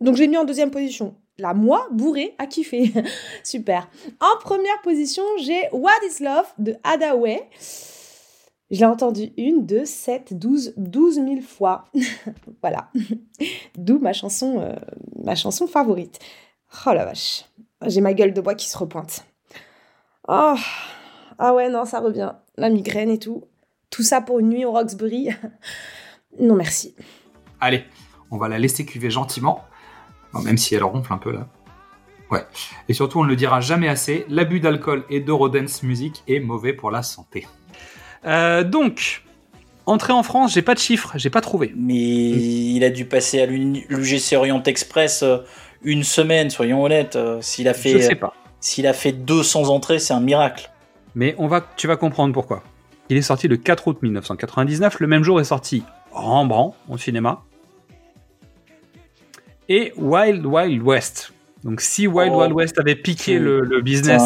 Donc j'ai mis en deuxième position. La moi, bourrée, a kiffé. [LAUGHS] Super. En première position, j'ai What is Love de Hadaway. Je l'ai entendu une, deux, sept, douze, douze mille fois. [LAUGHS] voilà. [LAUGHS] D'où ma chanson, euh, ma chanson favorite. Oh la vache. J'ai ma gueule de bois qui se repointe. Oh. Ah ouais, non, ça revient. La migraine et tout. Tout ça pour une nuit au Roxbury. [LAUGHS] non, merci. Allez, on va la laisser cuver gentiment. Même si elle ronfle un peu là. Ouais. Et surtout, on ne le dira jamais assez, l'abus d'alcool et d'eurodance music est mauvais pour la santé. Euh, donc, entrée en France, j'ai pas de chiffres, j'ai pas trouvé. Mais il a dû passer à l'UGC Orient Express euh, une semaine, soyons honnêtes. euh, S'il a fait, Je sais pas. S'il a fait 200 entrées, c'est un miracle. Mais on va, tu vas comprendre pourquoi. Il est sorti le 4 août 1999. Le même jour est sorti Rembrandt au cinéma. Et Wild Wild West. Donc si Wild Oh, Wild West avait piqué le, le business.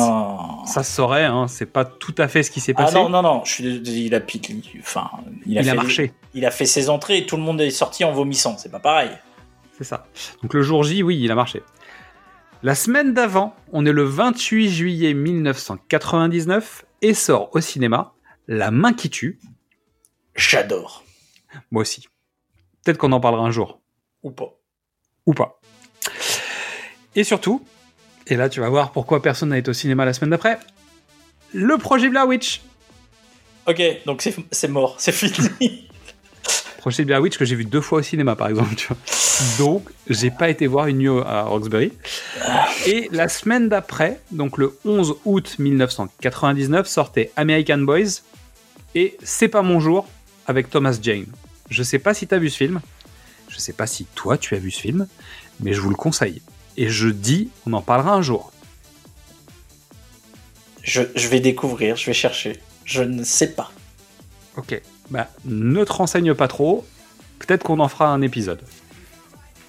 Ça se saurait. Hein, c'est pas tout à fait ce qui s'est Ah passé. non, non, non, je suis désolé, il a piqué. Enfin, il a, Il a fait, marché. Il a fait ses entrées et tout le monde est sorti en vomissant. C'est pas pareil. C'est ça. Donc le jour J, oui, il a marché. La semaine d'avant, on est le 28 juillet 1999 et sort au cinéma La main qui tue. J'adore. Moi aussi. Peut-être qu'on en parlera un jour. Ou pas. Ou pas. Et surtout, et là tu vas voir pourquoi personne n'a été au cinéma la semaine d'après, le projet Blair Witch. Ok, donc c'est mort, c'est fini. [LAUGHS] Projet Blair Witch que j'ai vu deux fois au cinéma par exemple. tu vois. Donc j'ai pas été voir une nuit à Roxbury. Et la semaine d'après, donc le 11 août 1999, sortait American Boys et C'est pas mon jour avec Thomas Jane. Je sais pas si t'as vu ce film, je sais pas si toi tu as vu ce film, mais je vous le conseille. Et je dis, on en parlera un jour. je, je vais découvrir, je vais chercher. Je ne sais pas. Ok, bah ne te renseigne pas trop, peut-être qu'on en fera un épisode.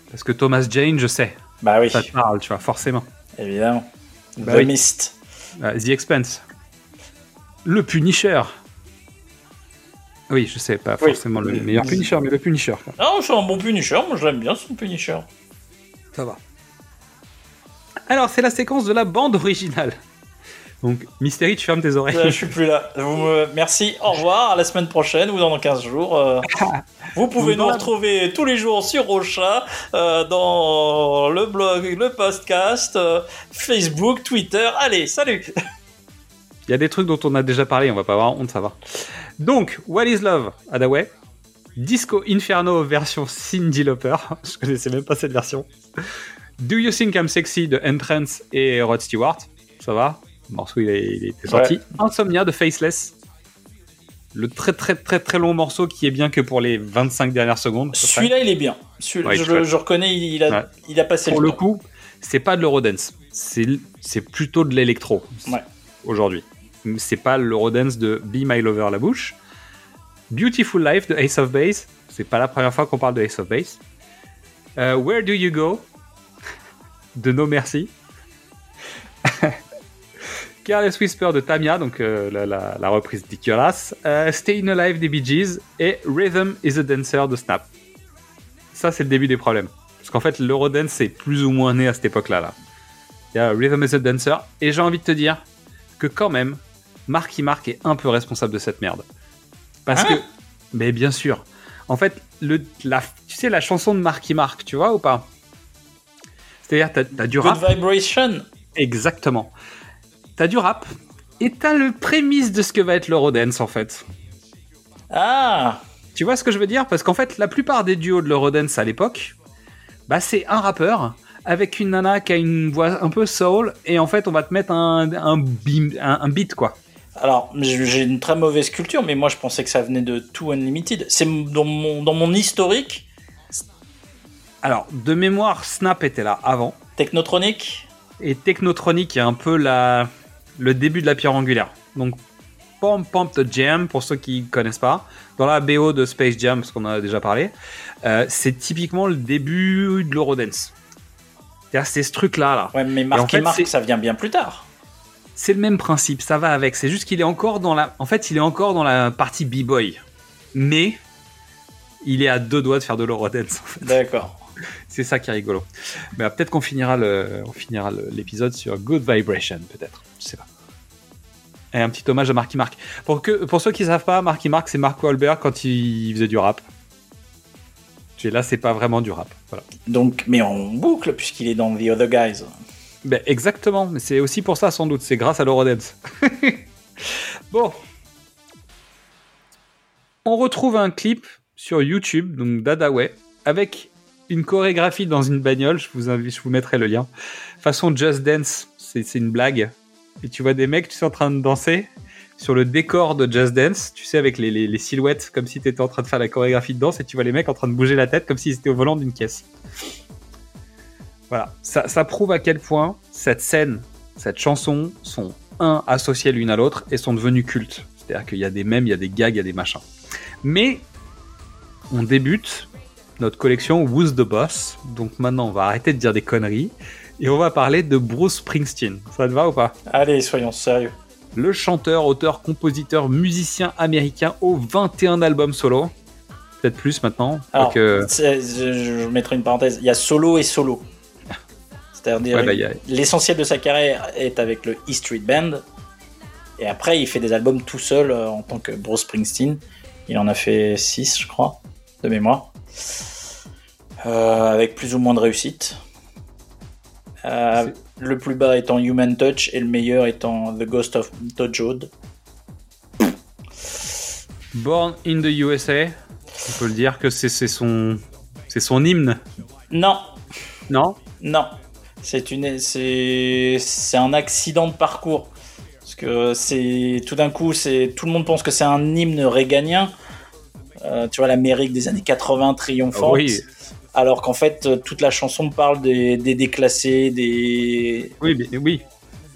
Parce que Thomas Jane, je sais. Bah oui. Ça te parle, tu vois, forcément. Évidemment. Bah The oui. Mist. Euh, The Expense. Le Punisher. Oui, je sais, pas Oui. forcément le meilleur Punisher, mais le Punisher. quoi. Non, c'est un bon Punisher. Moi, je l'aime bien, son Punisher. Ça va. Alors, c'est la séquence de la bande originale. Donc, Mystery, tu fermes tes oreilles. Euh, je suis plus là. Vous Merci, au revoir, à la semaine prochaine ou dans 15 jours. euh, [LAUGHS] Vous pouvez nous retrouver tous les jours sur Rocha, euh, dans le blog, le podcast, euh, Facebook, Twitter. Allez, salut [LAUGHS] Il y a des trucs dont on a déjà parlé, on va pas avoir honte, ça va. Donc, What is Love, Adaway. Disco Inferno version Cindy Lauper. [LAUGHS] Je connaissais même pas cette version. Do You Think I'm Sexy de Entrance et Rod Stewart. Ça va? Le morceau, il, est- il était sorti. Ouais. Insomnia de Faceless. Le très très très très long morceau qui est bien que pour les 25 dernières secondes. Celui-là, il est bien. Celui- Ouais, je, reconnais, il, il a, Ouais. il a passé Pour le le coup, c'est pas de l'eurodance. C'est plutôt de l'électro aujourd'hui. C'est pas l'eurodance de Be My Lover la bouche. Beautiful Life de Ace of Base. C'est pas la première fois qu'on parle de Ace of Base. Euh, Where Do You Go? De No Mercy. [LAUGHS] Careless Whisper de Tamia, donc euh, la, la- la reprise dégueulasse. Euh, Stayin' Alive des Bee Gees et Rhythm is a Dancer de Snap. Ça, c'est le début des problèmes. Parce qu'en fait, l'Eurodance est plus ou moins né à cette époque-là. Là. Il y a Rhythm is a Dancer. Et j'ai envie de te dire que quand même, Marky Mark est un peu responsable de cette merde. Parce Hein que, mais bien sûr, En fait, le, la, tu sais, la chanson de Marky Mark, tu vois ou pas? C'est-à-dire, t'as as du Good rap. Vibration. Exactement. T'as du rap et t'as le prémisse de ce que va être l'Eurodance en fait. Ah Tu vois ce que je veux dire? Parce qu'en fait, la plupart des duos de l'Eurodance à l'époque, bah, c'est un rappeur avec une nana qui a une voix un peu soul et en fait, on va te mettre un, un, bim- un- un beat quoi. Alors, j'ai j'ai une très mauvaise culture, mais moi je pensais que ça venait de Too Unlimited. C'est dans mon, dans mon historique. Alors, de mémoire, Snap était là avant. Technotronic Et Technotronic est un peu la, le début de la pierre angulaire. Donc, Pump Pump the Jam, pour ceux qui connaissent pas, dans la BO de Space Jam, parce qu'on en a déjà parlé, euh, c'est typiquement le début de l'Eurodance. C'est ce truc-là. Là. Ouais, mais Et en Marky fait, Mark, c'est- ça vient bien plus tard. C'est le même principe, ça va avec. C'est juste qu'il est encore dans la. En fait, il est encore dans la partie b-boy, mais il est à deux doigts de faire de l'eurodance. en fait. D'accord. C'est ça qui est rigolo. Mais euh, peut-être qu'on finira le, on finira l'épisode sur Good Vibration, peut-être. Je sais pas. Et un petit hommage à Marky Mark. Pour que, pour ceux qui savent pas, Marky Mark, c'est Mark Wahlberg quand il faisait du rap. Et là, c'est pas vraiment du rap. Voilà. Donc, mais en boucle, puisqu'il est dans The Other Guys. Ben, exactement, mais c'est aussi pour ça sans doute, c'est grâce à l'Eurodance. [LAUGHS] bon. On retrouve un clip sur YouTube, donc Dadaway, avec une chorégraphie dans une bagnole, je vous, invite, je vous mettrai le lien. Façon Just Dance, c'est une blague. Et tu vois des mecs, tu sais, en train de danser sur le décor de Just Dance, tu sais, avec les, silhouettes, comme si tu étais en train de faire la chorégraphie de danse, et tu vois les mecs en train de bouger la tête comme s'ils étaient au volant d'une caisse. Voilà, ça, ça prouve à quel point cette scène, cette chanson sont, un, associées l'une à l'autre et sont devenues cultes. C'est-à-dire qu'il y a des mèmes, il y a des gags, il y a des machins. Mais on débute notre collection Who's the Boss. Donc maintenant, on va arrêter de dire des conneries et on va parler de Bruce Springsteen. Ça te va ou pas? Allez, soyons sérieux. Le chanteur, auteur, compositeur, musicien américain aux 21 albums solo. Peut-être plus maintenant. Alors, c'est- je, mettrai une parenthèse. Il y a solo et solo. [LAUGHS] C'est-à-dire, Ouais, bah, a- l'essentiel de sa carrière est avec le E Street Band. Et après, il fait des albums tout seul euh, en tant que Bruce Springsteen. Il en a fait 6, je crois, de mémoire. Euh, avec plus ou moins de réussite. Euh, le plus bas étant Human Touch et le meilleur étant The Ghost of Toad. Born in the USA, on peut le dire que c'est son, c'est son hymne. Non, Non? Non, c'est une, c'est, c'est un accident de parcours. Parce que c'est tout d'un coup, c'est tout le monde pense que c'est un hymne réganien. Euh, tu vois l'Amérique des années 80 triomphante. Oui. Alors qu'en fait, euh, toute la chanson parle des, des déclassés, des, Oui, mais- oui.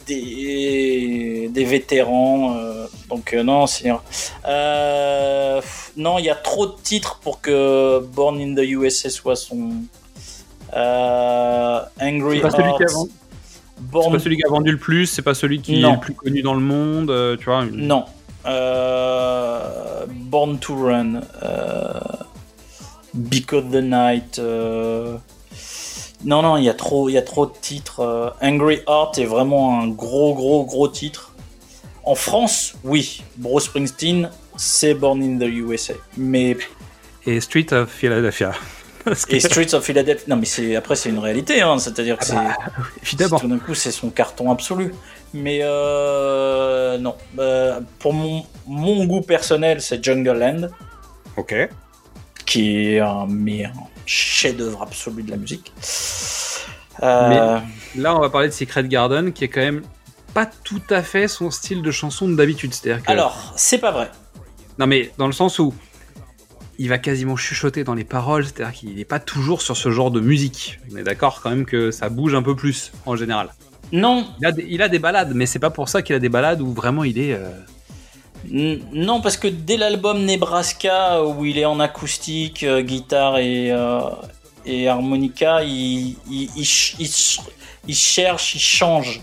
des, des vétérans. euh, donc euh, non, c'est euh, non, il y a trop de titres pour que Born in the USA soit son Angry C'est pas celui qui a Hearts. vendu- C'est Born pas celui qui a vendu le plus, c'est pas celui qui Non. est le plus connu dans le monde, tu vois. une- non. Born to Run. Because the Night. euh, Non, non, il y a trop, il y a trop de titres. euh, Angry Heart est vraiment un gros, gros, gros titre. En France, oui, Bruce Springsteen, c'est Born in the USA. Mais Et Street of Philadelphia. Et Streets of Philadelphia, non, mais c'est après c'est une réalité, hein, c'est-à-dire que Ah bah, c'est évidemment. tout d'un coup c'est son carton absolu. Mais euh, non, Bah, pour mon, mon goût personnel, c'est Jungle Land, Ok. Qui est un, mais un chef-d'œuvre absolu de la musique. Euh, Là, on va parler de Secret Garden, qui est quand même pas tout à fait son style de chanson d'habitude. C'est-à-dire que. alors, c'est pas vrai. Non, mais dans le sens où il va quasiment chuchoter dans les paroles, c'est-à-dire qu'il n'est pas toujours sur ce genre de musique. On est d'accord quand même que ça bouge un peu plus en général. Non, Il a des, il a des balades, mais c'est pas pour ça qu'il a des balades où vraiment il est. euh, Non, parce que dès l'album Nebraska, où il est en acoustique, euh, guitare et, euh, et harmonica, il, il, il ch- il ch- il cherche, il change.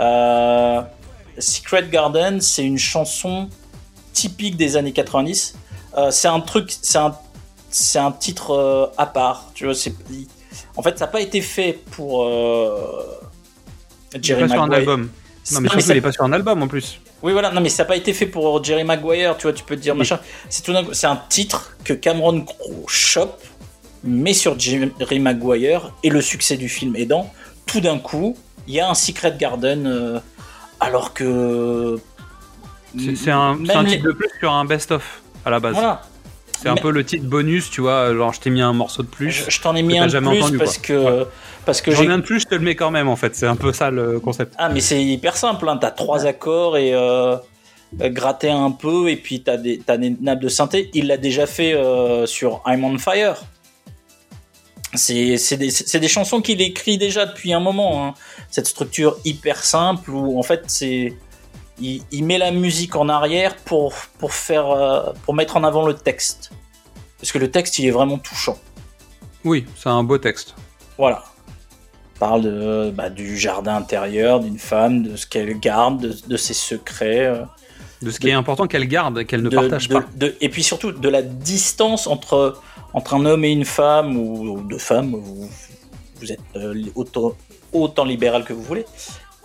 Euh, Secret Garden, c'est une chanson typique des années 90. Euh, c'est un truc, c'est un, titre à part. Tu vois, en fait, ça n'a pas été fait pour Jerry pas sur un Maguire. album. Non, mais surtout, ça- il est pas sur un album en plus. Oui, voilà, non, mais ça n'a pas été fait pour Jerry Maguire, tu vois, tu peux te dire machin. C'est tout c'est un titre que Cameron Crowe chope, met sur Jerry Maguire, et le succès du film aidant, tout d'un coup, il y a un Secret Garden, euh, alors que. C'est un, un les- titre de plus sur un best-of à la base. Voilà. C'est un peu le titre bonus, tu vois. Genre, je t'ai mis un morceau de plus. Je, je t'en ai mis que un de jamais plus entendu, parce, que, parce que J'en ai un de plus, je te le mets quand même en fait. C'est un peu ça le concept. Ah, mais c'est hyper simple, hein. t'as trois accords et euh, euh, gratter un peu, et puis t'as des, t'as des nappes de synthé. Il l'a déjà fait euh, sur I'm on Fire. C'est c'est des, c'est des chansons qu'il écrit déjà depuis un moment. hein. Cette structure hyper simple où en fait c'est. Il, il met la musique en arrière pour, pour, faire, euh, pour mettre en avant le texte. Parce que le texte il est vraiment touchant. Oui, c'est un beau texte. Voilà. Il parle de, bah, du jardin intérieur d'une femme, de ce qu'elle garde, de, de ses secrets. euh, De ce qui est important qu'elle garde, qu'elle ne partage pas. et puis surtout de la distance entre, entre un homme et une femme, ou, ou deux femmes, vous, vous êtes euh, autant, autant libéral que vous voulez.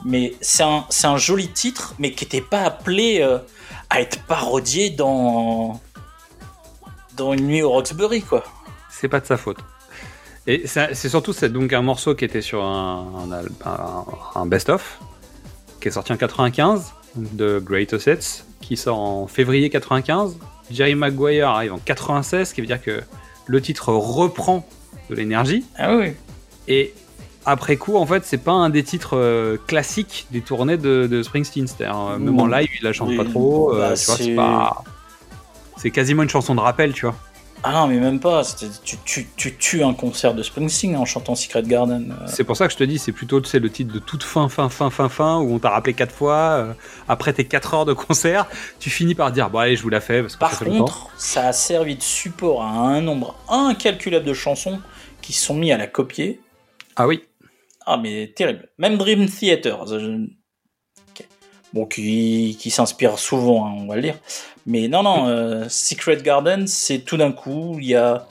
Mais c'est un, c'est un joli titre, mais qui n'était pas appelé euh, à être parodié dans, dans Une nuit au Roxbury, quoi. C'est pas de sa faute. Et c'est surtout c'est donc un morceau qui était sur un, un al- un- un best-of qui est sorti en 95 de Great Assets qui sort en février 95. Jerry Maguire arrive en 96, ce qui veut dire que le titre reprend de l'énergie. Ah oui. Et après coup, en fait, c'est pas un des titres euh, classiques des tournées de, de Springsteen. C'est-à-dire, euh, même en live, il la chante Oui. pas trop. euh, Bah, tu vois, c'est- pas. C'est quasiment une chanson de rappel, tu vois. Ah non, mais même pas. Tu, tu, tu tues un concert de Springsteen en chantant Secret Garden. euh. C'est pour ça que je te dis, c'est plutôt tu sais, le titre de toute fin, fin, fin, fin, fin, où on t'a rappelé quatre fois. euh, après tes 4 heures de concert, tu finis par dire, bon allez, je vous la fais parce que Par contre, ça a servi de support à un nombre incalculable de chansons qui sont mis à la copier. Ah oui. Ah mais terrible. Même Dream Theater, je- bon qui, qui s'inspire souvent, hein, on va le dire. Mais non non, euh, Secret Garden, c'est tout d'un coup il y a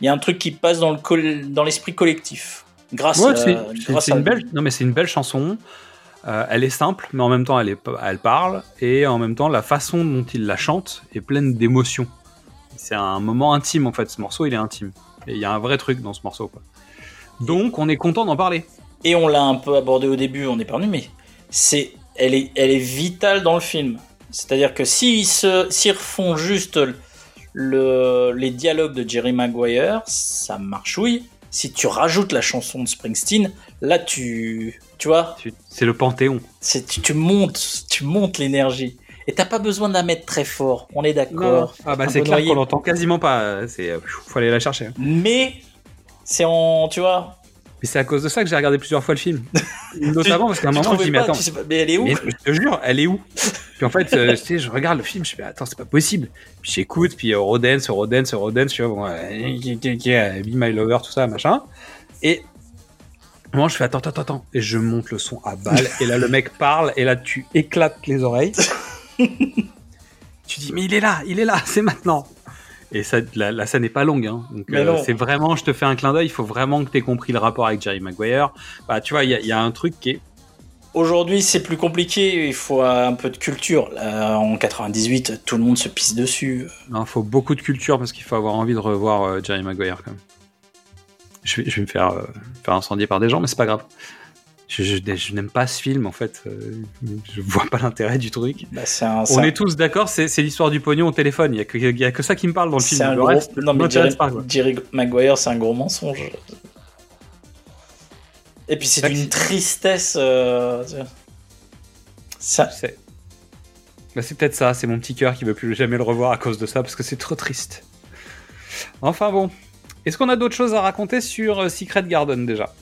y a un truc qui passe dans le l'esprit collectif. Grâce Ouais, à grâce à- une belle, non mais c'est une belle chanson. Euh, elle est simple, mais en même temps elle, est, elle parle, et en même temps la façon dont il la chante est pleine d'émotion. C'est un moment intime en fait, ce morceau il est intime. Et il y a un vrai truc dans ce morceau. Quoi. Donc on est content d'en parler. Et on l'a un peu abordé au début, on est perdu, mais c'est, elle est, elle est vitale dans le film. C'est-à-dire que s'ils se, s'ils refont juste le, les dialogues de Jerry Maguire, ça marchouille. Si tu rajoutes la chanson de Springsteen, là tu, tu vois, C'est le panthéon. c'est, tu, tu montes, tu montes l'énergie. Et t'as pas besoin de la mettre très fort, on est d'accord. Ah bah c'est clair noyé. qu'on l'entend quasiment pas. C'est euh, faut aller la chercher. Mais c'est en, tu vois, Mais c'est à cause de ça que j'ai regardé plusieurs fois le film. [LAUGHS] Notamment parce qu'à un moment je dis mais attends. pas, mais elle est où Mais je te jure, elle est où? Puis en fait, euh, tu sais, je regarde le film, je fais attends, c'est pas possible. Puis j'écoute, puis euh, Rodens, Rodens, Rodens, tu vois, bon, euh, Be My Lover, tout ça, machin. Et moi, je fais attends, attends, attends, et je monte le son à balle. et là, le mec parle, et là, tu éclates les oreilles. [LAUGHS] tu dis mais il est là, il est là, c'est maintenant. Et ça, la, la scène n'est pas longue, hein. Donc euh, c'est vraiment, je te fais un clin d'œil. Il faut vraiment que tu aies compris le rapport avec Jerry Maguire. Bah, tu vois, il y, a- il y a un truc qui est Aujourd'hui, c'est plus compliqué, il faut un peu de culture. Là, en 98, tout le monde se pisse dessus. Il faut beaucoup de culture parce qu'il faut avoir envie de revoir euh, Jerry Maguire quand même. Je vais, je vais me faire, euh, faire incendier par des gens, mais c'est pas grave. Je, je- je n'aime pas ce film en fait. euh, je vois pas l'intérêt du truc. Bah, un- On un- est tous d'accord, c'est l'histoire du pognon au téléphone. Il y, a que- il y a que ça qui me parle dans le film. C'est un Le gros... reste, Non, mais Jerry, pas, quoi. Jerry Maguire, c'est un gros mensonge. Et puis c'est d'une que tristesse. euh. Ça... C'est bah, c'est peut-être ça, c'est mon petit cœur qui veut plus jamais le revoir à cause de ça parce que c'est trop triste. Enfin bon, est-ce qu'on a d'autres choses à raconter sur euh, Secret Garden déjà?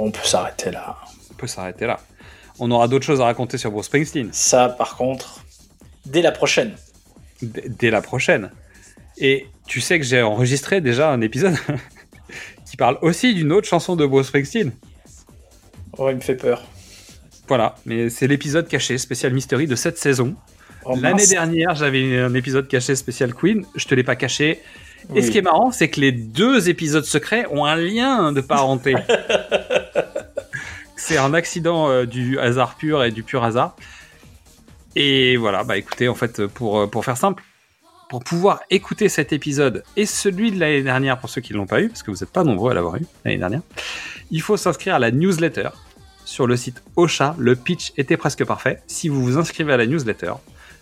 On peut s'arrêter là. On peut s'arrêter là. On aura d'autres choses à raconter sur Bruce Springsteen. Ça, par contre, dès la prochaine. D- dès la prochaine. Et tu sais que j'ai enregistré déjà un épisode [LAUGHS] qui parle aussi d'une autre chanson de Bruce Springsteen. Oh, il me fait peur. Voilà, mais c'est l'épisode caché spécial Mystery de cette saison. Oh, L'année dernière, j'avais un épisode caché spécial Queen. Je te l'ai pas caché. Et ce qui est marrant, c'est que les deux épisodes secrets ont un lien de parenté. [LAUGHS] C'est un accident euh, du hasard pur et du pur hasard. Et voilà, bah écoutez, en fait, pour, euh, pour faire simple, pour pouvoir écouter cet épisode et celui de l'année dernière pour ceux qui ne l'ont pas eu, parce que vous n'êtes pas nombreux à l'avoir eu l'année dernière, il faut s'inscrire à la newsletter sur le site Ocha. Le pitch était presque parfait. Si vous vous inscrivez à la newsletter,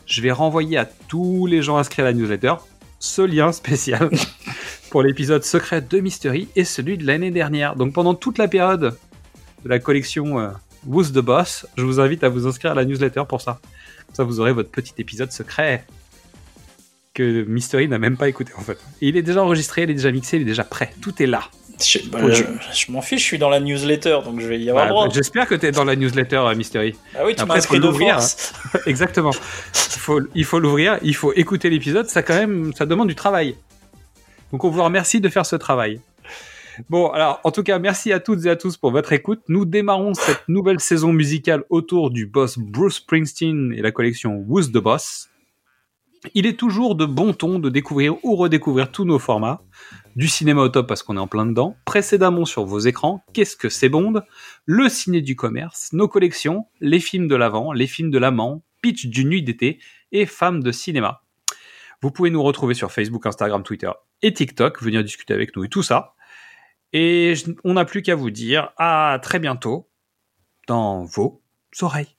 je vais renvoyer à tous les gens inscrits à la newsletter ce lien spécial [LAUGHS] pour l'épisode secret de Mystery et celui de l'année dernière. Donc pendant toute la période de la collection euh, Who's the Boss, je vous invite à vous inscrire à la newsletter pour ça. Comme ça, vous aurez votre petit épisode secret que Mystery n'a même pas écouté en fait. Et il est déjà enregistré, il est déjà mixé, il est déjà prêt. Tout est là. Je, bah, Faut- je- je m'en fiche, je suis dans la newsletter, donc je vais y avoir Ouais, droit. bah, J'espère que tu es dans la newsletter euh, Mystery. Ah oui, tu m'as inscrit de force. hein. [LAUGHS] Exactement. Il faut, il faut l'ouvrir, il faut écouter l'épisode, ça quand même, ça demande du travail. Donc on vous remercie de faire ce travail. Bon, alors en tout cas, merci à toutes et à tous pour votre écoute. Nous démarrons cette nouvelle saison musicale autour du boss Bruce Springsteen et la collection Who's the Boss. Il est toujours de bon ton de découvrir ou redécouvrir tous nos formats. Du cinéma au top parce qu'on est en plein dedans. Précédemment sur vos écrans, qu'est-ce que c'est Bond? Le ciné du commerce, nos collections, les films de l'avant, les films de l'amant, pitch du nuit d'été et femmes de cinéma. Vous pouvez nous retrouver sur Facebook, Instagram, Twitter et TikTok, venir discuter avec nous et tout ça. Et on n'a plus qu'à vous dire à très bientôt dans vos oreilles.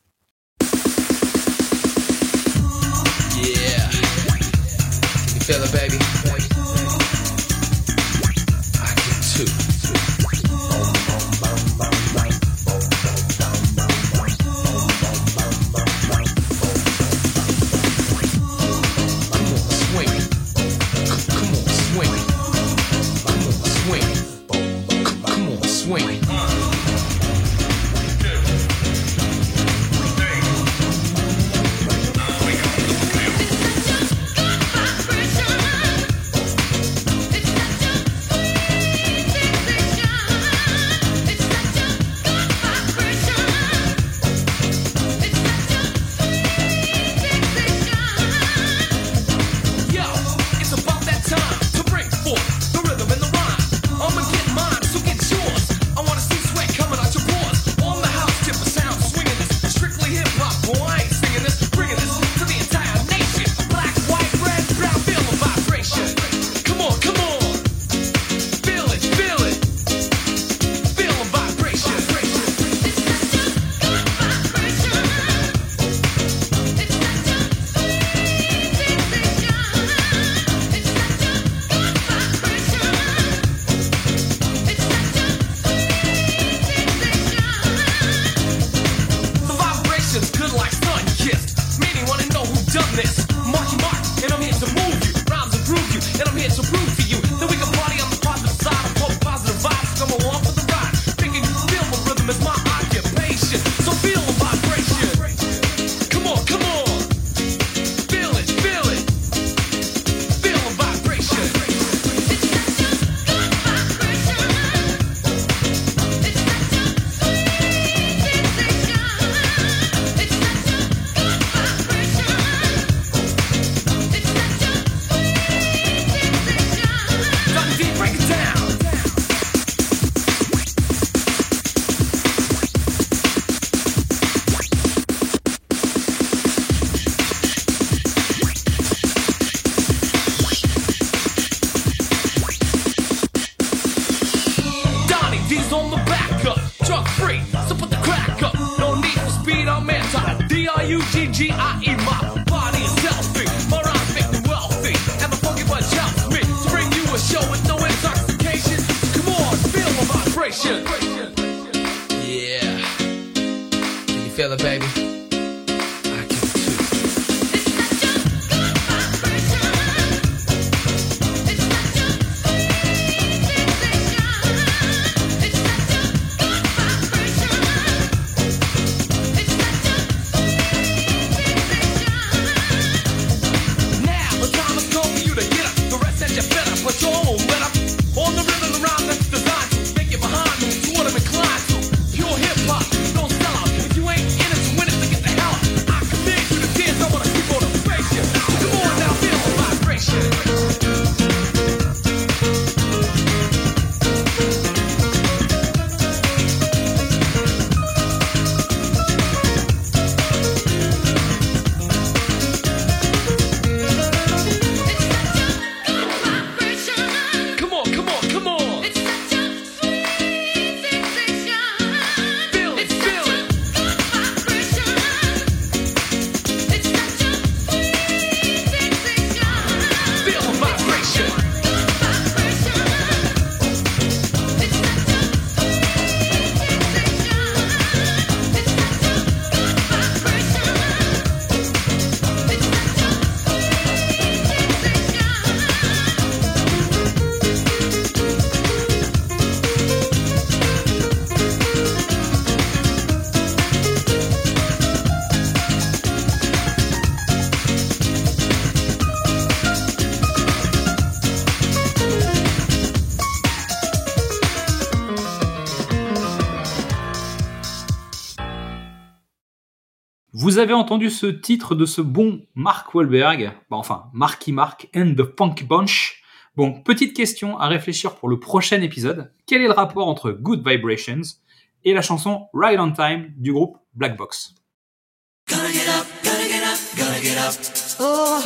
Vous avez entendu ce titre de ce bon Mark Wahlberg, Bah, enfin Marky Mark and the Funky Bunch. Bon, petite question à réfléchir pour le prochain épisode. Quel est le rapport entre Good Vibrations et la chanson Ride on Time du groupe Black Box? Gotta get up, gotta get up, gotta get up. Oh,